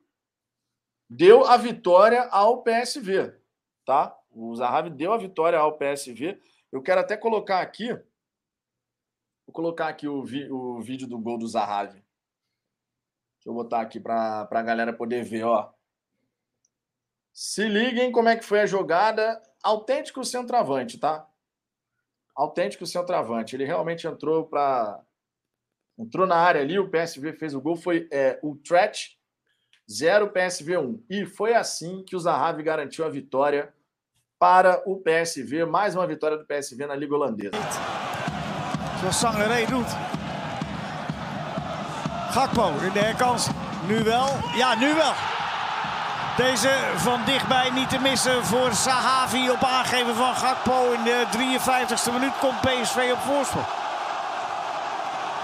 deu a vitória ao PSV, tá? O Zahavi deu a vitória ao PSV. Eu quero até colocar aqui, vou colocar aqui o, vi, o vídeo do gol do Zahavi. Deixa eu botar aqui para a galera poder ver, ó. Se liguem como é que foi a jogada. Autêntico centroavante, tá? Autêntico centroavante. Ele realmente entrou para entrou na área ali, o PSV fez o gol, foi é, o Tret 0 PSV 1. E foi assim que o Zahavi garantiu a vitória para o PSV, mais uma vitória do PSV na Liga Holandesa. Doet. Gakpo in de herkans. Nu wel. Ja, nu wel. Deze van dichtbij niet te missen voor Sahavi op aangeven van Gakpo. In de 53ste minuut komt PSV op voorsprong.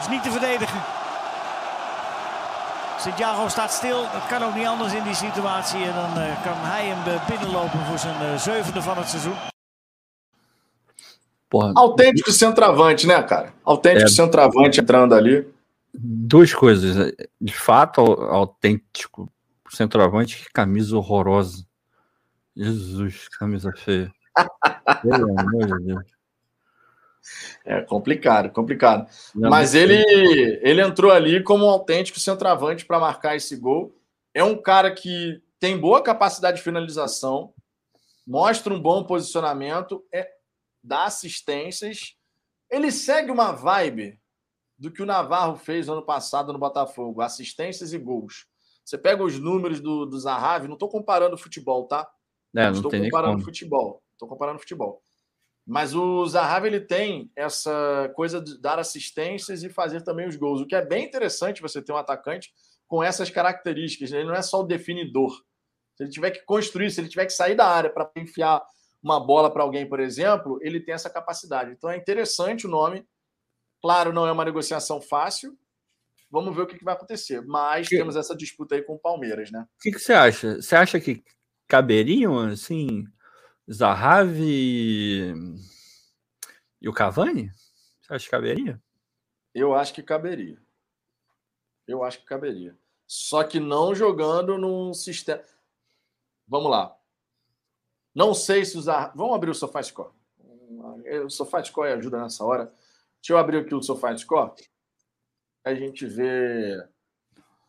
Is niet te verdedigen. Santiago staat stil. Dat kan ook niet anders in die situatie. En dan uh, kan hij hem uh, binnenlopen voor zijn uh, zevende van het seizoen. Porra, Autêntico centroavante, né, cara? Autêntico É. centroavante entrando ali. duas coisas. De fato, au- autêntico centroavante, que camisa horrorosa. Jesus, que camisa feia. Pelo amor de Deus. É complicado, complicado. Não, Mas não ele, ele entrou ali como um autêntico centroavante para marcar esse gol. É um cara que tem boa capacidade de finalização, mostra um bom posicionamento, é, dá assistências. Ele segue uma vibe do que o Navarro fez ano passado no Botafogo, assistências e gols. Você pega os números do, do Zahavi, não estou comparando futebol, tá? É, não Estou comparando futebol. Estou comparando futebol. Mas o Zahavi ele tem essa coisa de dar assistências e fazer também os gols, o que é bem interessante você ter um atacante com essas características. Ele não é só o definidor. Se ele tiver que construir, se ele tiver que sair da área para enfiar uma bola para alguém, por exemplo, ele tem essa capacidade. Então é interessante o nome. Claro, não é uma negociação fácil. Vamos ver o que que vai acontecer. Mas Que- temos essa disputa aí com o Palmeiras, né? O que, que você acha? Você acha que caberiam, assim, Zahavi e o Cavani? Você acha que caberia? Eu acho que caberia. Eu acho que caberia. Só que não jogando num sistema. Vamos lá. Não sei se usar. Vamos abrir o SofaScore. O SofaScore ajuda nessa hora. Deixa eu abrir aqui o SofaScore. A gente vê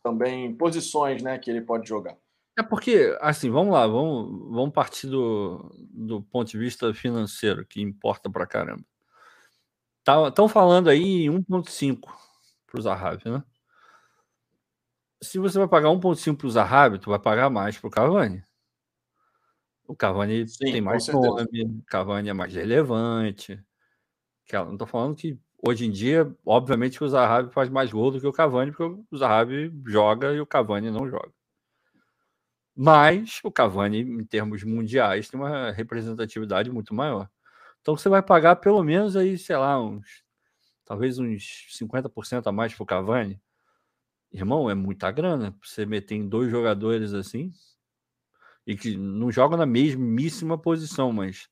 também posições né, que ele pode jogar. É porque, assim, vamos lá, vamos, vamos partir do, do ponto de vista financeiro, que importa pra caramba. Estão falando aí em 1,5 para o Zahavi, né? Se você vai pagar 1,5 para o Zahavi, tu vai pagar mais para o Cavani. O Cavani Sim, tem mais nome, o Cavani é mais relevante. Não tô falando que hoje em dia, obviamente, o Zahavi faz mais gol do que o Cavani, porque o Zahavi joga e o Cavani não joga. Mas o Cavani, em termos mundiais, tem uma representatividade muito maior. Então você vai pagar pelo menos aí, sei lá, uns talvez uns 50% a mais pro Cavani. Irmão, é muita grana você meter em dois jogadores assim e que não jogam na mesmíssima posição, mas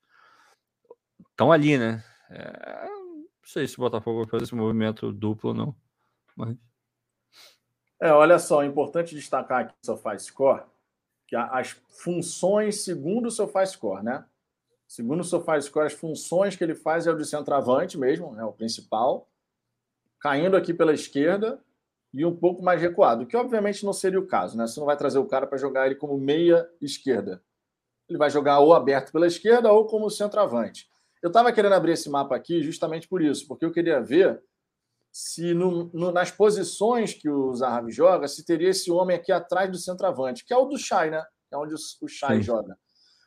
estão ali, né? É, sei se o Botafogo vai fazer esse movimento duplo ou não. Mas... É, olha só, é importante destacar aqui no SofaScore que as funções segundo o SofaScore, né? Segundo o SofaScore, as funções que ele faz é o de centroavante mesmo, é o principal, caindo aqui pela esquerda e um pouco mais recuado, que obviamente não seria o caso, né? Você não vai trazer o cara para jogar ele como meia esquerda. Ele vai jogar ou aberto pela esquerda ou como centroavante. Eu estava querendo abrir esse mapa aqui justamente por isso, porque eu queria ver se no, no, nas posições que o Zahavi joga, se teria esse homem aqui atrás do centroavante, que é o do Chay, né? É onde o, o Chay joga.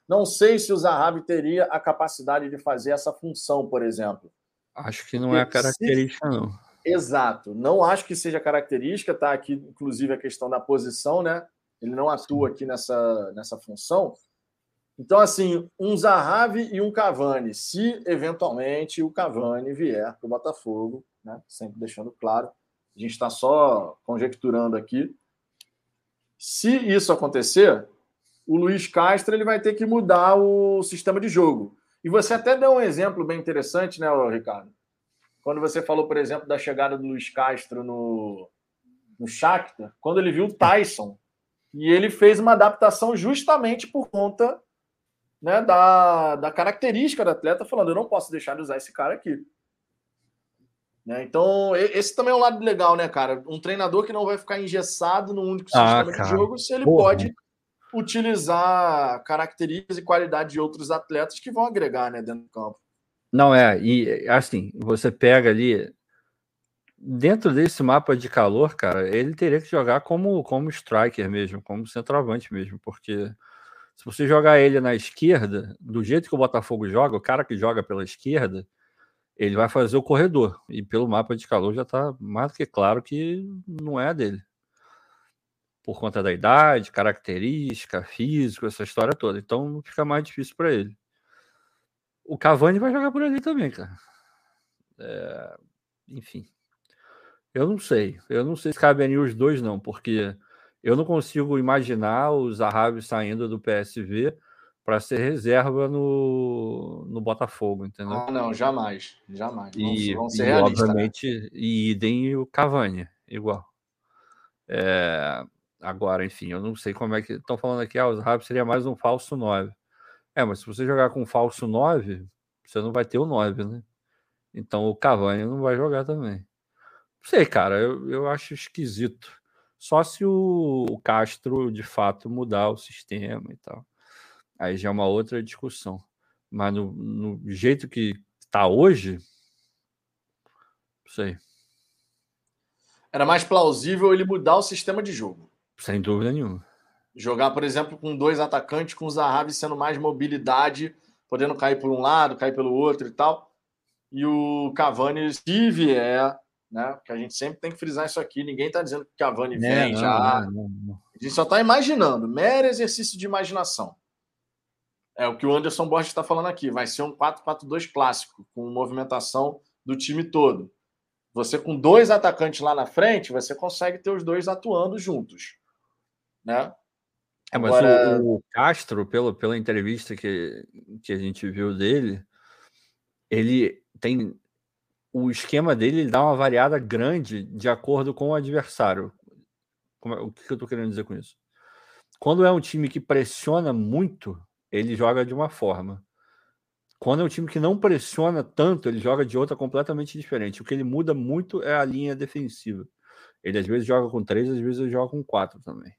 Não sei se o Zahavi teria a capacidade de fazer essa função, por exemplo. Acho que não é a característica, não. Exato. Não acho que seja característica, tá aqui, inclusive, a questão da posição, né? Ele não atua aqui nessa, nessa função. Então, assim, um Zahavi e um Cavani. Se eventualmente o Cavani vier para o Botafogo, né? Sempre deixando claro. A gente está só conjecturando aqui. Se isso acontecer, o Luiz Castro ele vai ter que mudar o sistema de jogo. E você até deu um exemplo bem interessante, né, Ricardo? Quando você falou, por exemplo, da chegada do Luiz Castro no, no Shakhtar, quando ele viu o Tyson, e ele fez uma adaptação justamente por conta né, da, da característica do atleta, falando: eu não posso deixar de usar esse cara aqui. Né? Então, esse também é um lado legal, né, cara? Um treinador que não vai ficar engessado no único ah, sistema de jogo, se ele Porra. pode utilizar características e qualidade de outros atletas que vão agregar né, dentro do campo. Não é, e assim, você pega ali dentro desse mapa de calor, cara, ele teria que jogar como como striker mesmo, como centroavante mesmo, porque se você jogar ele na esquerda, do jeito que o Botafogo joga, o cara que joga pela esquerda, ele vai fazer o corredor. E pelo mapa de calor já está mais do que claro que não é dele. Por conta da idade, característica, físico, essa história toda. Então fica mais difícil para ele. O Cavani vai jogar por ali também, cara. É, enfim. Eu não sei. Eu não sei se cabem os dois, não, porque eu não consigo imaginar os Zahavi saindo do PSV para ser reserva no, no Botafogo, entendeu? Ah, não, jamais. Jamais. E, vão ser e, né? obviamente, né? e idem o Cavani, igual. É, agora, enfim, eu não sei como é que. Estão falando aqui, ah, o Zahavi seria mais um falso 9. É, mas se você jogar com falso 9, você não vai ter o 9, né? Então o Cavani não vai jogar também. Não sei, cara, eu, eu acho esquisito. Só se o, o Castro de fato mudar o sistema e tal. Aí já é uma outra discussão. Mas no, no jeito que está hoje, não sei. Era mais plausível ele mudar o sistema de jogo. Sem dúvida nenhuma. Jogar, por exemplo, com dois atacantes, com o Zahavi sendo mais mobilidade, podendo cair por um lado, cair pelo outro e tal. E o Cavani, se vier, né? Porque a gente sempre tem que frisar isso aqui. Ninguém está dizendo que o Cavani vem não, já. Não, não, a gente só está imaginando. Mero exercício de imaginação. É o que o Anderson Borges está falando aqui. Vai ser um 4-4-2 clássico, com movimentação do time todo. Você com dois atacantes lá na frente, você consegue ter os dois atuando juntos. Né? É, mas Agora... o, o, Castro, pelo, pela entrevista que, que a gente viu dele, ele tem. O esquema dele ele dá uma variada grande de acordo com o adversário. Como, o que eu estou querendo dizer com isso? Quando é um time que pressiona muito, ele joga de uma forma. Quando é um time que não pressiona tanto, ele joga de outra completamente diferente. O que ele muda muito é a linha defensiva. Ele às vezes joga com três, às vezes ele joga com quatro também.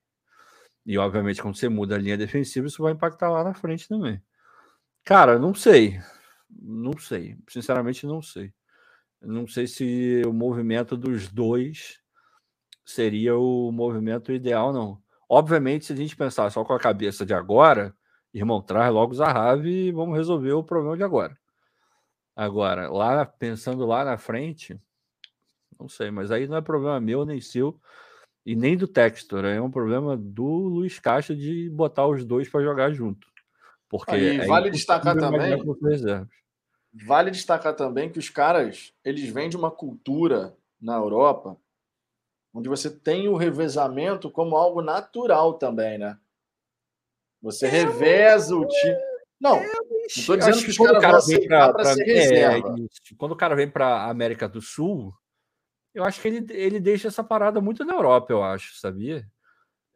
E, obviamente, quando você muda a linha defensiva, isso vai impactar lá na frente também. Cara, não sei. Não sei. Sinceramente, não sei. Não sei se o movimento dos dois seria o movimento ideal, não. Obviamente, se a gente pensar só com a cabeça de agora, irmão, traz logo o Zahavi e vamos resolver o problema de agora. Agora, lá pensando lá na frente, não sei, mas aí não é problema meu nem seu e nem do Textor, é um problema do Luiz Castro de botar os dois para jogar junto. Porque Aí, é vale destacar também-. Vale destacar também que os caras, eles vêm de uma cultura na Europa onde você tem o revezamento como algo natural também, né? Você reveza o time. Não, não tô dizendo que os quando o caras aceitar para ser é, reserva. quando o cara vem para América do Sul, eu acho que ele, ele deixa essa parada muito na Europa, eu acho, sabia?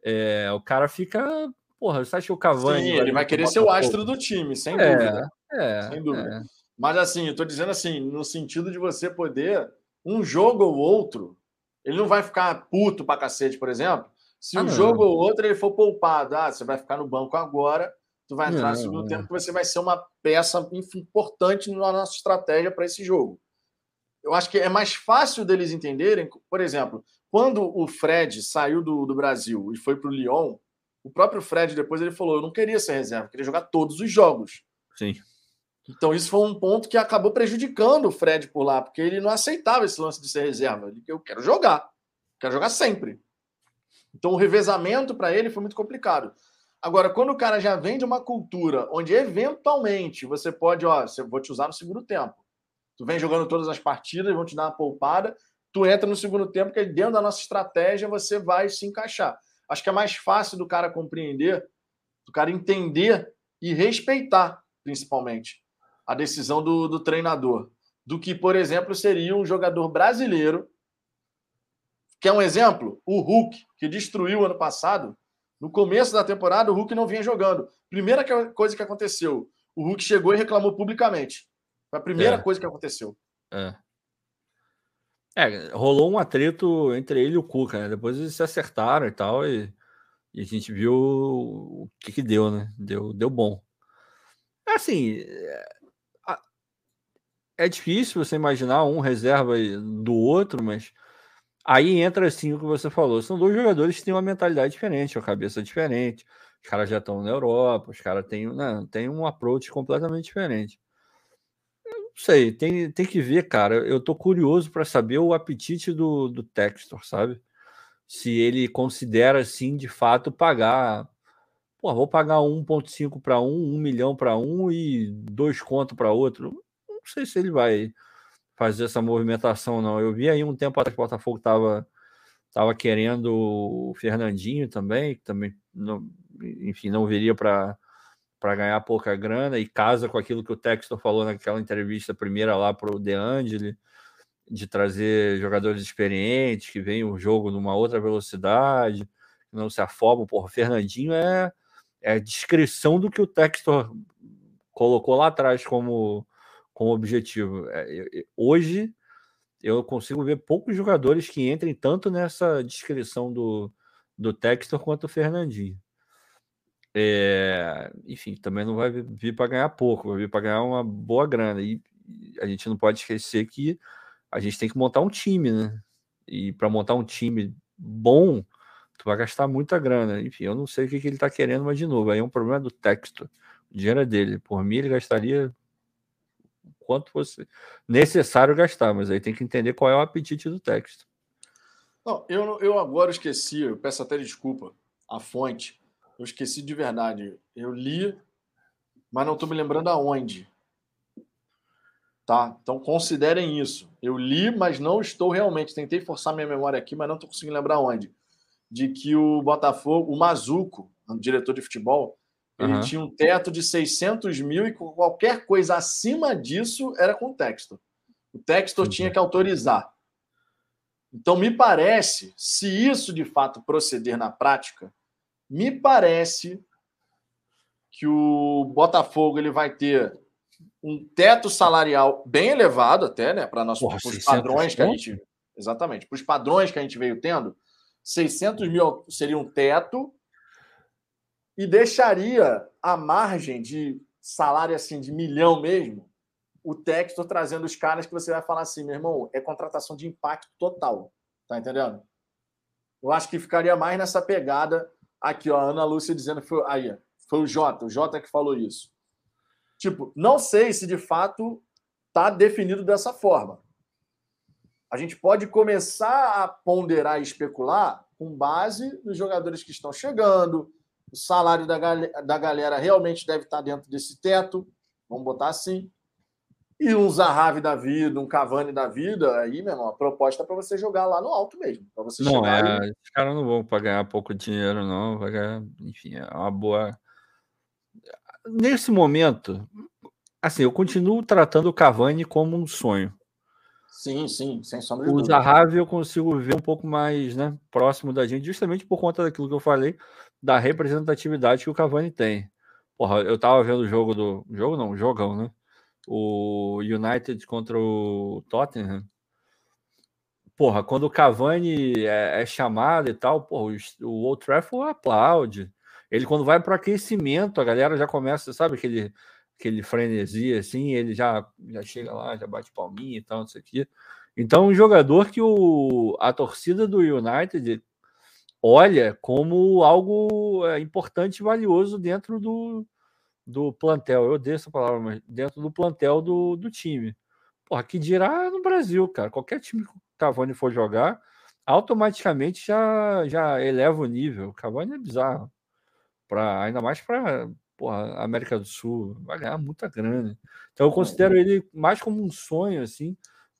É, o cara fica. Porra, você acha que o Cavani. Sim, ele vai querer ser o astro do time, sem É, dúvida. É, Sem dúvida. É. Mas assim, eu tô dizendo assim, no sentido de você poder, um jogo ou outro, ele não vai ficar puto pra cacete, por exemplo, se Ah, um não. jogo ou outro ele for poupado. Ah, você vai ficar no banco agora, tu vai entrar no segundo não. tempo, que você vai ser uma peça enfim, importante na nossa estratégia para esse jogo. Eu acho que é mais fácil deles entenderem, por exemplo, quando o Fred saiu do, do Brasil e foi para o Lyon, o próprio Fred depois ele falou: eu não queria ser reserva, eu queria jogar todos os jogos. Sim. Então, isso foi um ponto que acabou prejudicando o Fred por lá, porque ele não aceitava esse lance de ser reserva. Ele, eu quero jogar, quero jogar sempre. Então, o revezamento para ele foi muito complicado. Agora, quando o cara já vem de uma cultura onde eventualmente você pode, ó, eu vou te usar no segundo tempo. Tu vem jogando todas as partidas, vão te dar uma poupada, tu entra no segundo tempo, que dentro da nossa estratégia você vai se encaixar. Acho que é mais fácil do cara compreender, do cara entender e respeitar, principalmente, a decisão do, do treinador. Do que, por exemplo, seria um jogador brasileiro. Quer um exemplo? O Hulk, que destruiu ano passado. No começo da temporada, o Hulk não vinha jogando. Primeira coisa que aconteceu: o Hulk chegou e reclamou publicamente. Foi a primeira É. coisa que aconteceu. É. É, rolou um atrito entre ele e o Cuca, né? Depois eles se acertaram e tal, e, e a gente viu o que que deu, né? Deu, deu bom. Assim, é, é difícil você imaginar um reserva do outro, mas aí entra assim o que você falou. São dois jogadores que têm uma mentalidade diferente, uma cabeça diferente. Os caras já estão na Europa, os caras têm, né, têm um approach completamente diferente. Não sei, tem, tem que ver, cara. Eu tô curioso para saber o apetite do, do Textor, sabe? Se ele considera, assim, de fato, pagar. Pô, vou pagar 1,5 para um, 1 milhão para um e dois conto para outro. Não sei se ele vai fazer essa movimentação, não. Eu vi aí um tempo atrás que o Botafogo tava, tava querendo o Fernandinho também, que também, não, enfim, não viria para para ganhar pouca grana e casa com aquilo que o Textor falou naquela entrevista primeira lá para o De Angeli, de trazer jogadores experientes que veem o jogo numa outra velocidade, que não se afobam. Porra, o Fernandinho é, é a descrição do que o Textor colocou lá atrás como, como objetivo. É, hoje eu consigo ver poucos jogadores que entrem tanto nessa descrição do, do Textor quanto o Fernandinho. É, enfim, também não vai vir para ganhar pouco, vai vir para ganhar uma boa grana. E a gente não pode esquecer que a gente tem que montar um time, né? E para montar um time bom, tu vai gastar muita grana. Enfim, eu não sei o que, que ele está querendo, mas de novo, aí é um problema do texto. O dinheiro é dele. Por mim, ele gastaria quanto fosse necessário gastar, mas aí tem que entender qual é o apetite do texto. Não, eu, eu agora esqueci, eu peço até desculpa, a fonte. Eu esqueci de verdade. Eu li, mas não estou me lembrando aonde. Tá? Então considerem isso. Eu li, mas não estou realmente. Tentei forçar minha memória aqui, mas não estou conseguindo lembrar onde. De que o Botafogo, o Mazuco, o diretor de futebol, ele Aham. tinha um teto de 600 mil e qualquer coisa acima disso era com o texto. O texto Entendi. tinha que autorizar. Então, me parece, se isso de fato proceder na prática, me parece que o Botafogo ele vai ter um teto salarial bem elevado até, né, para nós Porra, os 600 padrões que a gente exatamente, para os padrões que a gente veio tendo, 600 mil seria um teto e deixaria a margem de salário assim de milhão mesmo, o texto trazendo os caras que você vai falar assim, meu irmão, é contratação de impacto total, tá entendendo? Eu acho que ficaria mais nessa pegada aqui, ó, a Ana Lúcia dizendo foi aí, foi o Jota, o Jota que falou isso. Tipo, não sei se de fato está definido dessa forma. A gente pode começar a ponderar e especular com base nos jogadores que estão chegando, o salário da, da galera realmente deve estar dentro desse teto, vamos botar assim. E um Zahavi da vida, um Cavani da vida, aí, meu irmão, a proposta é para você jogar lá no alto mesmo. Pra você não, é, e... os caras não vão para ganhar pouco dinheiro, não. Vai ganhar, enfim, é uma boa. Nesse momento, assim, eu continuo tratando o Cavani como um sonho. Sim, sim, sem sombra de O Zahavi eu consigo ver um pouco mais né, próximo da gente, justamente por conta daquilo que eu falei, da representatividade que o Cavani tem. Porra, eu tava vendo o jogo do. Jogo não, jogão, né? O United contra o Tottenham. Porra, quando o Cavani é, é chamado e tal, porra, o, o Old Trafford aplaude. Ele, quando vai para aquecimento, a galera já começa, sabe, aquele, aquele frenesi assim, ele já, já chega lá, já bate palminha e tal, não sei o quê. Então, um jogador que o, a torcida do United olha como algo é, importante e valioso dentro do, do plantel. Eu odeio essa palavra, mas dentro do plantel do, do time. Porra, que dirá no Brasil, cara. Qualquer time que o Cavani for jogar, automaticamente já, já eleva o nível. O Cavani é bizarro. Pra, ainda mais para América do Sul. Vai ganhar muita grana. Então eu considero ele mais como um sonho, assim.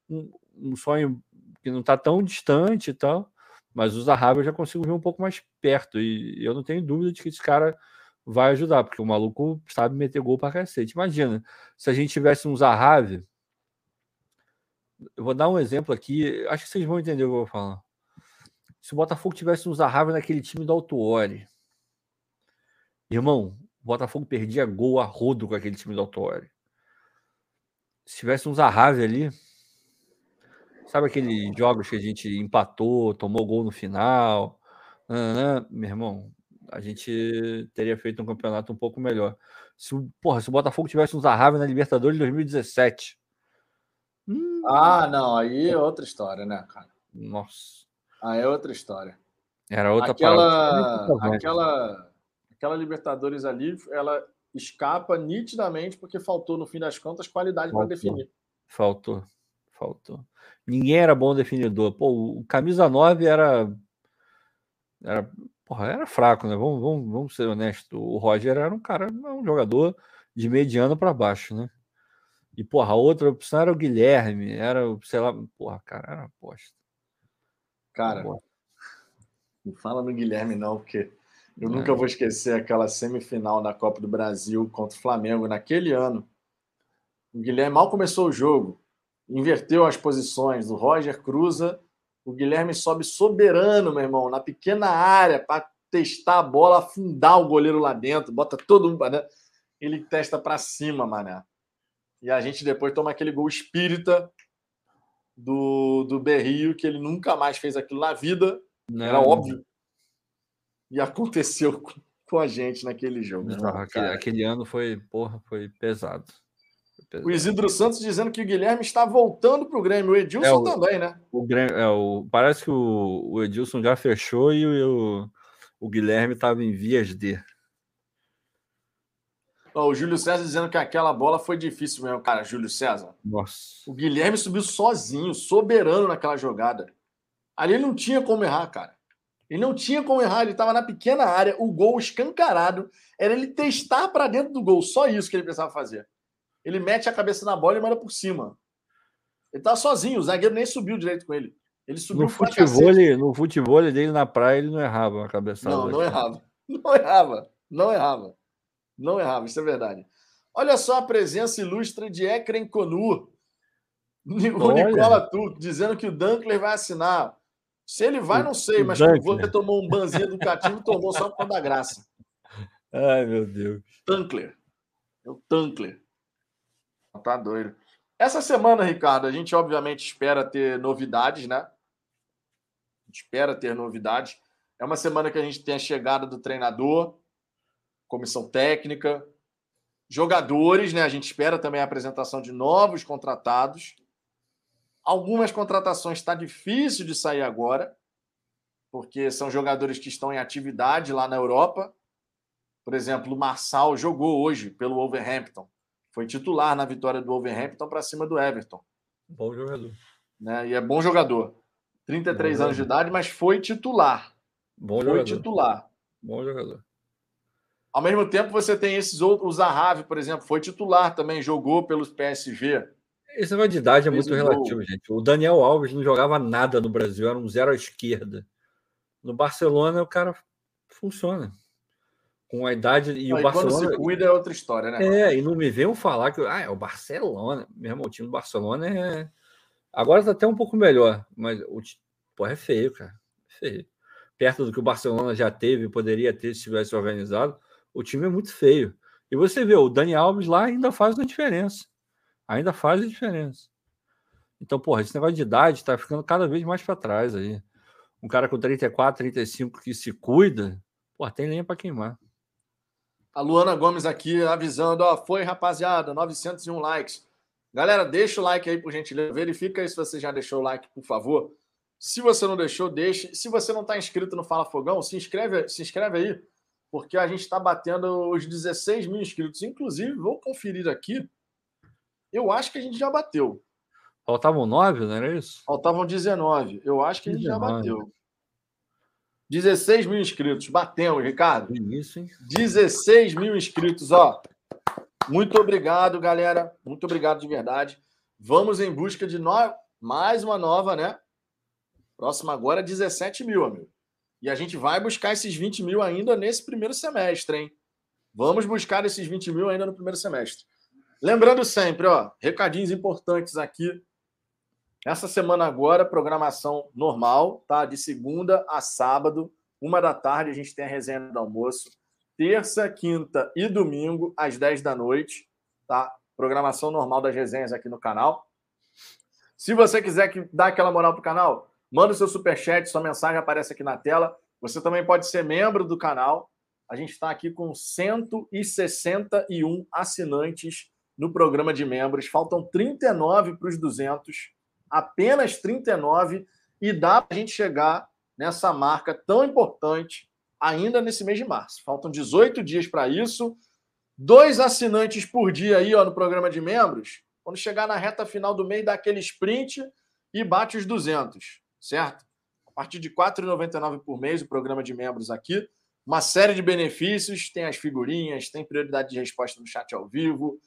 Um, um sonho que não está tão distante e tal mas o Zahavi eu já consigo ver um pouco mais perto. E eu não tenho dúvida de que esse cara vai ajudar, porque o maluco sabe meter gol pra cacete. Imagina, se a gente tivesse um Zahavi. Eu vou dar um exemplo aqui, acho que vocês vão entender o que eu vou falar. Se o Botafogo tivesse um Zahavi naquele time do Autuori, irmão, o Botafogo perdia gol a rodo com aquele time do Autuori. Se tivesse um Zahavi ali, Sabe aqueles jogos que a gente empatou, tomou gol no final? meu irmão, a gente teria feito um campeonato um pouco melhor. Se, porra, se o Botafogo tivesse um Zahavi na Libertadores de 2017. Hum, ah, não, aí é outra história, né, cara? Nossa. Aí é outra história. Era outra aquela, aquela, aquela Libertadores ali, ela escapa nitidamente porque faltou, no fim das contas, qualidade para definir. Faltou, faltou. Ninguém era bom definidor. Pô, o camisa 9 era. Era, porra, era fraco, né? Vamos, vamos, vamos ser honestos. O Roger era um cara, um jogador de mediano para baixo, né? E, porra, a outra opção era o Guilherme, era, sei lá, porra, cara, era aposta. Cara, não fala no Guilherme, não, porque eu é. nunca vou esquecer aquela semifinal da Copa do Brasil contra o Flamengo naquele ano. O Guilherme mal começou o jogo inverteu as posições. O Roger cruza, o Guilherme sobe soberano, meu irmão, na pequena área para testar a bola, afundar o goleiro lá dentro, bota todo mundo. Né? Ele testa para cima, mané. E a gente depois toma aquele gol espírita do, do Berrio, que ele nunca mais fez aquilo na vida. Não. Era óbvio. E aconteceu com, a gente naquele jogo. Não, aquele, aquele, ano foi, porra, foi pesado. O Isidro Santos dizendo que o Guilherme está voltando para o Grêmio. O Edilson é, o, também, né? O Grêmio, é, o, parece que o, o Edilson já fechou e o, o Guilherme estava em vias de. o Júlio César dizendo que aquela bola foi difícil mesmo, cara. Júlio César. Nossa. O Guilherme subiu sozinho, soberano naquela jogada. Ali ele não tinha como errar, cara. Ele não tinha como errar, ele estava na pequena área, o gol escancarado. Era ele testar para dentro do gol, só isso que ele precisava fazer ele mete a cabeça na bola e manda por cima. Ele tá sozinho, o zagueiro nem subiu direito com ele. Ele subiu no futebol, no futebol dele na praia, ele não errava a cabeça. Não, não errava. Não errava. Não errava. Não errava, isso é verdade. Olha só a presença ilustre de Ekren Konu. O Olha. Nicola Tuc dizendo que o Dunkler vai assinar. Se ele vai, não sei, mas o você tomou um banzinho educativo, tomou só por conta da graça. Ai, meu Deus. Tankler. É o Tankler. Tá doido. Essa semana, Ricardo, a gente obviamente espera ter novidades, né? espera ter novidades. É uma semana que a gente tem a chegada do treinador, comissão técnica, jogadores, né? A gente espera também a apresentação de novos contratados. Algumas contratações está difícil de sair agora, porque são jogadores que estão em atividade lá na Europa. Por exemplo, o Marçal jogou hoje pelo Wolverhampton Foi titular na vitória do Wolverhampton para cima do Everton. Bom jogador. Né? E é bom jogador. 33 Bom anos de jogador. idade, mas foi titular. Bom Foi jogador. titular. Bom jogador. Ao mesmo tempo, você tem esses outros. O Zahavi, por exemplo, foi titular também, jogou pelos PSV. Esse negócio de idade é Fez muito um gol. relativo, gente. O Daniel Alves não jogava nada no Brasil, era um zero à esquerda. No Barcelona, o cara funciona. Com a idade. E Aí, o quando Barcelona. se cuida é outra história, né? É, e não me venham falar que ah, é o Barcelona. Meu irmão, o time do Barcelona é. Agora tá até um pouco melhor, mas o pô, é feio, cara. É feio. Perto do que o Barcelona já teve, poderia ter se tivesse organizado, o time é muito feio. E você vê, o Dani Alves lá ainda faz uma diferença. Ainda faz a diferença. Então, porra, esse negócio de idade tá ficando cada vez mais para trás aí. Um cara com 34, 35 que se cuida, porra, tem lenha para queimar. A Luana Gomes aqui avisando, ó, foi rapaziada, 901 likes. Galera, deixa o like aí por gentileza, verifica aí se você já deixou o like, por favor. Se você não deixou, deixe. Se você não está inscrito no Fala Fogão, se inscreve, se inscreve aí, porque a gente está batendo os 16 mil inscritos. Inclusive, vou conferir aqui. Eu acho que a gente já bateu. Faltavam nove, não era isso? Faltavam 19. Eu acho que a gente já 19. bateu. 16 mil inscritos. Batemos, Ricardo. Isso, hein? 16 mil inscritos, ó. Muito obrigado, galera. Muito obrigado de verdade. Vamos em busca de no... mais uma nova, né? Próxima agora, 17 mil, amigo. E a gente vai buscar esses 20 mil ainda nesse primeiro semestre, hein? Vamos buscar esses 20 mil ainda no primeiro semestre. Lembrando sempre, ó, recadinhos importantes aqui. Essa semana agora, programação normal, tá? De segunda a sábado, uma da tarde, a gente tem a resenha do almoço. Terça, quinta e domingo, às 10 da noite, tá? Programação normal das resenhas aqui no canal. Se você quiser que dar aquela moral pro canal, manda o seu superchat, sua mensagem aparece aqui na tela. Você também pode ser membro do canal. A gente está aqui com 161 assinantes no programa de membros. Faltam 39 para os 200, apenas 39, e dá para a gente chegar nessa marca tão importante ainda nesse mês de março. Faltam 18 dias para isso. Dois assinantes por dia aí ó, no programa de membros. Quando chegar na reta final do mês, dá aquele sprint e bate os 200, certo? A partir de R$ 4,99 por mês o programa de membros aqui. Uma série de benefícios, tem as figurinhas, tem prioridade de resposta no chat ao vivo,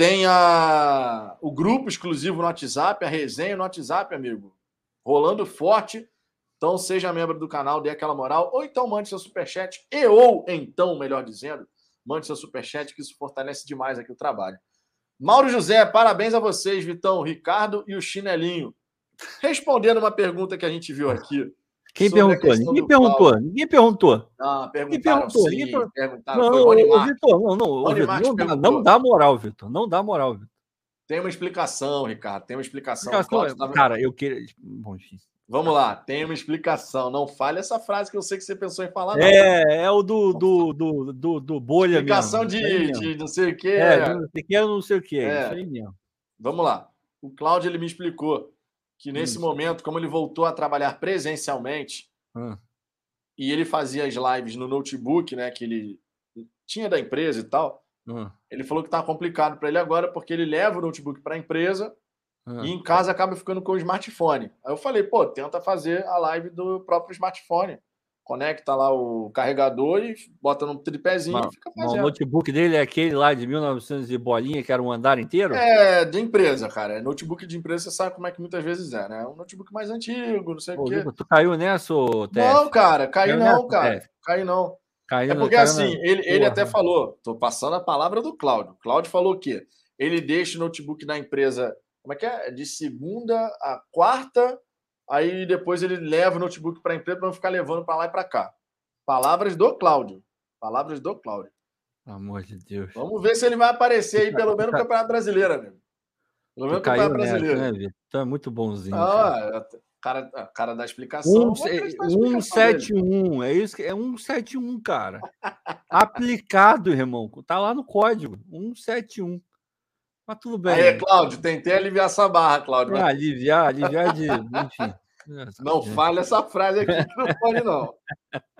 tem a, o grupo exclusivo no WhatsApp, a resenha no WhatsApp, amigo. Rolando forte. Então, seja membro do canal, dê aquela moral, ou então mande seu superchat, e ou então, melhor dizendo, mande seu superchat, que isso fortalece demais aqui o trabalho. Mauro José, parabéns a vocês, Vitão, Ricardo e o Chinelinho. Respondendo uma pergunta que a gente viu aqui. Quem perguntou? Ninguém perguntou. Paulo. Ninguém perguntou. Ah, perguntaram perguntou? sim, Ninguém per- perguntaram. Não, Foi o. Vitor, não, não, Vitor, não, dá, não dá moral, Vitor. Não dá moral, Vitor. Tem uma explicação, Ricardo, tem uma explicação. Explicação, Cláudio tava- Cara, eu queria. Bom. Vamos lá, tem uma explicação. Não fale essa frase que eu sei que você pensou em falar. não. É, é o do, do, do, do, do bolha explicação mesmo. Isso aí de, não sei o quê. É, não sei o que, não sei o que. É. Isso aí mesmo. Vamos lá. O Cláudio ele me explicou que nesse Hum. momento, como ele voltou a trabalhar presencialmente Ah, e ele fazia as lives no notebook, né, que ele tinha da empresa e tal, ah, ele falou que tá complicado para ele agora porque ele leva o notebook para a empresa ah. e em casa acaba ficando com o smartphone. Aí eu falei, pô, tenta fazer a live do próprio smartphone. Conecta lá o carregador e bota no tripézinho Mas- e fica mas O fazendo. notebook dele é aquele lá de 1900 e bolinha, que era um andar inteiro? É, de empresa, cara. É Notebook de empresa, você sabe como é que muitas vezes é, né? Um notebook mais antigo, não sei o quê. Tu caiu nessa, TF? Não, cara, caiu Caiu não, nessa, cara. TF? Caiu não. Caiu É na- porque caiu na- assim, ele, ele Porra. até falou, tô passando a palavra do Cláudio. Cláudio falou que ele deixa o notebook da empresa, como é que é? De segunda a quarta, aí depois ele leva o notebook para a empresa para não ficar levando para lá e para cá. Palavras do Cláudio. Palavras do Cláudio. Pelo amor de Deus. Vamos ver se ele vai aparecer aí, pelo menos no Campeonato Brasileiro, amigo. Pelo menos no Campeonato nessa, Brasileiro. né? Tu é muito bonzinho. cara. Ah, cara, a cara da explicação. Um, eu vou prestar a explicação dele. 171, é isso que é 171, cara. Aplicado, irmão. Tá lá no código. 171. Mas tudo bem. Aí, Cláudio, tentei aliviar essa barra, Cláudio. Ah, mas aliviar, aliviar de. Enfim. Não fale essa frase aqui que não pode, não.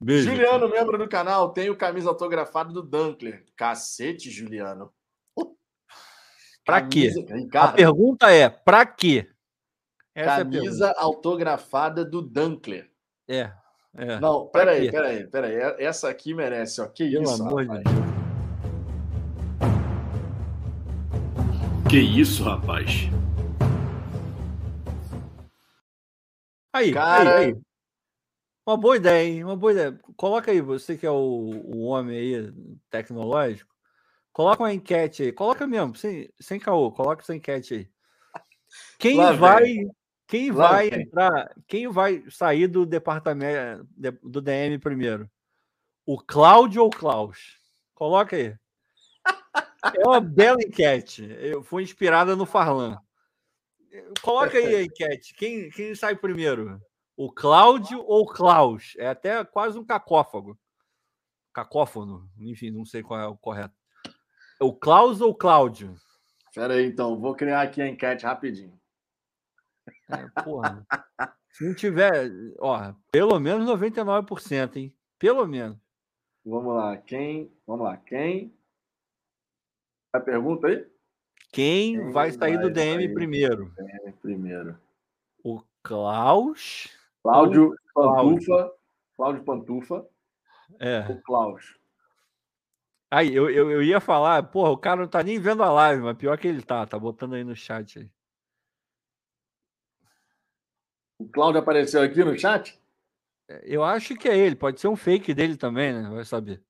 Beijo. Juliano, membro do canal, tem o camisa autografada do Dunkler. Cacete, Juliano. Pra quê? Camisa- A Ricardo, pergunta é: pra quê? Essa é camisa autografada do Dunkler. É, é. Não, peraí, peraí, peraí. Essa aqui merece, ó. Que Pelo isso, amor de rapaz. Deus. Que isso, rapaz? Aí, Cara- aí, aí. Uma boa ideia, hein? Uma boa ideia. Coloca aí, você que é o, o homem aí tecnológico, coloca uma enquete aí. Coloca mesmo, sem, sem caô, coloca essa enquete aí. Quem Lá vai, vem. quem Lá vai vem. entrar, quem vai sair do departamento de- do DM primeiro? O Cláudio ou o Klaus? Coloca aí. É uma bela enquete. Eu fui inspirada no Farlan. Coloca aí a enquete. Quem, quem sai primeiro? O Cláudio ou o Klaus? É até quase um cacófago. Cacófono, enfim, não sei qual é o correto. É o Klaus ou o Cláudio? Peraí, então. Vou criar aqui a enquete rapidinho. É, porra. Se não tiver, ó, pelo menos 99%, hein? Pelo menos. Vamos lá. Quem? Vamos lá. Quem? A pergunta aí? Quem, Quem vai sair do DM sair? primeiro? É, Primeiro. O Klaus? Cláudio. Pantufa. Cláudio Pantufa É. ou Klaus? Aí, eu, eu, eu ia falar, porra, o cara não tá nem vendo a live, mas pior que ele tá, tá botando aí no chat aí. O Cláudio apareceu aqui no chat? Eu acho que é ele, pode ser um fake dele também, né? Vai saber.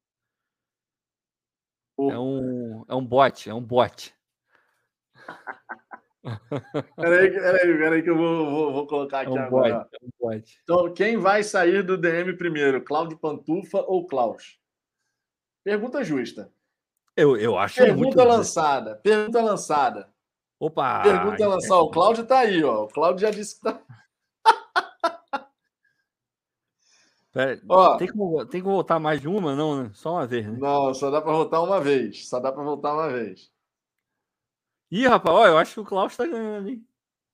O- É um, é um bot, é um bot. Peraí, peraí, peraí que eu vou, vou, vou colocar É aqui um agora. bot, é um bot. Então, quem vai sair do DM primeiro? Cláudio Pantufa ou Klaus? Pergunta justa. Eu, eu acho muito. Pergunta lançada. Pergunta lançada. Opa! Pergunta lançada. O Cláudio tá aí, ó. O Cláudio já disse que tá. Pera, Ó. tem, que, tem que voltar mais de uma, não, né? Só uma vez, né? Não, só dá pra votar uma vez. Só dá pra votar uma vez. Ih, rapaz, ó, eu acho que o Klaus tá ganhando, hein?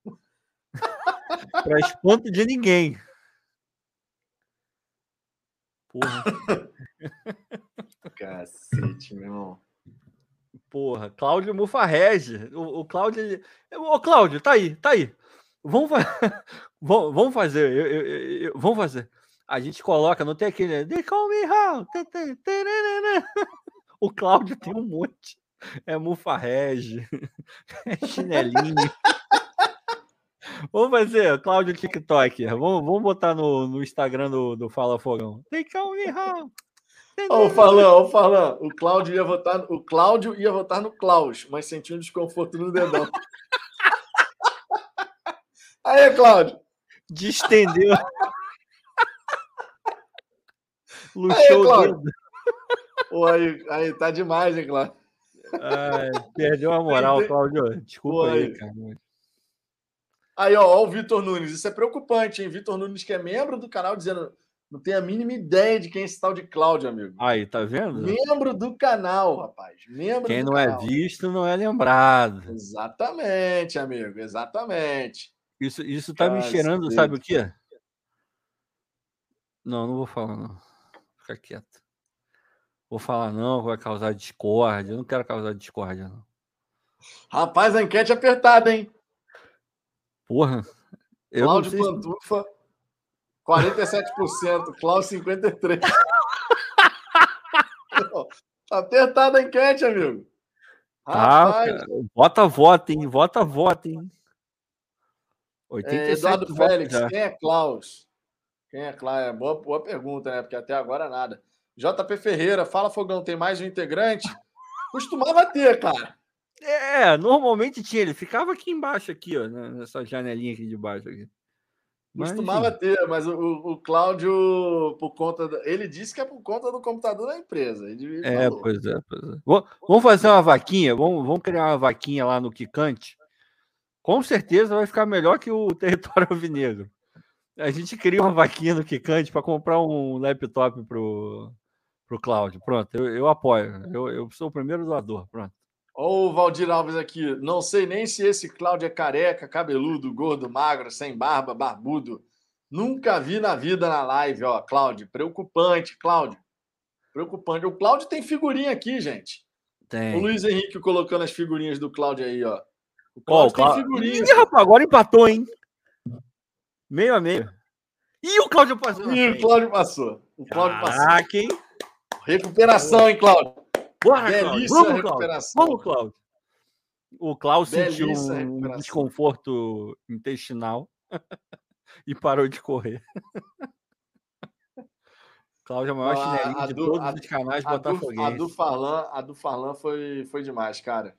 pra espanto de ninguém. Porra, Cacete, meu irmão. porra. Cláudio Mufarrege. O, o Cláudio. Ô, Cláudio, tá aí, tá aí. Vamos, fa... vamos fazer. eu- eu- eu- Vamos fazer. A gente coloca, não tem aquele. They call me how? O Cláudio tem um monte. É Mufarrege, é chinelinho. Vamos fazer, Cláudio TikTok. Vamos, vamos botar no, no Instagram do, do Fala Fogão. They call me how? Ó, o Falão, o Falão. O Cláudio ia votar. O Cláudio ia votar no Klaus, mas sentiu um desconforto no dedão. Aí, Cláudio. Distendeu. Aí, Luxou o Cláudio. dedo. Pô, aí, aí, tá demais, hein, Cláudio? Ai, perdeu a moral. Cláudio. Desculpa Pô, aí, aí. cara. Aí, ó, ó, o Vitor Nunes. Isso é preocupante, hein? Vitor Nunes, que é membro do canal, dizendo. Não tem a mínima ideia de quem é esse tal de Cláudio, amigo. Aí, tá vendo? Membro do canal, rapaz. Membro Quem do não é canal. visto não é lembrado. Exatamente, amigo. Exatamente. Isso, isso tá me cheirando, sabe o quê? Não, não vou falar, não. Fica quieto. Vou falar, não, vai causar discórdia. Eu não quero causar discórdia, não. Rapaz, a enquete é apertada, hein? Porra. Eu Cláudio Pantufa, 47%. Cláudio, 53%. tá apertada a enquete, amigo. Tá, Rapaz, cara. Vota, vota, hein? Vota, vota, hein? é, 87 Eduardo votos Félix, já. quem é Klaus? Quem é Klaus? É boa, boa pergunta, né? Porque até agora nada. JP Ferreira, fala Fogão, tem mais um integrante? Costumava ter, cara. É, normalmente tinha, ele ficava aqui embaixo, aqui, ó, nessa janelinha aqui de baixo. Aqui. Mas, Costumava ter, mas o, o, Cláudio, por conta. da- Ele disse que é por conta do computador da empresa. Ele É, falou. pois é, pois é. Vamos- Vamos fazer uma vaquinha, vamos, vamos criar uma vaquinha lá no Quicante. Com certeza vai ficar melhor que o território alvinegro. A gente cria uma vaquinha no Quicante para comprar um laptop pro, pro Cláudio. Pronto, eu, eu apoio. Eu, eu sou o primeiro doador. Pronto. O Valdir Alves aqui. Não sei nem se esse Cláudio é careca, cabeludo, gordo, magro, sem barba, barbudo. Nunca vi na vida na live, ó, Cláudio. Preocupante, Cláudio. Preocupante. O Cláudio tem figurinha aqui, gente. Tem. O Luiz Henrique colocando as figurinhas do Cláudio aí, ó. O Cláudio Clá- tem figurinha. Ih, rapaz, agora empatou, hein? Meio a meio. Ih, o Cláudio passou. Ih, o. Cláudio passou. O Cláudio passou. Caraca, hein? Recuperação, hein, Cláudio? Bora, Cláudio. Vamos, Cláudio. recuperação. Vamos, Cláudio. O Cláudio sentiu um desconforto intestinal e parou de correr. Cláudio é o maior chinelinho de do- todos a- os canais do, a botafoguenses. do Farlan, a do Farlan foi, foi demais, cara.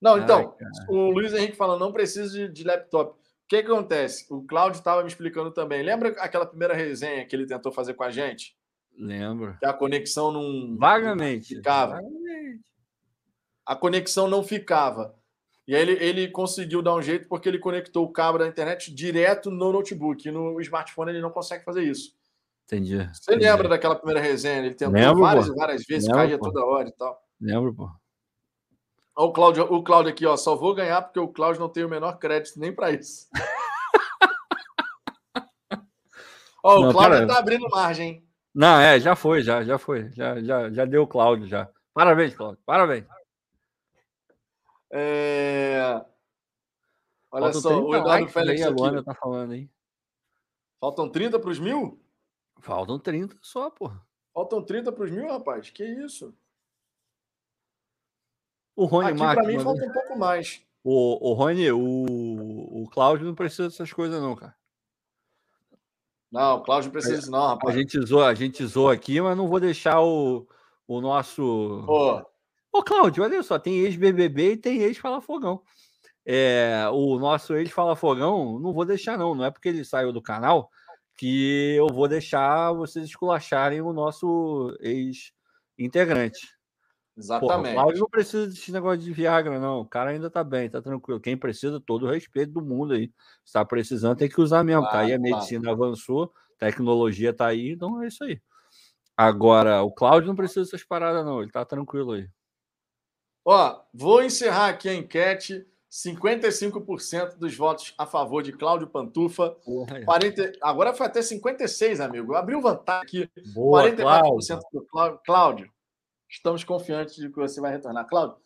Não, então, Ai, o Luiz Henrique falando, não precisa de, de laptop. O que, acontece? O Cláudio estava me explicando também. Lembra aquela primeira resenha que ele tentou fazer com a gente? Lembro. Que a conexão não. Vagamente. Ficava. Vagamente. A conexão não ficava. E aí ele, ele conseguiu dar um jeito porque ele conectou o cabo da internet direto no notebook. E no smartphone ele não consegue fazer isso. Entendi. Você entendi. lembra daquela primeira resenha? Ele tentou Lembro, várias pô. e várias vezes, Lembro, caía pô. toda hora e tal. Lembro, pô. Ó, o Cláudio, o Cláudio aqui, ó. Só vou ganhar porque o Cláudio não tem o menor crédito nem para isso. ó, o Não, Cláudio cara. tá abrindo margem? Não, é, já foi, já, já foi. Já, já, já deu o Cláudio, já. Parabéns, Cláudio. Parabéns. É... Olha Faltam só, 30 o Eduardo likes Félix aí, a aqui. Luana tá falando aí. Faltam 30 para os mil? Faltam 30 só, pô. Faltam 30 para os mil, rapaz? Que isso? O Rony Aqui Marques. para mim mandou- falta um pouco mais. O, o Rony, o, o Cláudio não precisa dessas coisas, não, cara. Não, o Cláudio não precisa disso, não, A rapaz. gente zoa, a gente zoa aqui, mas não vou deixar o, o nosso. Pô, Ô, Cláudio, olha só, tem ex-BBB e tem ex-Fala Fogão. É, o nosso ex-Fala Fogão, não vou deixar, não. Não é porque ele saiu do canal que eu vou deixar vocês esculacharem o nosso ex-integrante. Porra, o exatamente. Cláudio não precisa desse negócio de Viagra, não. O cara ainda tá bem, tá tranquilo. Quem precisa, todo o respeito do mundo aí. Se tá precisando, tem que usar mesmo. tá aí a Claro, claro. medicina avançou, tecnologia tá aí, então é isso aí. Agora, o Cláudio não precisa dessas paradas, não. Ele tá tranquilo aí. Ó, vou encerrar aqui a enquete. 55% dos votos a favor de Cláudio Pantufa. Porra, 40... Agora foi até 56, amigo. Abriu vantagem aqui. Boa, 44% Cláudio. do Cláudio. Estamos confiantes de que você vai retornar. Cláudio,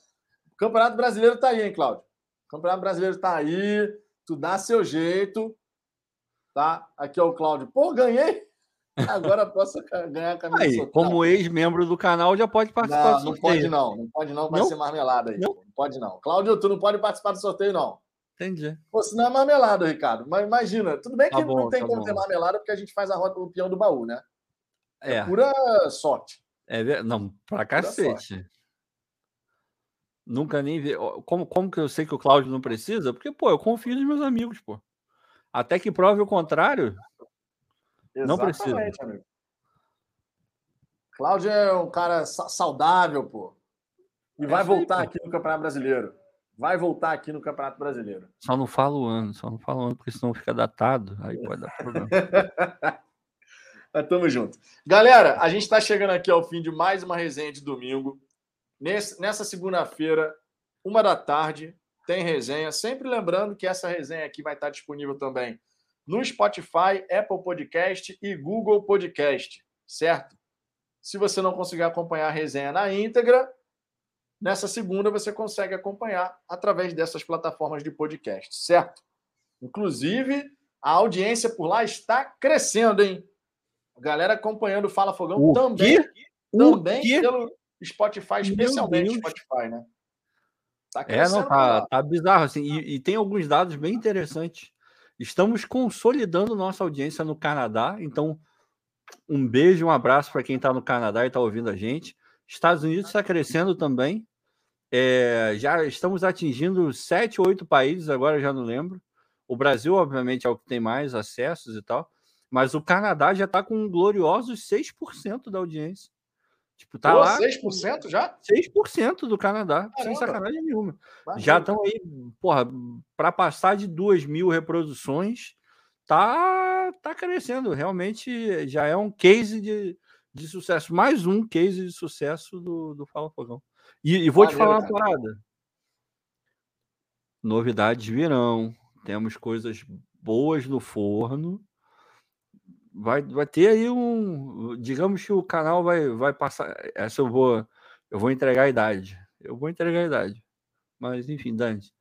o Campeonato Brasileiro tá aí, hein, Cláudio? O Campeonato Brasileiro tá aí. Tu dá seu jeito. Tá? Aqui é o Cláudio. Pô, ganhei! Agora posso ganhar a camisa. Aí, como ex-membro do canal, já pode participar Não, do não sorteio. pode não. Não pode não, vai Não? ser marmelada aí. Não? Não pode não. Cláudio, tu não pode participar do sorteio, não. Entendi. Pô, senão é marmelada, Ricardo. Mas imagina, tudo bem que Tá não bom, tem tá como bom. ter marmelada porque a gente faz a rota do peão do baú, né? É, Pura sorte. É não, pra cacete. Nunca nem vi. Como, como que eu sei que o Cláudio não precisa? Porque, pô, eu confio nos meus amigos, pô. Até que prove o contrário, Não precisa. Exatamente, amigo. Cláudio é um cara sa- saudável, pô. E vai É isso aí, voltar pô. aqui no Campeonato Brasileiro. Vai voltar aqui no Campeonato Brasileiro. só não fala o ano, só não fala o ano, porque senão fica datado. Aí pode dar problema. Mas tamo junto. Galera, a gente está chegando aqui ao fim de mais uma resenha de domingo. Nesse- nessa segunda-feira, uma da tarde, tem resenha. Sempre lembrando que essa resenha aqui vai estar disponível também no Spotify, Apple Podcast e Google Podcast, certo? Se você não conseguir acompanhar a resenha na íntegra, nessa segunda você consegue acompanhar através dessas plataformas de podcast, certo? Inclusive, a audiência por lá está crescendo, hein? Galera acompanhando o Fala Fogão O também, quê? Também quê? pelo Spotify, especialmente. Spotify, né? Tá É, crescendo não, tá, tá bizarro, assim. E, e tem alguns dados bem interessantes. Estamos consolidando nossa audiência no Canadá, então um beijo, um abraço para quem está no Canadá e está ouvindo a gente. Estados Unidos está crescendo também. É, já estamos atingindo sete ou oito países, agora já não lembro. O Brasil, obviamente, é o que tem mais acessos e tal, mas o Canadá já está com gloriosos 6% da audiência. Tipo, tá Pô, lá 6% já? 6% do Canadá, sem Caramba. sacanagem nenhuma. Imagina. Já estão aí, porra, para passar de 2 mil reproduções, tá, tá crescendo. Realmente já é um case de, de sucesso. Mais um case de sucesso do, do Fala Fogão. E, e vou te Maneiro, falar uma cara. parada. Novidades virão. Temos coisas boas no forno. Vai, vai ter aí um. Digamos que o canal vai, vai passar. Essa eu vou. Eu vou entregar a idade. Eu vou entregar a idade. Mas, enfim, Dante.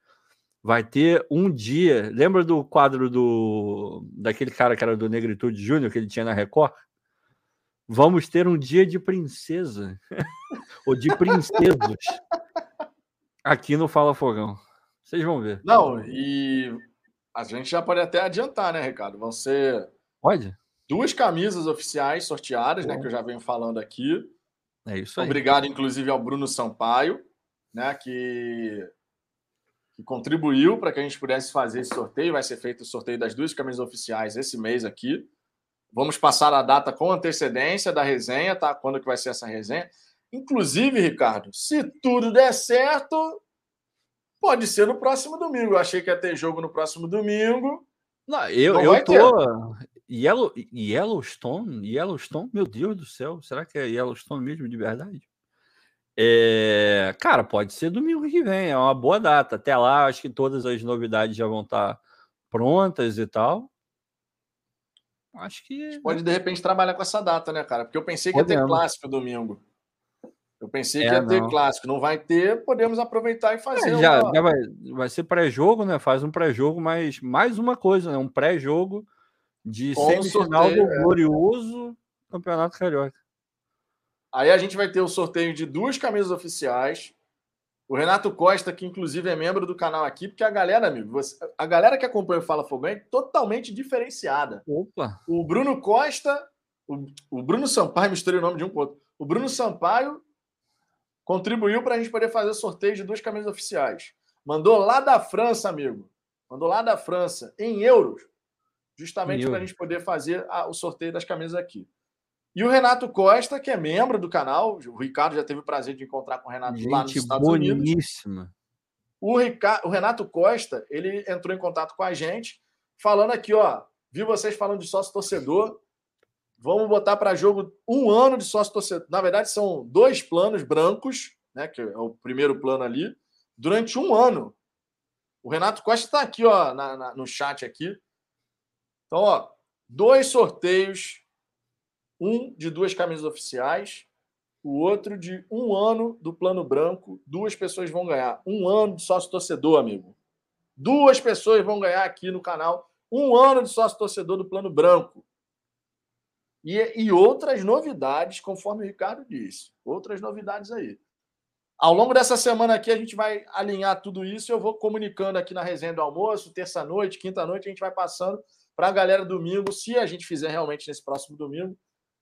Vai ter um dia. Lembra do quadro do daquele cara que era do Negritude Júnior, que ele tinha na Record? Vamos ter um dia de princesa. Ou de princesas. aqui no Fala Fogão. Vocês vão ver. Não, e a gente já pode até adiantar, né, Ricardo? Vão ser. Pode? Duas camisas oficiais sorteadas, né? Que eu já venho falando aqui. É isso aí. Obrigado, inclusive, ao Bruno Sampaio, né? Que, que contribuiu para que a gente pudesse fazer esse sorteio. Vai ser feito o sorteio das duas camisas oficiais esse mês aqui. Vamos passar a data com antecedência da resenha, tá? Quando que vai ser essa resenha? Inclusive, Ricardo, se tudo der certo, pode ser no próximo domingo. Eu achei que ia ter jogo no próximo domingo. Não, eu, Não eu tô. Yellow, Yellowstone? Yellowstone? Meu Deus do céu, será que é Yellowstone mesmo de verdade? É, cara, pode ser domingo que vem, é uma boa data. Até lá, acho que todas as novidades já vão estar prontas e tal. Acho que. pode de repente trabalhar com essa data, né, cara? Porque eu pensei que Podemos. ia ter clássico domingo. Eu pensei é, que ia não. ter clássico. Não vai ter, podemos aproveitar e fazer. É, já, uma... já vai, vai ser pré-jogo, né? Faz um pré-jogo, mas mais uma coisa, né? Um pré-jogo de Com semifinal sorteio, do é. glorioso Campeonato Carioca. Aí a gente vai ter o sorteio de duas camisas oficiais. O Renato Costa, que inclusive é membro do canal aqui, porque a galera, amigo, você, a galera que acompanha o Fala Fogão é totalmente diferenciada. Opa! O Bruno Costa, o, o Bruno Sampaio, misturei o nome de um com outro. O Bruno Sampaio contribuiu para a gente poder fazer o sorteio de duas camisas oficiais. Mandou lá da França, amigo. Mandou lá da França, em euros, justamente para a gente poder fazer a, o sorteio das camisas aqui. E o Renato Costa, que é membro do canal, o Ricardo já teve o prazer de encontrar com o Renato gente lá nos Estados boníssima. Unidos. O, Ricardo, o Renato Costa, ele entrou em contato com a gente, falando aqui, ó, vi vocês falando de sócio torcedor, Vamos botar para jogo um ano de sócio torcedor. Na verdade, são dois planos brancos, né? Que é o primeiro plano ali, durante um ano. O Renato Costa está aqui, ó, na, na, no chat aqui. Então, ó, dois sorteios, um de duas camisas oficiais, o outro de um ano do plano branco. Duas pessoas vão ganhar. Um ano de sócio torcedor, amigo. Duas pessoas vão ganhar aqui no canal um ano de sócio torcedor do plano branco. E, e outras novidades, conforme o Ricardo disse. Outras novidades aí. Ao longo dessa semana aqui, a gente vai alinhar tudo isso. Eu vou comunicando aqui na resenha do almoço, terça-noite, quinta-noite, a gente vai passando para a galera domingo, se a gente fizer realmente nesse próximo domingo.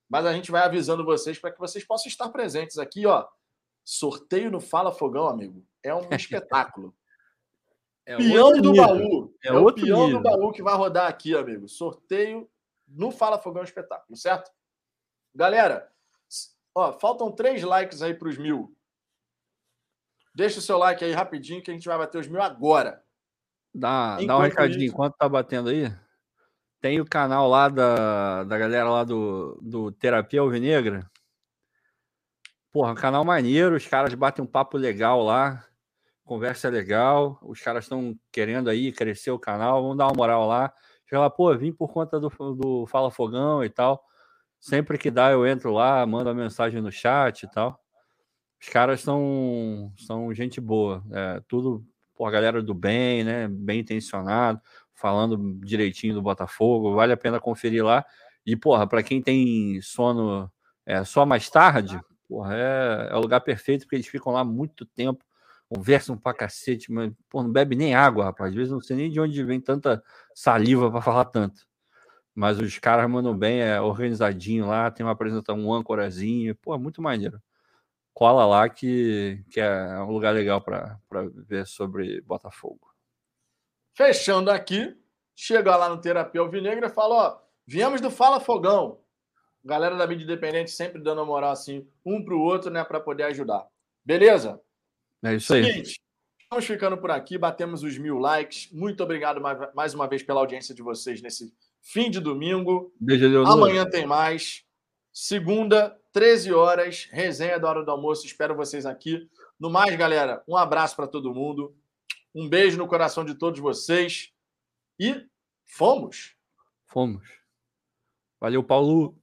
Mas a gente vai avisando vocês para que vocês possam estar presentes aqui, ó. Sorteio no Fala Fogão, amigo. É um espetáculo. É peão do nível. baú. É, é o peão nível. do baú que vai rodar aqui, amigo. Sorteio no Fala Fogão Espetáculo, certo? Galera, ó, faltam três likes aí para os mil. Deixa o seu like aí rapidinho que a gente vai bater os mil agora. Dá, dá um recadinho isso... enquanto tá batendo aí. Tem o canal lá da, da galera lá do, do Terapia Alvinegra. Porra, canal maneiro, os caras batem um papo legal lá, conversa legal, os caras estão querendo aí crescer o canal, vamos dar uma moral lá. Chega lá, pô, vim por conta do, do Fala Fogão e tal. Sempre que dá, eu entro lá, mando a mensagem no chat e tal. Os caras são, são gente boa. É, tudo, por galera do bem, né? Bem intencionado, falando direitinho do Botafogo. Vale a pena conferir lá. E, porra, para quem tem sono é, só mais tarde, porra, é, é o lugar perfeito, porque eles ficam lá muito tempo conversam pra cacete, mas pô, não bebe nem água, rapaz. Às vezes não sei nem de onde vem tanta saliva para falar tanto. Mas os caras mandam bem, é organizadinho lá, tem uma apresentação, um âncorazinho, pô, é muito maneiro. Cola lá que, que é um lugar legal para ver sobre Botafogo. Fechando aqui, chega lá no Terapia Alvinegra e fala: ó, viemos do Fala Fogão. Galera da mídia independente sempre dando a moral assim, um para o outro, né, para poder ajudar. Beleza? É isso aí. Seguinte, estamos ficando por aqui, batemos os mil likes. Muito obrigado mais uma vez pela audiência de vocês nesse fim de domingo. Beijo, Deus. Amanhã tem mais. Segunda, 13 horas, resenha da hora do almoço. Espero vocês aqui. No mais, galera, um abraço para todo mundo. Um beijo no coração de todos vocês. E fomos! Fomos. Valeu, Paulo.